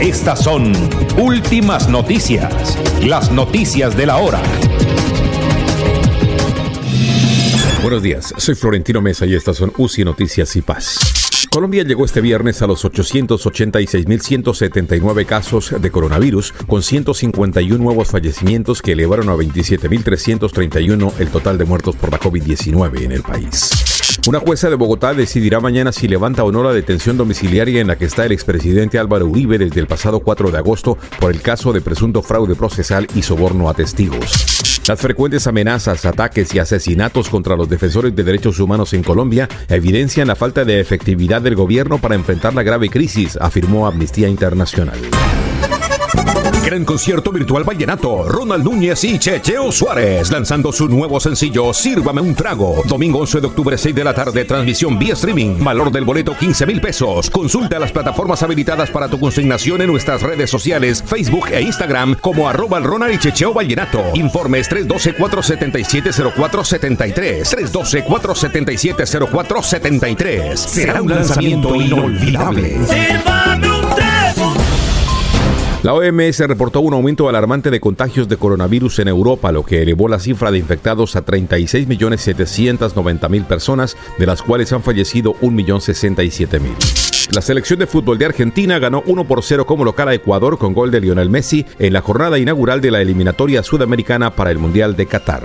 Estas son últimas noticias, las noticias de la hora. Buenos días, soy Florentino Mesa y estas son UCI Noticias y Paz. Colombia llegó este viernes a los 886.179 casos de coronavirus, con 151 nuevos fallecimientos que elevaron a 27.331 el total de muertos por la COVID-19 en el país. Una jueza de Bogotá decidirá mañana si levanta o no la detención domiciliaria en la que está el expresidente Álvaro Uribe desde el pasado 4 de agosto por el caso de presunto fraude procesal y soborno a testigos. Las frecuentes amenazas, ataques y asesinatos contra los defensores de derechos humanos en Colombia evidencian la falta de efectividad del gobierno para enfrentar la grave crisis, afirmó Amnistía Internacional. Gran concierto virtual vallenato. Ronald Núñez y Checheo Suárez lanzando su nuevo sencillo Sírvame un trago. Domingo 11 de octubre 6 de la tarde. Transmisión vía streaming. Valor del boleto 15 mil pesos. Consulta las plataformas habilitadas para tu consignación en nuestras redes sociales Facebook e Instagram como arroba Ronald y Checheo Vallenato. Informes 312-477-0473. 312-477-0473. Será un lanzamiento inolvidable. La OMS reportó un aumento alarmante de contagios de coronavirus en Europa, lo que elevó la cifra de infectados a 36.790.000 personas, de las cuales han fallecido 1.067.000. La selección de fútbol de Argentina ganó 1 por 0 como local a Ecuador con gol de Lionel Messi en la jornada inaugural de la eliminatoria sudamericana para el Mundial de Qatar.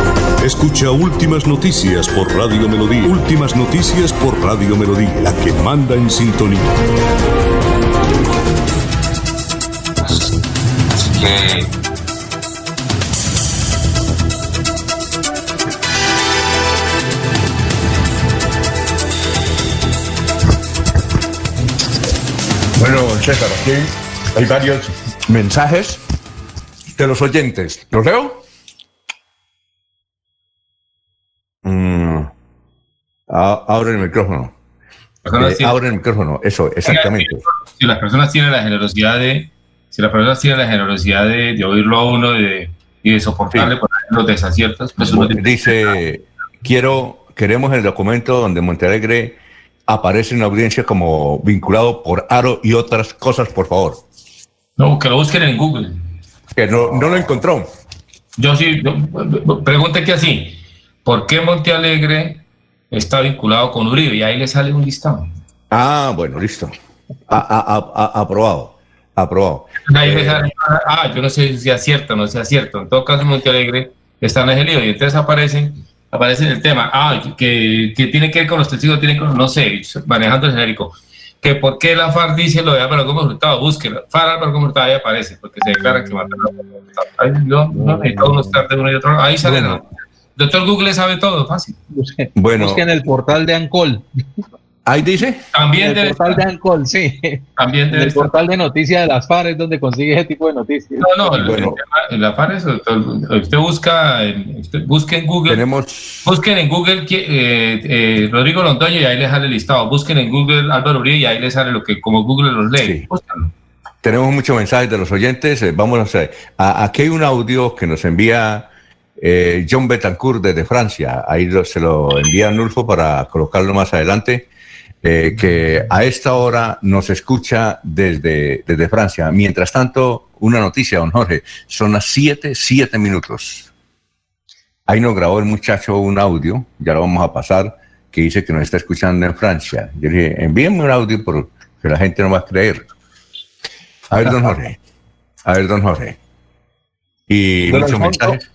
Escucha Últimas Noticias por Radio Melodía. Últimas Noticias por Radio Melodía, la que manda en sintonía. Bueno, César, aquí hay varios mensajes de los oyentes. ¿Los leo? Mm. Abre el micrófono. Eh, tienen- abre el micrófono, eso, exactamente. Si las personas tienen la generosidad de, si las personas tienen la generosidad de, de oírlo a uno de, y de soportarle por ejemplo, los desaciertos, pues uno Dice, quiero, queremos el documento donde Montealegre aparece en la audiencia como vinculado por Aro y otras cosas, por favor. No, que lo busquen en Google. Que no, no lo encontró. Yo sí, yo- que así, ¿por qué Montealegre está vinculado con Uribe? Y ahí le sale un listado. Ah, bueno, listo. A- a- a- a- aprobado. Aprobado. Ahí me sale, ah, yo no sé si es cierto o no sea cierto. En todo caso, Montealegre está en ese lío y entonces aparece, aparece el tema, ah, que, que tiene que ver con los testigos, tiene que, no sé, manejando el genérico. Que por qué la FARC dice lo de Álvaro Gómez Hurtado, búsquelo. FARC Álvaro Gómez Hurtado ahí aparece, porque se declara que mataron a Álvaro Gómez Hurtado. Ahí, no, no, necesito uno estar de uno y otro. Ahí sale. ¿no? Doctor Google sabe todo, fácil. Bueno. Busquen el portal de Ancol. Ahí dice. También del portal de Ancol, sí. También del portal de noticias de las FARES donde consigue ese tipo de noticias. No, no, bueno. en la FARES usted busca, usted busque en Google. Tenemos. Busquen en Google eh, eh, Rodrigo Londoño y ahí les sale el listado. Busquen en Google Álvaro Uribe y ahí les sale lo que como Google los lee. Tenemos muchos mensajes de los oyentes. Eh, vamos a hacer. aquí hay un audio que nos envía. John Betancourt desde Francia. Ahí se lo envía a Nulfo para colocarlo más adelante. Eh, que a esta hora nos escucha desde, desde Francia. Mientras tanto, una noticia, don Jorge, son las 7, 7 minutos. Ahí nos grabó el muchacho un audio, ya lo vamos a pasar, que dice que nos está escuchando en Francia. Yo le dije, envíenme un audio porque la gente no va a creer. A ver, don Jorge. A ver, don Jorge. Y muchos mensajes.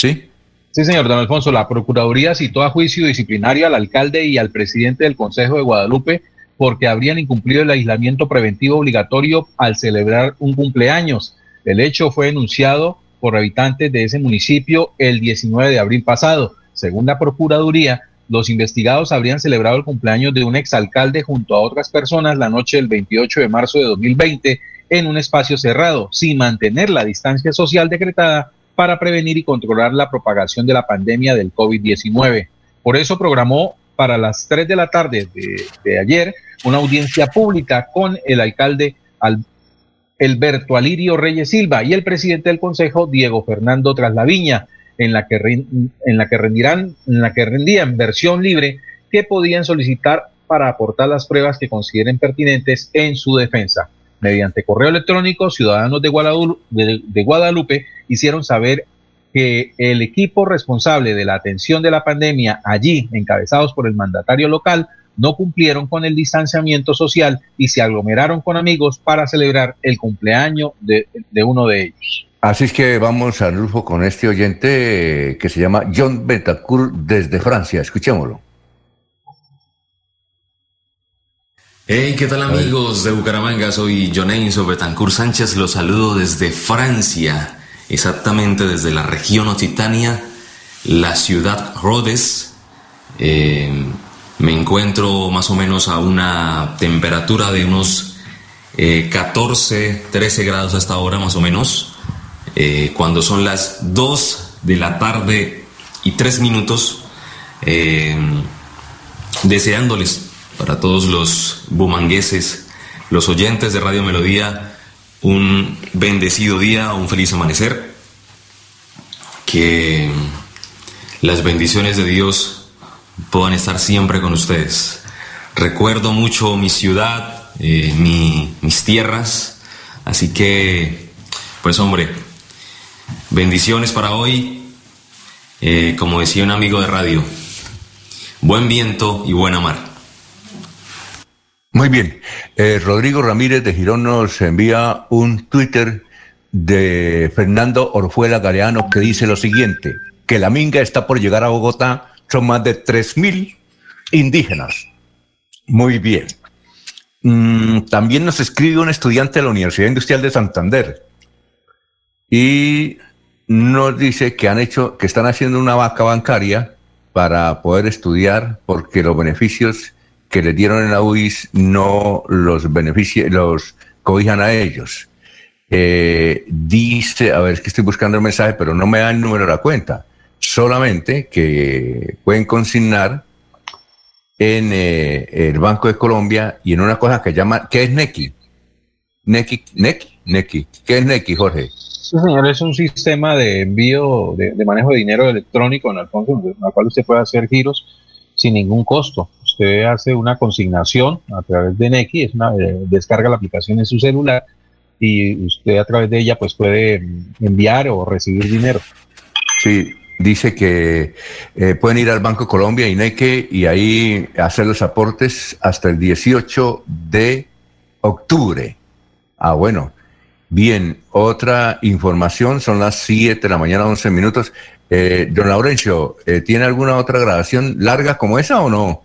¿Sí? Sí, señor don Alfonso, la Procuraduría citó a juicio disciplinario al alcalde y al presidente del Consejo de Guadalupe porque habrían incumplido el aislamiento preventivo obligatorio al celebrar un cumpleaños. El hecho fue denunciado por habitantes de ese municipio el 19 de abril pasado. Según la Procuraduría, los investigados habrían celebrado el cumpleaños de un exalcalde junto a otras personas la noche del 28 de marzo de 2020 en un espacio cerrado, sin mantener la distancia social decretada para prevenir y controlar la propagación de la pandemia del COVID-19. Por eso programó para las 3 de la tarde de, ayer una audiencia pública con el alcalde Al, Alberto Alirio Reyes Silva y el presidente del Consejo, Diego Fernando Traslaviña, en la que, en la que rendirán, en la que rendían versión libre que podían solicitar para aportar las pruebas que consideren pertinentes en su defensa. Mediante correo electrónico, ciudadanos de Guadalupe, hicieron saber que el equipo responsable de la atención de la pandemia allí, encabezados por el mandatario local, no cumplieron con el distanciamiento social y se aglomeraron con amigos para celebrar el cumpleaños de, uno de ellos. Así es que vamos a Rufo con este oyente que se llama John Betacourt desde Francia. Escuchémoslo. Hey, ¿qué tal amigos de Bucaramanga? Soy Enzo Betancourt Sánchez, los saludo desde Francia, exactamente desde la región Occitania, la ciudad Rhodes. Eh, me encuentro más o menos a una temperatura de unos 14, eh, 13 grados hasta ahora más o menos. Eh, cuando son las 2 de la tarde y 3 minutos, deseándoles para todos los bumangueses, los oyentes de Radio Melodía, un bendecido día, un feliz amanecer. Que las bendiciones de Dios puedan estar siempre con ustedes. Recuerdo mucho mi ciudad, eh, mis tierras, así que, pues hombre, bendiciones para hoy. Eh, como decía un amigo de radio, buen viento y buena mar. Muy bien. Eh, Rodrigo Ramírez de Girón nos envía un Twitter de Fernando Orfuela Galeano que dice lo siguiente, que la minga está por llegar a Bogotá, son más de 3.000 indígenas. Muy bien. Mm, también nos escribe un estudiante de la Universidad Industrial de Santander y nos dice que han hecho, que están haciendo una vaca bancaria para poder estudiar porque los beneficios que le dieron en la UIS no los beneficia, los cobijan a ellos. Eh, dice, a ver, es que estoy buscando el mensaje, pero no me da el número de la cuenta. Solamente que pueden consignar en eh, el Banco de Colombia y en una cosa que llama, ¿qué es NECI? NECI, NECI, NECI. ¿Qué es NECI, Jorge? Señor, es un sistema de envío, de, manejo de dinero electrónico en el fondo, en el cual usted puede hacer giros sin ningún costo usted hace una consignación a través de Nequi, es una, eh, descarga la aplicación en su celular y usted a través de ella pues puede enviar o recibir dinero. Sí, dice que eh, pueden ir al Banco Colombia y Neque y ahí hacer los aportes hasta el 18 de octubre. Ah, bueno. Bien, otra información, son las 7 de la mañana, 11 minutos. Eh, don Laurencio, ¿tiene alguna otra grabación larga como esa o no?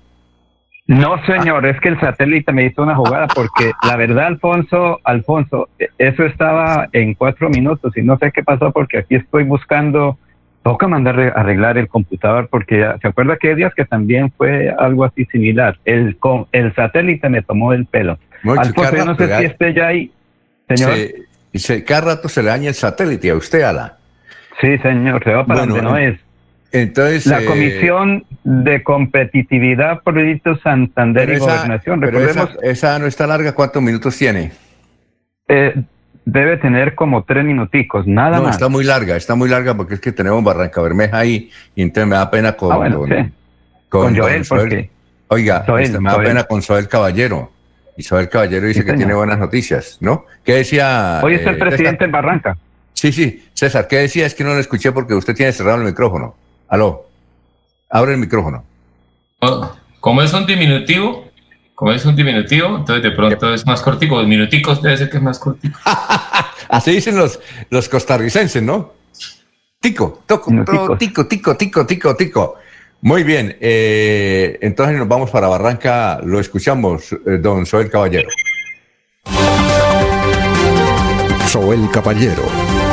No, señor, es que el satélite me hizo una jugada porque la verdad, Alfonso, Alfonso, eso estaba en cuatro minutos y no sé qué pasó porque aquí estoy buscando toca mandar a arreglar el computador porque se acuerda que hay días que también fue algo así similar. El, el satélite me tomó el pelo. Alfonso, yo no sé si esté ya ahí. Señor. Se, cada rato se le daña el satélite a usted, Ala. Sí, señor, se va para donde no es. Entonces, la eh, Comisión de Competitividad, Proyecto Santander y Gobernación. Recordemos, esa, no está larga, ¿cuántos minutos tiene? Eh, debe tener como tres minuticos, nada no, más. está muy larga, está muy larga porque es que tenemos Barranca Bermeja ahí y entonces me da pena con, ah, con, Joel, porque... Oiga, este, me da pena con Soel Caballero. Y Soel Caballero dice que tiene buenas noticias, ¿no? ¿Qué decía? Hoy está el eh, presidente en Barranca. Sí, sí, César, ¿qué decía? Es que no lo escuché porque usted tiene cerrado el micrófono. Aló, abre el micrófono. Oh, como es un diminutivo, como es un diminutivo, entonces de pronto es más cortico. Los minuticos debe ser que es más cortico. Así dicen los, los costarricenses, ¿no? Tico, toco, tico, tico, tico, tico, tico. Muy bien, eh, entonces nos vamos para Barranca, lo escuchamos, eh, don Soel Caballero. Soel Caballero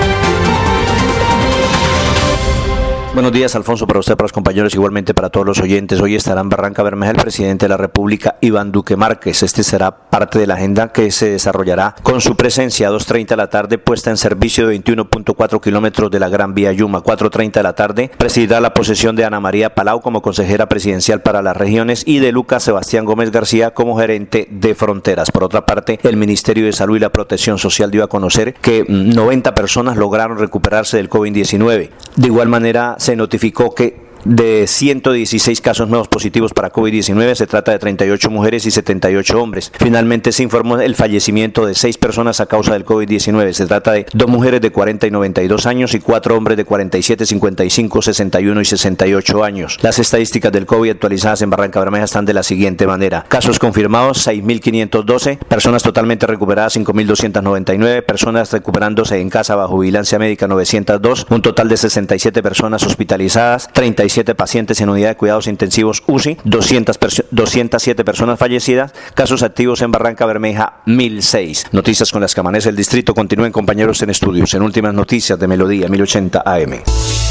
Buenos días, Alfonso, para usted, para los compañeros, igualmente para todos los oyentes. Hoy estará en Barranca Bermeja el presidente de la República, Iván Duque Márquez. Este será parte de la agenda que se desarrollará con su presencia a 2.30 de la tarde, puesta en servicio de 21.4 kilómetros de la Gran Vía Yuma. 4.30 de la tarde, presidirá la posesión de Ana María Palau como consejera presidencial para las regiones y de Lucas Sebastián Gómez García como gerente de fronteras. Por otra parte, el Ministerio de Salud y la Protección Social dio a conocer que 90 personas lograron recuperarse del COVID-19. De igual manera, se notificó que de 116 casos nuevos positivos para COVID-19, se trata de 38 mujeres y 78 hombres. Finalmente se informó el fallecimiento de 6 personas a causa del COVID-19. Se trata de dos mujeres de 40 y 92 años y cuatro hombres de 47, 55, 61 y 68 años. Las estadísticas del COVID actualizadas en Barranca Bermeja están de la siguiente manera. Casos confirmados 6.512, personas totalmente recuperadas 5.299, personas recuperándose en casa bajo vigilancia médica 902, un total de 67 personas hospitalizadas, 35 pacientes en unidad de cuidados intensivos UCI, 200 207 personas fallecidas, casos activos en Barranca Bermeja 1006. Noticias con las que amanece el distrito. Continúen compañeros en estudios. En últimas noticias de Melodía 1080 AM.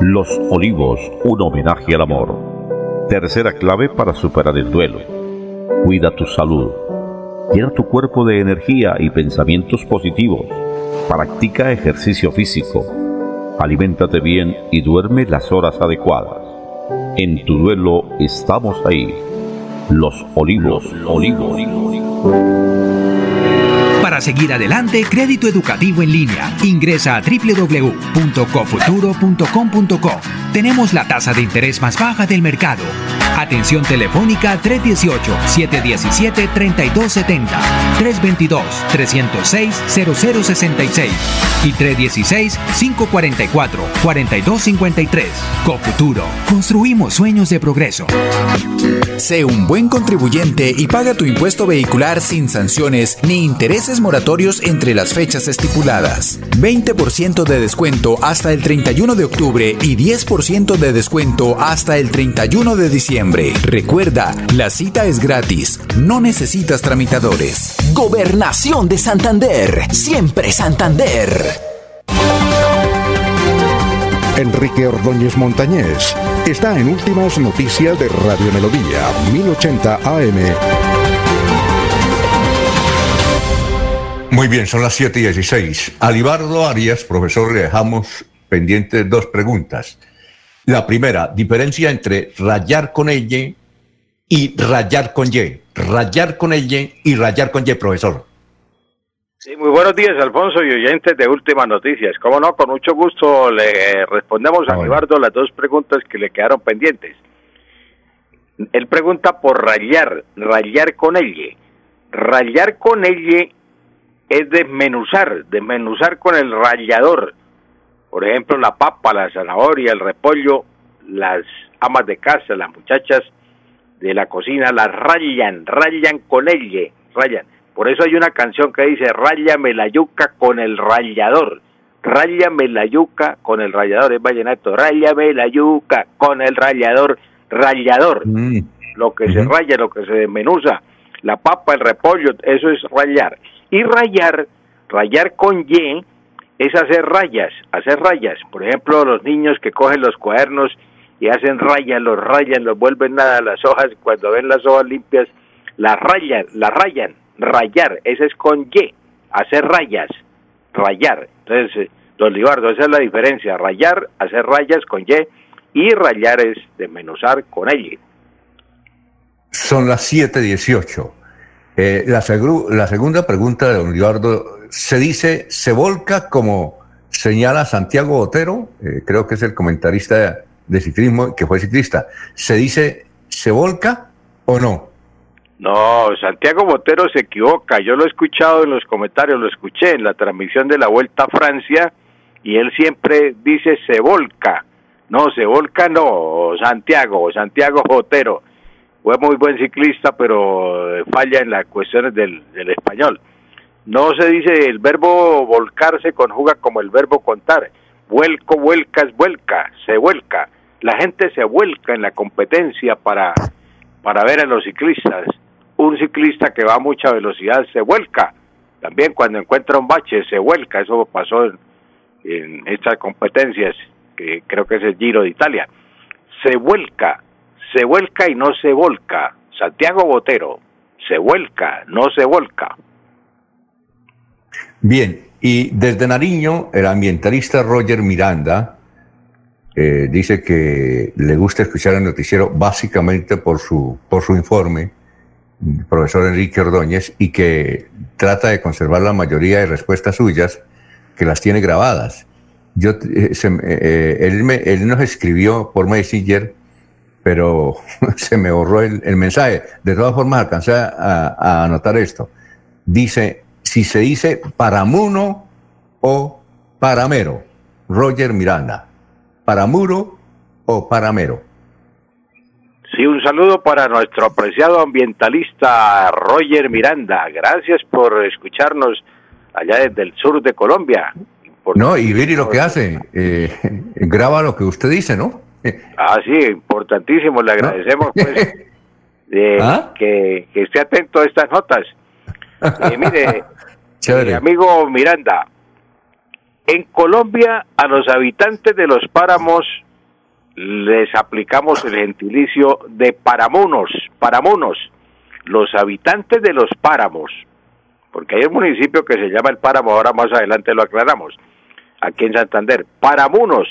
Los Olivos, un homenaje al amor. Tercera clave para superar el duelo. Cuida tu salud. Llena tu cuerpo de energía y pensamientos positivos. Practica ejercicio físico. Aliméntate bien y duerme las horas adecuadas. En tu duelo estamos ahí. Los Olivos, Olivos. Seguir adelante, crédito educativo en línea. Ingresa a www.cofuturo.com.co. Tenemos la tasa de interés más baja del mercado. Atención telefónica 318-717-3270, 322-306-0066 y 316-544-4253. Cofuturo. Construimos sueños de progreso. Sé un buen contribuyente y paga tu impuesto vehicular sin sanciones ni intereses moratorios entre las fechas estipuladas. 20% de descuento hasta el 31 de octubre y 10% de descuento hasta el 31 de diciembre. Recuerda, la cita es gratis, no necesitas tramitadores. Gobernación de Santander, siempre Santander. Enrique Ordóñez Montañés está en Últimas Noticias de Radio Melodía, 1080 AM. Muy bien, son las 7 y 16. Alibardo Arias, profesor, le dejamos pendientes dos preguntas. La primera, diferencia entre rayar con ella y rayar con Y. Rayar con ella y rayar con Y, profesor. Sí, muy buenos días, Alfonso y oyentes de Últimas Noticias. Como no, con mucho gusto le respondemos a Eduardo las dos preguntas que le quedaron pendientes. Él pregunta por rayar, rayar con ella. Rayar con ella es desmenuzar, desmenuzar con el rallador. Por ejemplo, la papa, la zanahoria, el repollo, las amas de casa, las muchachas de la cocina, las rayan, rayan con ella, rayan. Por eso hay una canción que dice, rayame la yuca con el rallador. Rayame la yuca con el rallador, es vallenato. Rayame la yuca con el rallador, rallador. Mm. Lo que se raya, lo que se desmenuza. La papa, el repollo, eso es rayar. Y rayar, rayar con Y, es hacer rayas, hacer rayas. Por ejemplo, los niños que cogen los cuadernos y hacen rayas, los rayan, los vuelven nada las hojas, cuando ven las hojas limpias, las rayan, las rayan, rayar, ese es con Y, hacer rayas, rayar. Entonces, eh, don Libardo, esa es la diferencia, rayar, hacer rayas con Y, y rayar es desmenuzar con L. Son las 7.18. Eh, la, la segunda pregunta de don Libardo, se dice, se volca como señala Santiago Botero, eh, creo que es el comentarista de ciclismo, que fue ciclista, ¿se dice, se volca o no? No, Santiago Botero se equivoca. Yo lo he escuchado en los comentarios, lo escuché en la transmisión de la Vuelta a Francia y él siempre dice se volca. No, se volca no, Santiago, Santiago Botero. Fue muy buen ciclista, pero eh, falla en las cuestiones del, español. No se dice el verbo volcar se conjuga como el verbo contar. Vuelco, vuelcas, vuelca, se vuelca. La gente se vuelca en la competencia para, para ver a los ciclistas un ciclista que va a mucha velocidad se vuelca. También cuando encuentra un bache se vuelca. Eso pasó en, estas competencias, que creo que es el Giro de Italia. Se vuelca, se vuelca y no se volca. Santiago Botero, se vuelca, no se volca. Bien, y desde Nariño, el ambientalista Roger Miranda eh, dice que le gusta escuchar el noticiero básicamente por su, por su informe profesor Enrique Ordóñez, y que trata de conservar la mayoría de respuestas suyas, que las tiene grabadas. Yo, eh, eh, él, me, él, nos escribió por Messenger, pero se me borró el, mensaje. De todas formas, alcancé a, anotar esto. Dice, si se dice paramuno o paramero, Roger Miranda, paramuro o paramero. Sí, un saludo para nuestro apreciado ambientalista Roger Miranda. Gracias por escucharnos allá desde el sur de Colombia. No, y Viri lo que hace, eh, graba lo que usted dice, ¿no? Ah, sí, importantísimo, le agradecemos pues ¿Ah? que, esté atento a estas notas. Eh, mire, mi amigo Miranda, en Colombia a los habitantes de los páramos les aplicamos el gentilicio de paramunos, paramunos, los habitantes de los páramos, porque hay un municipio que se llama el páramo, ahora más adelante lo aclaramos, aquí en Santander, paramunos,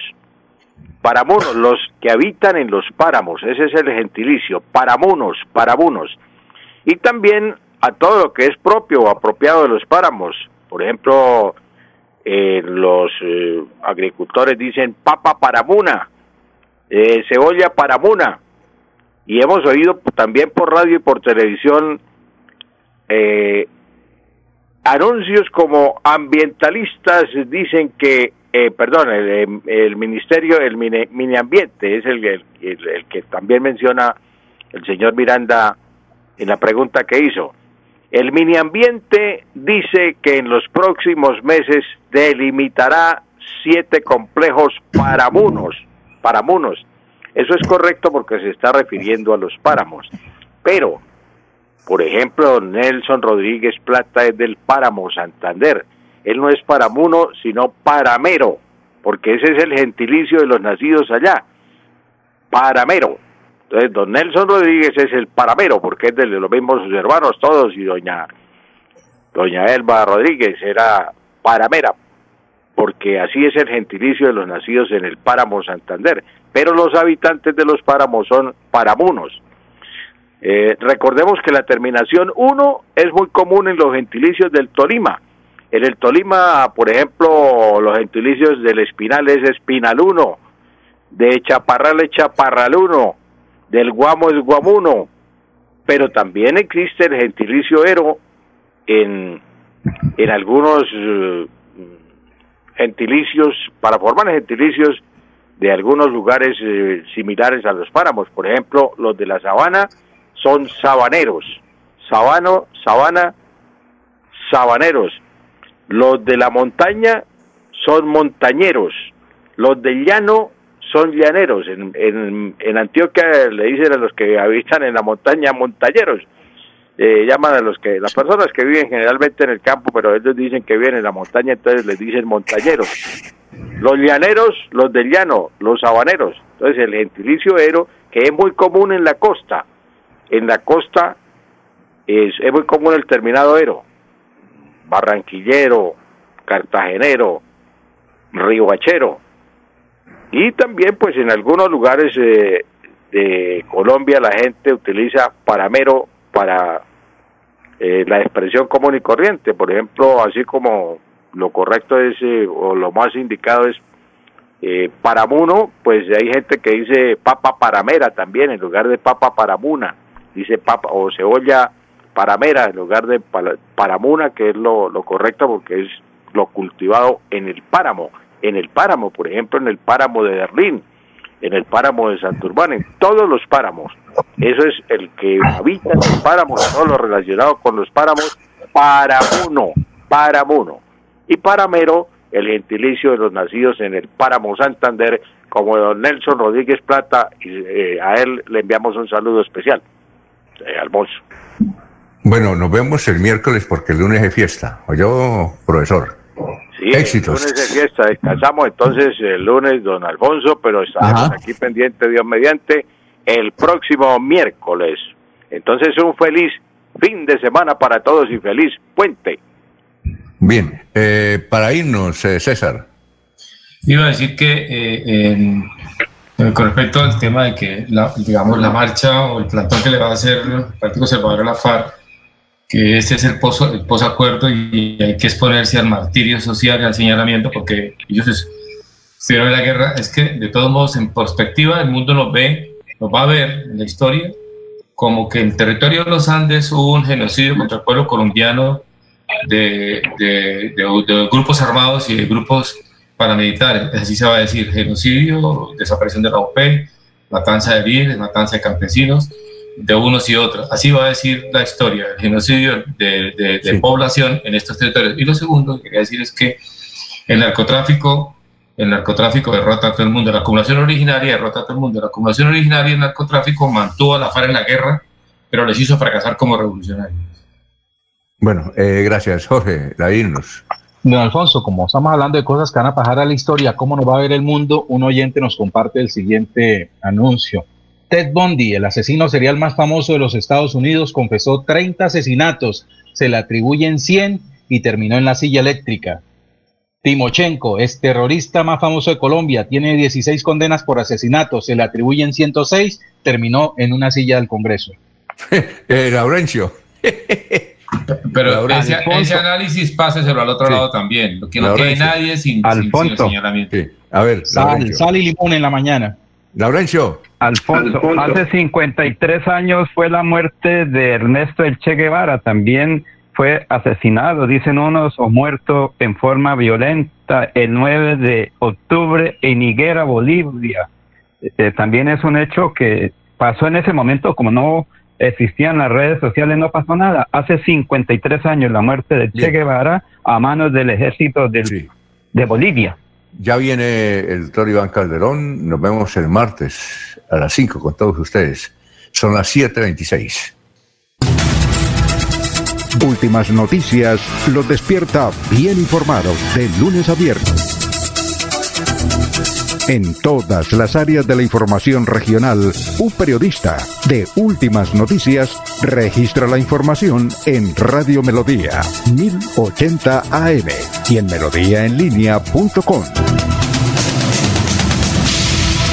paramunos, los que habitan en los páramos, ese es el gentilicio, paramunos, paramunos, y también a todo lo que es propio o apropiado de los páramos, por ejemplo, eh, los eh, agricultores dicen papa paramuna, eh, cebolla para Muna. Y hemos oído también por radio y por televisión eh, anuncios como ambientalistas dicen que, eh, perdón, el, ministerio, el mini, ambiente es el, el, que también menciona el señor Miranda en la pregunta que hizo. El mini ambiente dice que en los próximos meses delimitará siete complejos para munos paramunos. Eso es correcto porque se está refiriendo a los páramos. Pero, por ejemplo, Nelson Rodríguez Plata es del páramo Santander. Él no es paramuno, sino paramero, porque ese es el gentilicio de los nacidos allá. Paramero. Entonces, don Nelson Rodríguez es el paramero, porque es de los mismos sus hermanos todos, y doña, doña Elba Rodríguez era paramera, porque así es el gentilicio de los nacidos en el páramo Santander, pero los habitantes de los páramos son paramunos. Eh, recordemos que la terminación 1 es muy común en los gentilicios del Tolima. En el Tolima, por ejemplo, los gentilicios del Espinal es Espinaluno, de Chaparral es Chaparraluno, del Guamo es Guamuno, pero también existe el gentilicio Ero en en algunos eh, gentilicios, para formar gentilicios de algunos lugares eh, similares a los páramos. Por ejemplo, los de la sabana son sabaneros. Sabano, sabana, sabaneros. Los de la montaña son montañeros. Los del llano son llaneros. En, en, en Antioquia le dicen a los que habitan en la montaña montañeros. Eh, llaman a los que las personas que viven generalmente en el campo, pero ellos dicen que viven en la montaña, entonces les dicen montañeros. Los llaneros, los del llano, los sabaneros. Entonces el gentilicio ero, que es muy común en la costa, en la costa es muy común el terminado ero, barranquillero, cartagenero, ribachero, y también pues en algunos lugares eh, de Colombia la gente utiliza paramero para eh, la expresión común y corriente. Por ejemplo, así como lo correcto es, eh, o lo más indicado es eh, paramuno, pues hay gente que dice papa paramera también, en lugar de papa paramuna, dice papa o cebolla paramera en lugar de paramuna, que es lo, correcto porque es lo cultivado en el páramo, en el páramo, por ejemplo, en el páramo de Berlín, en el páramo de Santurbán, en todos los páramos. Eso es el que habita en los páramos, todo lo relacionado con los páramos, paramuno, paramuno. Y paramero, el gentilicio de los nacidos en el páramo Santander, como don Nelson Rodríguez Plata, y eh, a él le enviamos un saludo especial, eh, al bolso. Bueno, nos vemos el miércoles porque el lunes es fiesta. ¿O yo, profesor? Sí, Éxitos. el lunes es fiesta, descansamos entonces el lunes, don Alfonso, pero estamos aquí pendiente, Dios mediante, el próximo miércoles. Entonces un feliz fin de semana para todos y feliz puente. Bien, eh, para irnos, eh, César. Iba a decir que eh, con respecto al tema de que, la, digamos, la marcha o el plantón que le va a hacer el Partido Conservador a la FARC que ese es el, poso, el posacuerdo y hay que exponerse al martirio social y al señalamiento porque ellos estuvieron en la guerra. Es que, de todos modos, en perspectiva, el mundo nos ve, nos va a ver en la historia como que en el territorio de los Andes hubo un genocidio contra el pueblo colombiano de, de, grupos armados y de grupos paramilitares. Así se va a decir, genocidio, desaparición de la OP, matanza de líderes, matanza de campesinos de unos y otros. Así va a decir la historia, el genocidio de, de, población en estos territorios. Y lo segundo que quería decir es que el narcotráfico, el narcotráfico derrota a todo el mundo. La acumulación originaria derrota a todo el mundo. La acumulación originaria el narcotráfico mantuvo a la FARC en la guerra, pero les hizo fracasar como revolucionarios. Bueno, eh, gracias, Jorge. irnos. Don Alfonso, como estamos hablando de cosas que van a pasar a la historia, cómo nos va a ver el mundo, un oyente nos comparte el siguiente anuncio. Ted Bundy, el asesino serial más famoso de los Estados Unidos, confesó 30 asesinatos, se le atribuyen 100 y terminó en la silla eléctrica. Timochenko es terrorista más famoso de Colombia, tiene 16 condenas por asesinato, se le atribuyen 106, terminó en una silla del Congreso. eh, Laurencio. Pero ese, análisis páseselo al otro lado también, que no quede nadie sin, señalamiento. A ver, sal, sal y limón en la mañana. Laurencio. Alfonso, hace 53 años fue la muerte de Ernesto El Che Guevara, también fue asesinado, dicen unos, o muerto en forma violenta el 9 de octubre en Higuera, Bolivia. Eh, también es un hecho que pasó en ese momento, como no existían las redes sociales, no pasó nada. Hace 53 años la muerte de Che Guevara a manos del ejército de Bolivia. Ya viene el doctor Iván Calderón. Nos vemos el martes a las 5 con todos ustedes. Son las 7.26. Últimas noticias los despierta bien informados de lunes a viernes. En todas las áreas de la información regional, un periodista de Últimas Noticias registra la información en Radio Melodía 1080 AM y en melodíaenlínea.com.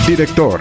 Director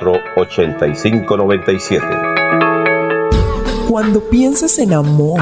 8597. Cuando pienses en amor,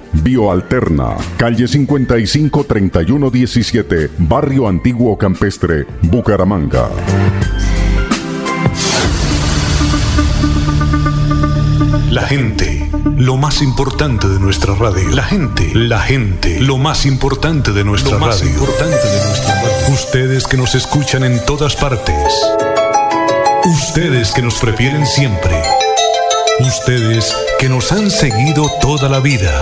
Bioalterna, calle 55 3117, Barrio Antiguo Campestre, Bucaramanga. La gente, lo más importante de nuestra radio. La gente, la gente, lo más importante de nuestra lo más importante de nuestra radio. Ustedes que nos escuchan en todas partes. Ustedes que nos prefieren siempre. Ustedes que nos han seguido toda la vida.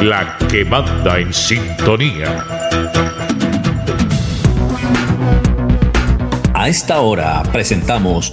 la que manda en sintonía. A esta hora presentamos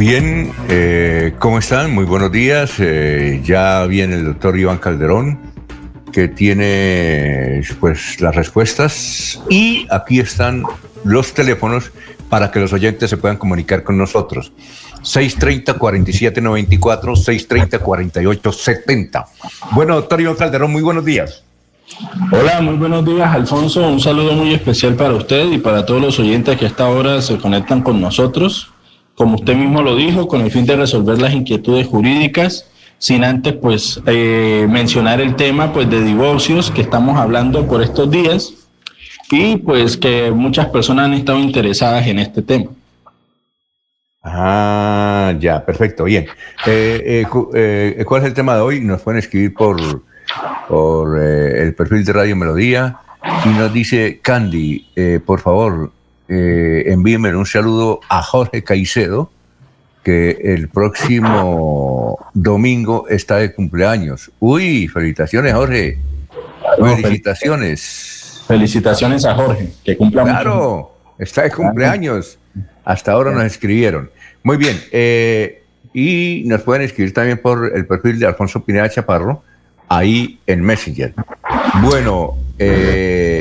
Bien, eh, ¿cómo están? Muy buenos días. Eh, ya viene el doctor Iván Calderón, que tiene pues las respuestas y aquí están los teléfonos para que los oyentes se puedan comunicar con nosotros. 630-4794, 630-4870. Bueno, doctor Iván Calderón, muy buenos días. Hola, muy buenos días, Alfonso. Un saludo muy especial para usted y para todos los oyentes que a esta hora se conectan con nosotros como usted mismo lo dijo, con el fin de resolver las inquietudes jurídicas, sin antes pues eh, mencionar el tema pues de divorcios que estamos hablando por estos días y pues que muchas personas han estado interesadas en este tema. Ah, ya, perfecto, bien. Eh, eh, ¿Cuál es el tema de hoy? Nos pueden escribir por, por el perfil de Radio Melodía y nos dice Candy, por favor, eh, envíenme un saludo a Jorge Caicedo, que el próximo domingo está de cumpleaños. Uy, felicitaciones, Jorge. felicitaciones. Felicitaciones a Jorge, que cumpla Claro, está de cumpleaños. Hasta ahora nos escribieron. Muy bien. Eh, y nos pueden escribir también por el perfil de Alfonso Pineda Chaparro, ahí en Messenger. Bueno, eh,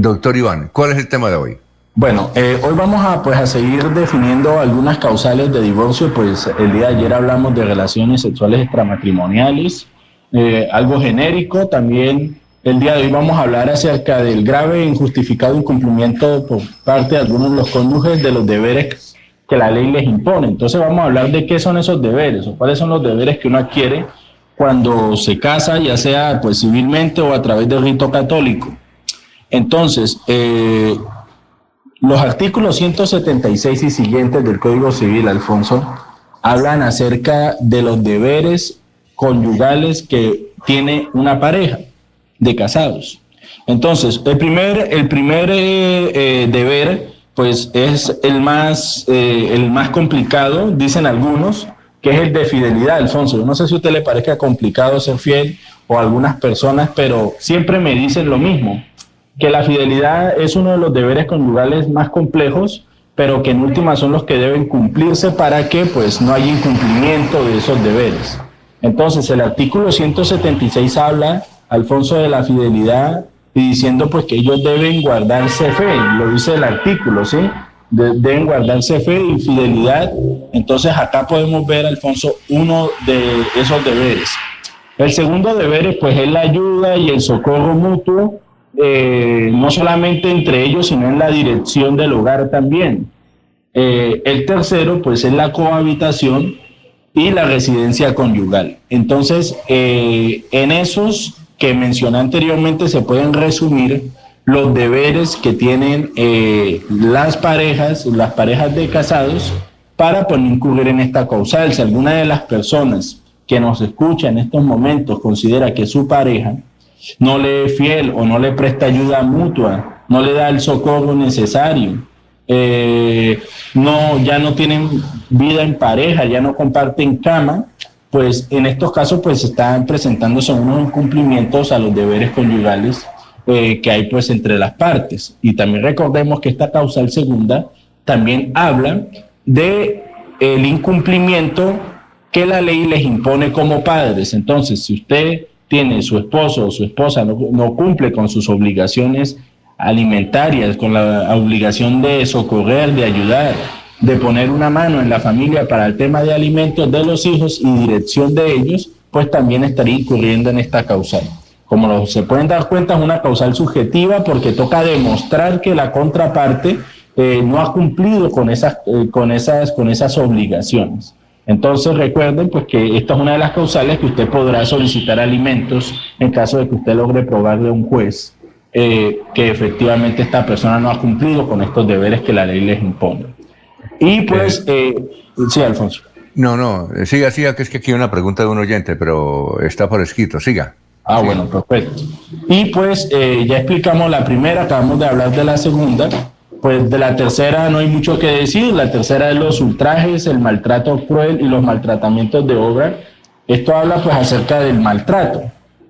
Doctor Iván, ¿cuál es el tema de hoy? Bueno, eh, hoy vamos a, pues, a seguir definiendo algunas causales de divorcio, pues el día de ayer hablamos de relaciones sexuales extramatrimoniales, eh, algo genérico, también el día de hoy vamos a hablar acerca del grave e injustificado incumplimiento por parte de algunos de los cónyuges de los deberes que la ley les impone. Entonces vamos a hablar de qué son esos deberes o cuáles son los deberes que uno adquiere cuando se casa, ya sea pues civilmente o a través del rito católico. Entonces, eh, los artículos 176 y siguientes del Código Civil, Alfonso, hablan acerca de los deberes conyugales que tiene una pareja de casados. Entonces, el primer, el primer eh, eh, deber, pues es el más, eh, el más complicado, dicen algunos, que es el de fidelidad, Alfonso. No sé si a usted le parezca complicado ser fiel o algunas personas, pero siempre me dicen lo mismo, que la fidelidad es uno de los deberes conyugales más complejos, pero que en última son los que deben cumplirse para que pues no haya incumplimiento de esos deberes. Entonces, el artículo 176 habla, Alfonso, de la fidelidad y diciendo pues que ellos deben guardarse fe, lo dice el artículo, ¿sí? deben guardarse fe y fidelidad. Entonces acá podemos ver, Alfonso, uno de esos deberes. El segundo deber pues es la ayuda y el socorro mutuo, eh, no solamente entre ellos, sino en la dirección del hogar también. Eh, el tercero pues es la cohabitación y la residencia conyugal. Entonces, eh, en esos que mencioné anteriormente se pueden resumir los deberes que tienen las parejas, las parejas de casados, para poder incurrir en esta causal. Si alguna de las personas que nos escucha en estos momentos considera que su pareja no le es fiel o no le presta ayuda mutua, no le da el socorro necesario, eh, no, ya no tienen vida en pareja, ya no comparten cama, pues en estos casos pues están presentándose unos incumplimientos a los deberes conyugales eh, que hay pues entre las partes. Y también recordemos que esta causal segunda también habla de el incumplimiento que la ley les impone como padres. Entonces, si usted tiene su esposo o su esposa no, no cumple con sus obligaciones alimentarias, con la obligación de socorrer, de ayudar, de poner una mano en la familia para el tema de alimentos de los hijos y dirección de ellos, pues también estaría incurriendo en esta causal. Como se pueden dar cuenta, es una causal subjetiva porque toca demostrar que la contraparte eh, no ha cumplido con esas, eh, con, esas, con esas obligaciones. Entonces recuerden pues que esta es una de las causales que usted podrá solicitar alimentos en caso de que usted logre probarle a un juez eh, que efectivamente esta persona no ha cumplido con estos deberes que la ley les impone. Y pues, eh, sí, Alfonso. No, no, siga, siga, que es que aquí hay una pregunta de un oyente, pero está por escrito, siga. Ah, bueno, perfecto. Y pues eh, ya explicamos la primera, acabamos de hablar de la segunda, pues de la tercera no hay mucho que decir, la tercera es los ultrajes, el maltrato cruel y los maltratamientos de obra. Esto habla pues acerca del maltrato.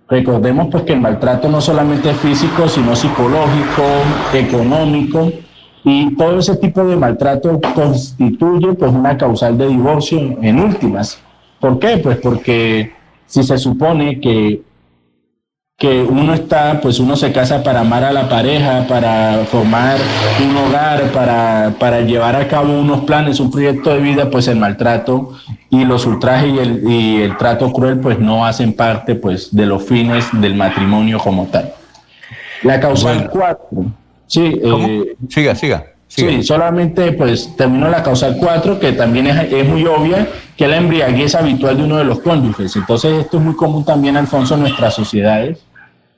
Recordemos pues que el maltrato no solamente es físico, sino psicológico, económico, y todo ese tipo de maltrato constituye pues una causal de divorcio en últimas. ¿Por qué? Pues porque si se supone que, que uno está, pues uno se casa para amar a la pareja, para formar un hogar, para, para llevar a cabo unos planes, un proyecto de vida, pues el maltrato y los ultrajes y el, y el trato cruel pues no hacen parte pues de los fines del matrimonio como tal. La causal 4 Sí, eh, siga, siga, Sí, solamente pues terminó la causal 4, que también es, muy obvia, que es la embriaguez habitual de uno de los cónyuges. Entonces esto es muy común también, Alfonso, en nuestras sociedades,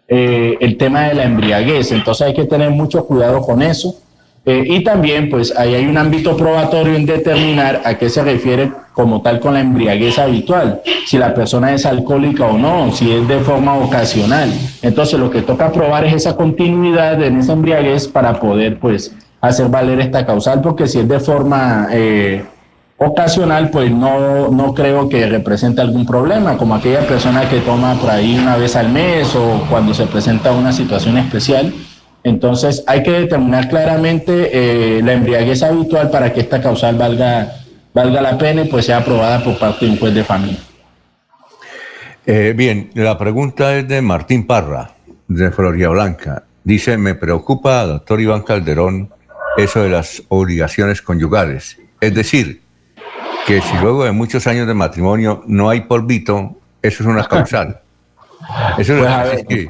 eh, el tema de la embriaguez. Entonces hay que tener mucho cuidado con eso. Eh, y también, pues ahí hay un ámbito probatorio en determinar a qué se refiere como tal con la embriaguez habitual, si la persona es alcohólica o no, si es de forma ocasional. Entonces, lo que toca probar es esa continuidad en esa embriaguez para poder, pues, hacer valer esta causal, porque si es de forma eh, ocasional, pues no, no creo que represente algún problema, como aquella persona que toma por ahí una vez al mes o cuando se presenta una situación especial entonces hay que determinar claramente eh, la embriaguez habitual para que esta causal valga, valga la pena y pues sea aprobada por parte de un juez de familia. Eh, bien, la pregunta es de Martín Parra, de Florida Blanca. Dice, me preocupa, doctor Iván Calderón, eso de las obligaciones conyugales. Es decir, que si luego de muchos años de matrimonio no hay polvito, eso es una causal. Eso es, pues,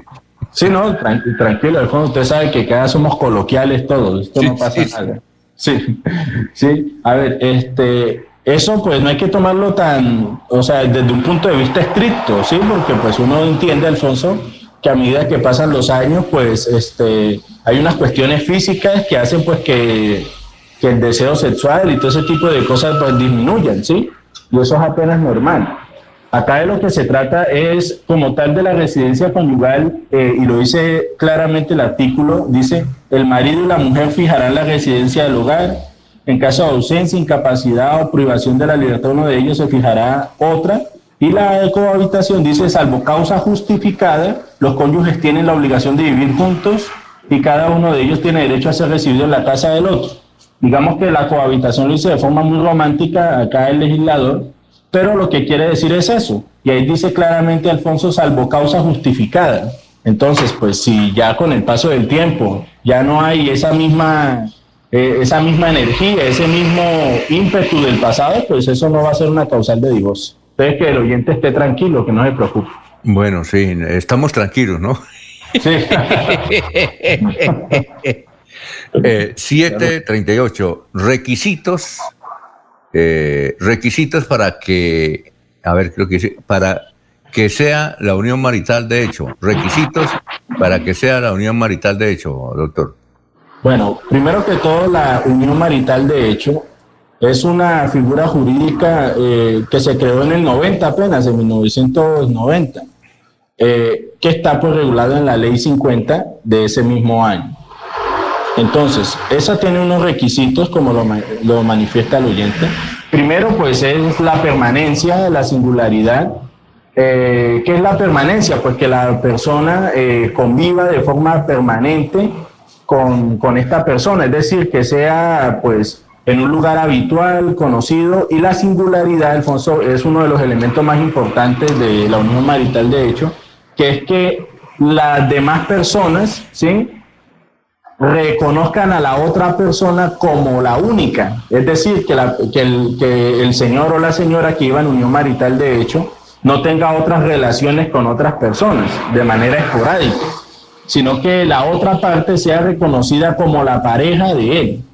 Sí, no, tranquilo, Alfonso, usted sabe que cada somos coloquiales todos, esto no pasa nada. Sí, sí, a ver, este, eso pues no hay que tomarlo tan, o sea, desde un punto de vista estricto, sí, porque pues uno entiende, Alfonso, que a medida que pasan los años, pues este, hay unas cuestiones físicas que hacen pues que, que el deseo sexual y todo ese tipo de cosas pues disminuyan, ¿sí? Y eso es apenas normal. Acá de lo que se trata es como tal de la residencia conyugal, eh, y lo dice claramente el artículo, dice, el marido y la mujer fijarán la residencia del hogar, en caso de ausencia, incapacidad o privación de la libertad uno de ellos se fijará otra, y la cohabitación dice, salvo causa justificada, los cónyuges tienen la obligación de vivir juntos y cada uno de ellos tiene derecho a ser recibido en la casa del otro. Digamos que la cohabitación lo dice de forma muy romántica acá el legislador, pero lo que quiere decir es eso. Y ahí dice claramente Alfonso, salvo causa justificada. Entonces, pues si ya con el paso del tiempo ya no hay esa misma, eh, esa misma energía, ese mismo ímpetu del pasado, pues eso no va a ser una causal de divorcio. Entonces, que el oyente esté tranquilo, que no se preocupe. Bueno, sí, estamos tranquilos, ¿no? Sí. 738. Eh, requisitos eh, requisitos para que, a ver, creo que para que sea la unión marital de hecho. Requisitos para que sea la unión marital de hecho, doctor. Bueno, primero que todo, la unión marital de hecho es una figura jurídica eh, que se creó en el 90 apenas, en 1990, eh, que está pues regulada en la ley 50 de ese mismo año. Entonces, esa tiene unos requisitos, como lo, manifiesta el oyente. Primero, pues es la permanencia, la singularidad. Eh, ¿Qué es la permanencia? Pues que la persona eh, conviva de forma permanente con, con, esta persona, es decir, que sea pues en un lugar habitual, conocido, y la singularidad, Alfonso, es uno de los elementos más importantes de la unión marital, de hecho, que es que las demás personas, ¿sí? Reconozcan a la otra persona como la única. Es decir, que, el, que el señor o la señora que iba en unión marital de hecho no tenga otras relaciones con otras personas de manera esporádica, sino que la otra parte sea reconocida como la pareja de él.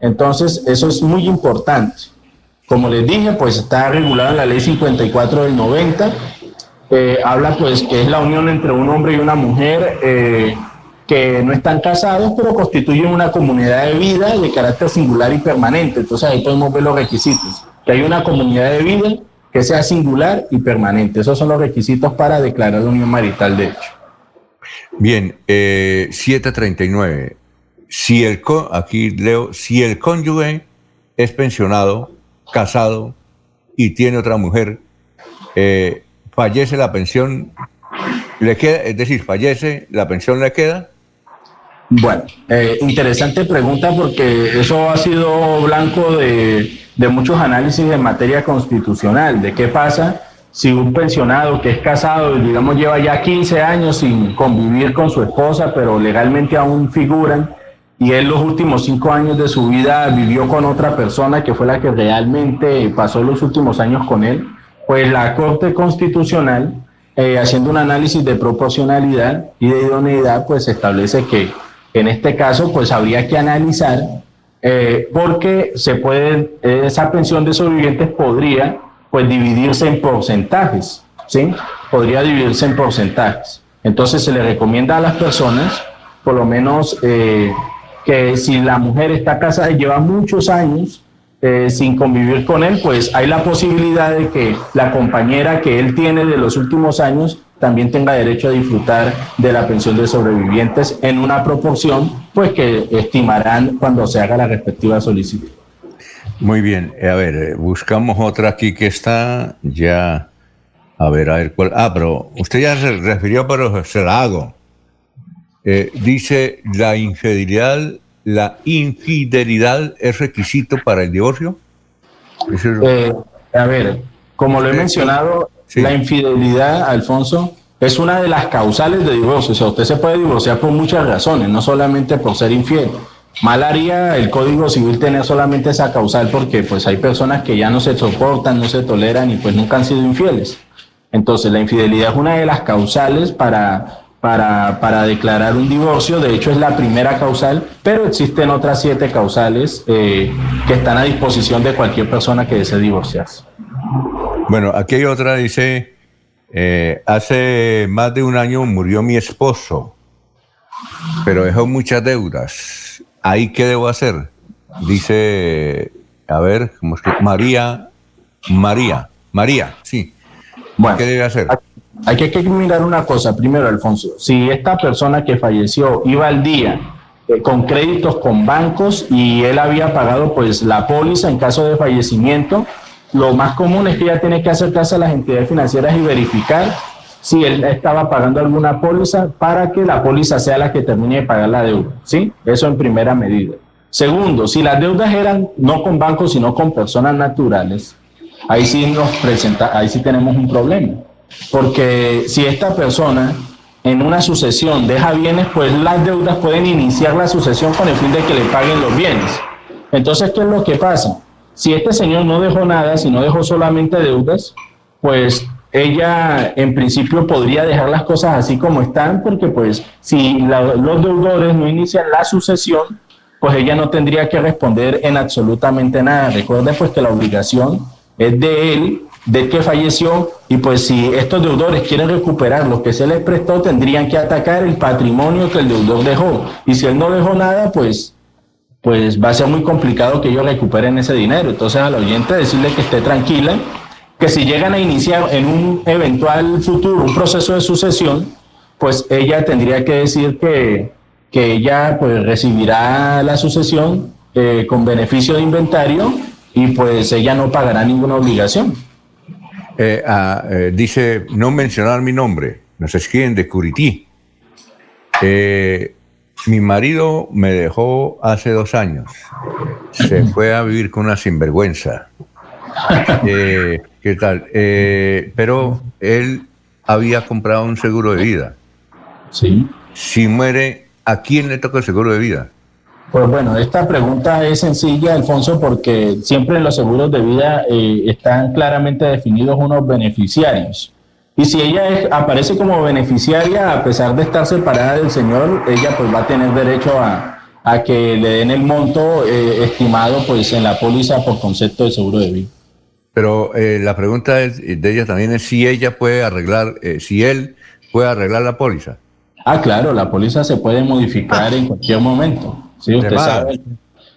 Entonces, eso es muy importante. Como les dije, pues está regulado en la ley 54 del 90. Eh, habla pues que es la unión entre un hombre y una mujer eh, que no están casados, pero constituyen una comunidad de vida de carácter singular y permanente. Entonces ahí podemos ver los requisitos. Que hay una comunidad de vida que sea singular y permanente. Esos son los requisitos para declarar la unión marital de hecho. Bien, eh, 739. Si el, aquí leo, si el cónyuge es pensionado, casado y tiene otra mujer, eh, fallece la pensión, le queda, es decir, fallece, la pensión le queda. Bueno, eh, interesante pregunta porque eso ha sido blanco de, muchos análisis en materia constitucional, de qué pasa si un pensionado que es casado, digamos, lleva ya 15 años sin convivir con su esposa, pero legalmente aún figuran, y él los últimos cinco años de su vida vivió con otra persona que fue la que realmente pasó los últimos años con él, pues la Corte Constitucional, eh, haciendo un análisis de proporcionalidad y de idoneidad, pues establece que en este caso, pues habría que analizar eh, porque se puede, esa pensión de sobrevivientes podría pues dividirse en porcentajes, ¿sí? Podría dividirse en porcentajes. Entonces se le recomienda a las personas, por lo menos, eh, que si la mujer está casada y lleva muchos años eh, sin convivir con él, pues hay la posibilidad de que la compañera que él tiene de los últimos años también tenga derecho a disfrutar de la pensión de sobrevivientes en una proporción pues que estimarán cuando se haga la respectiva solicitud. Muy bien, a ver, eh, buscamos otra aquí que está ya, a ver, a ver cuál, ah, pero usted ya se refirió, pero se la hago. Eh, dice, la infidelidad, la infidelidad es requisito para el divorcio. Eh, a ver, como lo he mencionado, la infidelidad, Alfonso, es una de las causales de divorcio. O sea, usted se puede divorciar por muchas razones, no solamente por ser infiel. Mal haría el Código Civil tener solamente esa causal porque pues hay personas que ya no se soportan, no se toleran y pues nunca han sido infieles. Entonces la infidelidad es una de las causales para, para, para declarar un divorcio. De hecho es la primera causal, pero existen otras siete causales eh, que están a disposición de cualquier persona que desee divorciarse. Bueno, aquí hay otra, dice, eh, hace más de un año murió mi esposo. pero dejó muchas deudas. ¿Ahí qué debo hacer? Dice, a ver, ¿cómo es que? María, María, María, sí. ¿Qué debe hacer? Hay que, mirar una cosa primero, Alfonso. Si esta persona que falleció iba al día eh, con créditos con bancos y él había pagado pues la póliza en caso de fallecimiento, lo más común es que ella tiene que acercarse a las entidades financieras y verificar si él estaba pagando alguna póliza para que la póliza sea la que termine de pagar la deuda. ¿sí? Eso en primera medida. Segundo, si las deudas eran no con bancos, sino con personas naturales, ahí sí nos presenta, ahí sí tenemos un problema. Porque si esta persona en una sucesión deja bienes, pues las deudas pueden iniciar la sucesión con el fin de que le paguen los bienes. Entonces, ¿qué es lo que pasa? Si este señor no dejó nada, si no dejó solamente deudas, pues ella en principio podría dejar las cosas así como están, porque pues si los deudores no inician la sucesión, pues ella no tendría que responder en absolutamente nada. Recuerde pues que la obligación es de él, del que falleció, y pues si estos deudores quieren recuperar lo que se les prestó, tendrían que atacar el patrimonio que el deudor dejó. Y si él no dejó nada, pues, pues va a ser muy complicado que ellos recuperen ese dinero. Entonces al oyente decirle que esté tranquila, que si llegan a iniciar en un eventual futuro un proceso de sucesión, pues ella tendría que decir que, que ella pues recibirá la sucesión eh, con beneficio de inventario y pues ella no pagará ninguna obligación. Eh, ah, eh, dice no mencionar mi nombre, nos escriben de Curití. Mi marido me dejó hace dos años, se fue a vivir con una sinvergüenza. ¿Qué tal? pero él había comprado un seguro de vida. Sí. Si muere, ¿a quién le toca el seguro de vida? Pues bueno, esta pregunta es sencilla, Alfonso, porque siempre en los seguros de vida eh, están claramente definidos unos beneficiarios. Y si ella aparece como beneficiaria, a pesar de estar separada del señor, ella pues va a tener derecho a, que le den el monto eh, estimado pues en la póliza por concepto de seguro de vida. Pero eh, la pregunta de ella también es si ella puede arreglar, si él puede arreglar la póliza. Ah, claro, la póliza se puede modificar en cualquier momento. Sí, usted sabe.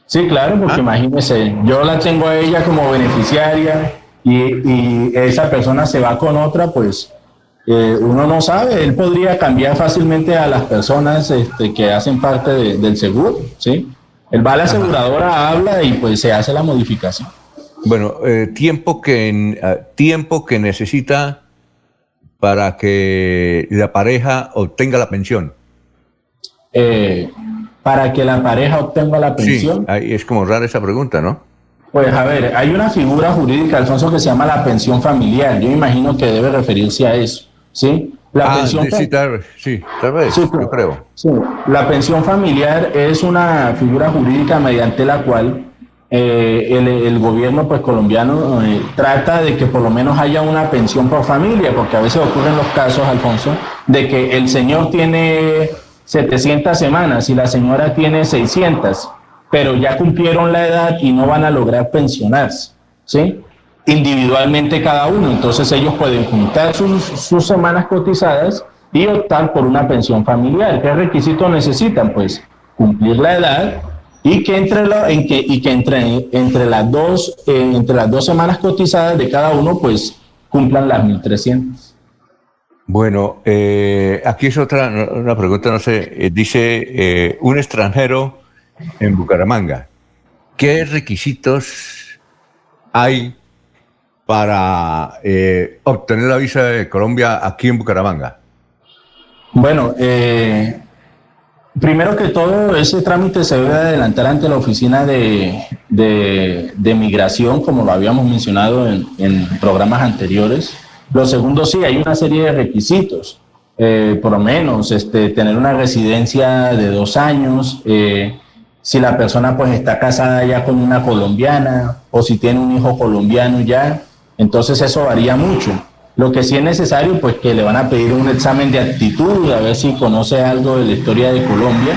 Sí, claro, porque ah. imagínese, yo la tengo a ella como beneficiaria y, esa persona se va con otra, pues eh, uno no sabe, él podría cambiar fácilmente a las personas este, que hacen parte del seguro, ¿sí? Él va a la aseguradora, habla y pues se hace la modificación. Bueno, eh, tiempo, que, ah, tiempo que necesita para que la pareja obtenga la pensión? Eh, para que la pareja obtenga la pensión. Sí, es como rara esa pregunta, ¿no? Pues a ver, hay una figura jurídica, Alfonso, que se llama la pensión familiar. Yo imagino que debe referirse a eso, ¿sí? La ah, pensión sí, tal vez, sí, tal vez, yo creo. Sí. La pensión familiar es una figura jurídica mediante la cual eh, el, gobierno pues colombiano eh, trata de que por lo menos haya una pensión por familia, porque a veces ocurren los casos, Alfonso, de que el señor tiene 700 semanas y la señora tiene 600, pero ya cumplieron la edad y no van a lograr pensionarse, ¿sí? Individualmente cada uno, entonces ellos pueden juntar sus, semanas cotizadas y optar por una pensión familiar. ¿Qué requisitos necesitan? Pues cumplir la edad, y que entre, las dos, eh, semanas cotizadas de cada uno, pues cumplan las 1.300. Bueno, eh, aquí es otra una pregunta, no sé, eh, dice un extranjero en Bucaramanga, ¿qué requisitos hay para obtener la visa de Colombia aquí en Bucaramanga? Bueno, eh, Primero que todo, ese trámite se debe adelantar ante la oficina de, de, migración, como lo habíamos mencionado en, programas anteriores. Lo segundo, sí, hay una serie de requisitos. Eh, por lo menos este, tener una residencia de dos años, eh, si la persona pues está casada ya con una colombiana o si tiene un hijo colombiano ya, entonces eso varía mucho. Lo que sí es necesario, pues que le van a pedir un examen de actitud, a ver si conoce algo de la historia de Colombia,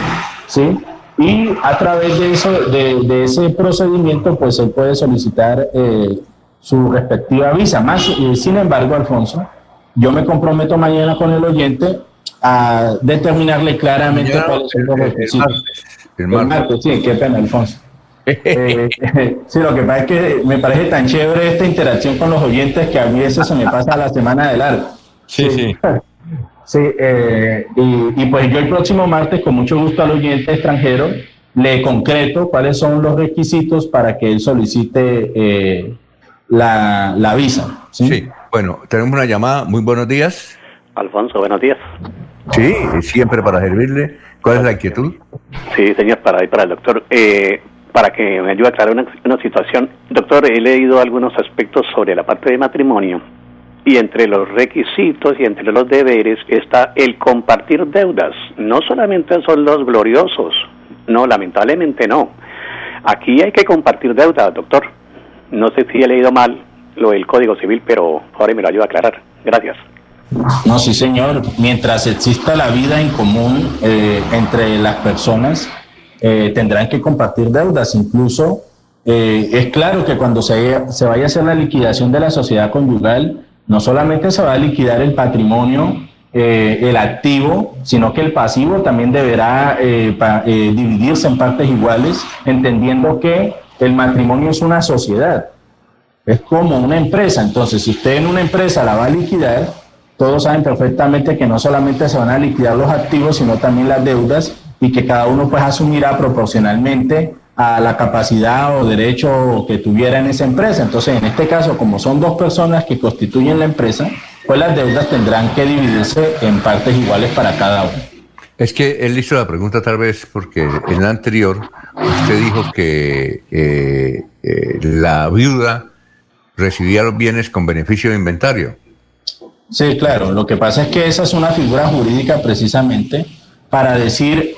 ¿sí? Y a través de, eso, de, ese procedimiento, pues él puede solicitar eh, su respectiva visa. Más, sin embargo, Alfonso, yo me comprometo mañana con el oyente a determinarle claramente cuáles son los requisitos. El martes, sí, qué pena, Alfonso. Eh, sí, lo que pasa es que me parece tan chévere esta interacción con los oyentes que a mí eso se me pasa la semana de largo. Sí, sí. Sí, eh, y, y, pues yo el próximo martes, con mucho gusto al oyente extranjero, le concreto cuáles son los requisitos para que él solicite eh, la, la, visa. ¿sí? bueno, tenemos una llamada. Muy buenos días. Alfonso, buenos días. Sí, siempre para servirle. ¿Cuál es la inquietud? Sí, señor, para, el doctor. Eh, para que me ayude a aclarar una, situación. Doctor, he leído algunos aspectos sobre la parte de matrimonio y entre los requisitos y entre los deberes está el compartir deudas. No solamente son los gloriosos, no, lamentablemente no. Aquí hay que compartir deuda, doctor. No sé si he leído mal lo del Código Civil, pero ahora me lo ayuda a aclarar. Gracias. No, sí, señor. Mientras exista la vida en común eh, entre las personas, eh, tendrán que compartir deudas. Incluso eh, es claro que cuando se, se vaya a hacer la liquidación de la sociedad conyugal, no solamente se va a liquidar el patrimonio el activo, sino que el pasivo también deberá dividirse en partes iguales, entendiendo que el matrimonio es una sociedad, es como una empresa. Entonces, si usted en una empresa la va a liquidar, todos saben perfectamente que no solamente se van a liquidar los activos, sino también las deudas y que cada uno pues asumirá proporcionalmente a la capacidad o derecho que tuviera en esa empresa. Entonces, en este caso, como son dos personas que constituyen la empresa, pues las deudas tendrán que dividirse en partes iguales para cada uno. Es que él hizo la pregunta tal vez porque en la anterior usted dijo que eh, eh, la viuda recibía los bienes con beneficio de inventario. Sí, claro. Lo que pasa es que esa es una figura jurídica precisamente para decir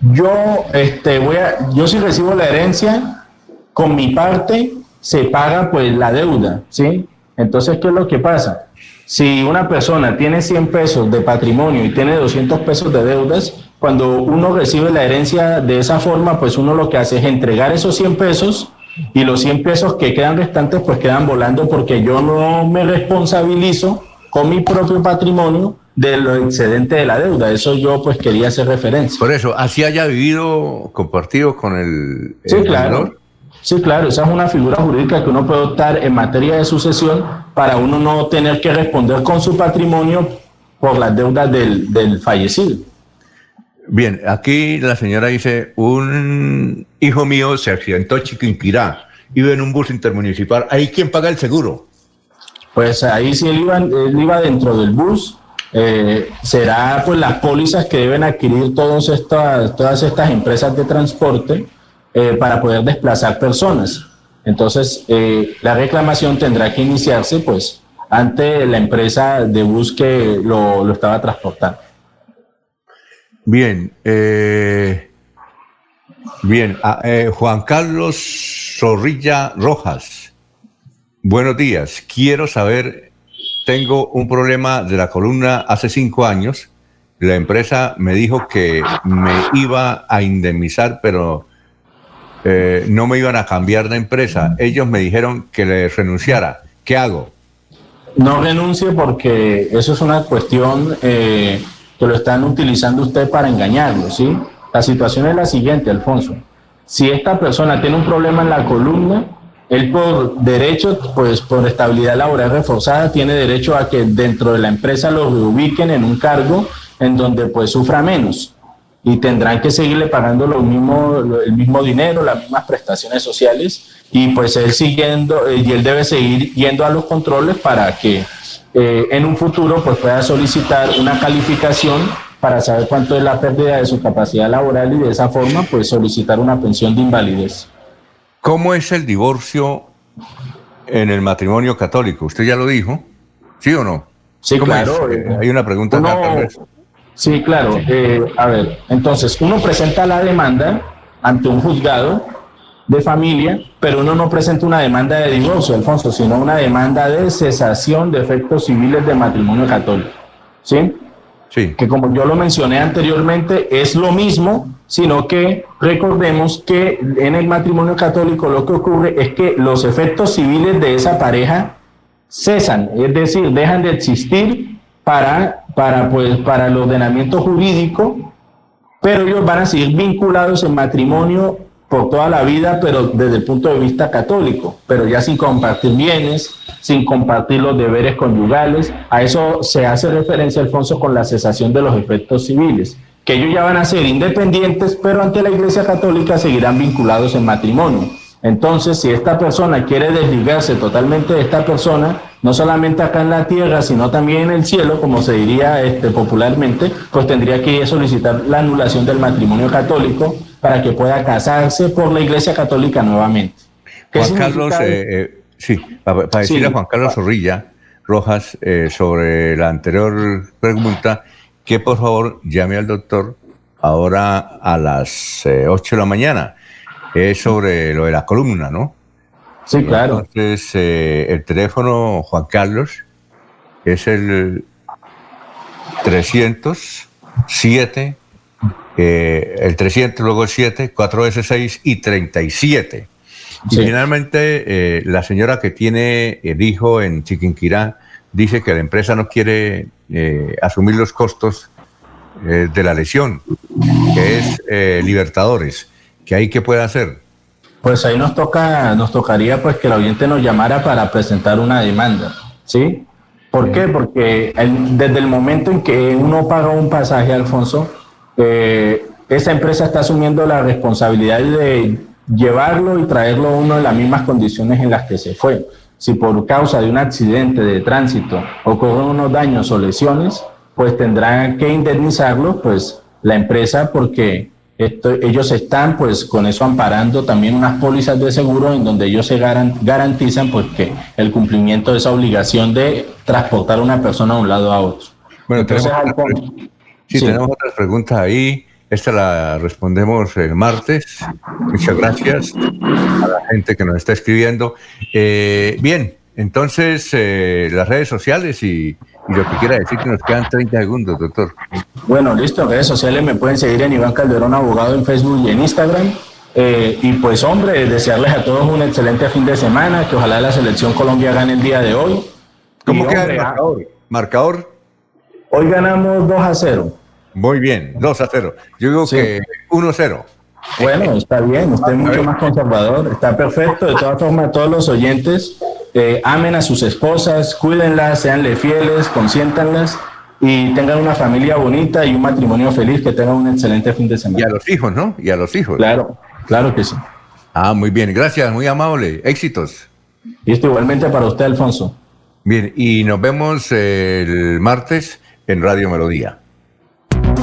yo este voy a yo si recibo la herencia con mi parte se paga pues la deuda, ¿sí? Entonces, ¿qué es lo que pasa? Si una persona tiene 100 pesos de patrimonio y tiene 200 pesos de deudas, cuando uno recibe la herencia de esa forma, pues uno lo que hace es entregar esos 100 pesos y los 100 pesos que quedan restantes pues quedan volando porque yo no me responsabilizo con mi propio patrimonio de lo excedente de la deuda. Eso yo pues quería hacer referencia. Por eso, así haya vivido compartido con el... Sí, claro. Sí, claro, esa es una figura jurídica que uno puede optar en materia de sucesión para uno no tener que responder con su patrimonio por las deudas del, fallecido. Bien, aquí la señora dice, un hijo mío se accidentó Chiquinquirá, iba en un bus intermunicipal, ¿ahí quién paga el seguro? Pues ahí si él iba, él iba dentro del bus, eh, será pues las pólizas que deben adquirir todas estas, todas estas empresas de transporte eh, para poder desplazar personas. Entonces, eh, la reclamación tendrá que iniciarse pues ante la empresa de bus que lo, estaba transportando. Bien, bien, ah, Juan Carlos Zorrilla Rojas, buenos días. Quiero saber, tengo un problema de la columna hace cinco años. La empresa me dijo que me iba a indemnizar, pero eh, no me iban a cambiar de empresa. Ellos me dijeron que le renunciara. ¿Qué hago? No renuncie porque eso es una cuestión eh, que lo están utilizando usted para engañarlo, ¿sí? La situación es la siguiente, Alfonso. Si esta persona tiene un problema en la columna, él por derecho, pues por estabilidad laboral reforzada, tiene derecho a que dentro de la empresa lo reubiquen en un cargo en donde pues sufra menos y tendrán que seguirle pagando lo mismo, el mismo dinero, las mismas prestaciones sociales y pues él siguiendo eh, y él debe seguir yendo a los controles para que eh, en un futuro pues pueda solicitar una calificación para saber cuánto es la pérdida de su capacidad laboral y de esa forma pues solicitar una pensión de invalidez. ¿Cómo es el divorcio en el matrimonio católico? Usted ya lo dijo, ¿sí o no? Sí, claro. Hay una pregunta acá, Sí, claro. Eh, a ver, entonces uno presenta la demanda ante un juzgado de familia, pero uno no presenta una demanda de divorcio, Alfonso, sino una demanda de cesación de efectos civiles de matrimonio católico. ¿Sí? Sí. Que como yo lo mencioné anteriormente, es lo mismo, sino que recordemos que en el matrimonio católico lo que ocurre es que los efectos civiles de esa pareja cesan, es decir, dejan de existir para, para, pues, para el ordenamiento jurídico, pero ellos van a seguir vinculados en matrimonio por toda la vida, pero desde el punto de vista católico, pero ya sin compartir bienes, sin compartir los deberes conyugales. A eso se hace referencia, Alfonso, con la cesación de los efectos civiles, que ellos ya van a ser independientes, pero ante la Iglesia Católica seguirán vinculados en matrimonio. Entonces, si esta persona quiere desligarse totalmente de esta persona, no solamente acá en la tierra, sino también en el cielo, como se diría este, popularmente, pues tendría que solicitar la anulación del matrimonio católico para que pueda casarse por la Iglesia Católica nuevamente. Juan Carlos, eh, eh, sí, para, decirle a Juan Carlos Zorrilla Rojas eh, sobre la anterior pregunta, que por favor llame al doctor ahora a las 8 de la mañana. Es sobre lo de la columna, ¿no? Sí, claro. Entonces, el teléfono, Juan Carlos, es el 307 eh, el 300, luego el 7, 4S6 y 37. Y finalmente, eh, la señora que tiene el hijo en Chiquinquirá dice que la empresa no quiere eh, asumir los costos de la lesión, que es Libertadores. ¿Qué hay que puede hacer? Pues ahí nos toca, nos tocaría pues que el oyente nos llamara para presentar una demanda, ¿sí? ¿Por qué? Porque desde el momento en que uno paga un pasaje, Alfonso, eh, esa empresa está asumiendo la responsabilidad de llevarlo y traerlo uno en las mismas condiciones en las que se fue. Si por causa de un accidente de tránsito ocurren unos daños o lesiones, pues tendrán que indemnizarlo, pues la empresa, porque ellos están pues con eso amparando también unas pólizas de seguro en donde ellos se garantizan pues que el cumplimiento de esa obligación de transportar a una persona de un lado a otro. Bueno, Entonces, Sí, tenemos otras preguntas ahí. Esta la respondemos el martes. Muchas gracias a la gente que nos está escribiendo. Eh, bien, entonces eh, las redes sociales y, lo que quiera decir que nos quedan 30 segundos, doctor. Bueno, listo. En redes sociales me pueden seguir en Iván Calderón Abogado en Facebook y en Instagram. Eh, y pues hombre, desearles a todos un excelente fin de semana, que ojalá la selección Colombia gane el día de hoy. ¿Cómo queda el marcador? ¿Marcador? Hoy ganamos 2 a 0. Muy bien, 2 a 0. Yo digo que 1 a 0. Bueno, está bien, usted es mucho más conservador, está perfecto. De todas formas, todos los oyentes eh, amen a sus esposas, cuídenlas, seanle fieles, consiéntanlas y tengan una familia bonita y un matrimonio feliz, que tengan un excelente fin de semana. Y a los hijos, ¿no? Y a los hijos. Claro, claro que sí. Ah, muy bien, gracias, muy amable. Éxitos. Y esto igualmente para usted, Alfonso. Bien, y nos vemos el martes en Radio Melodía.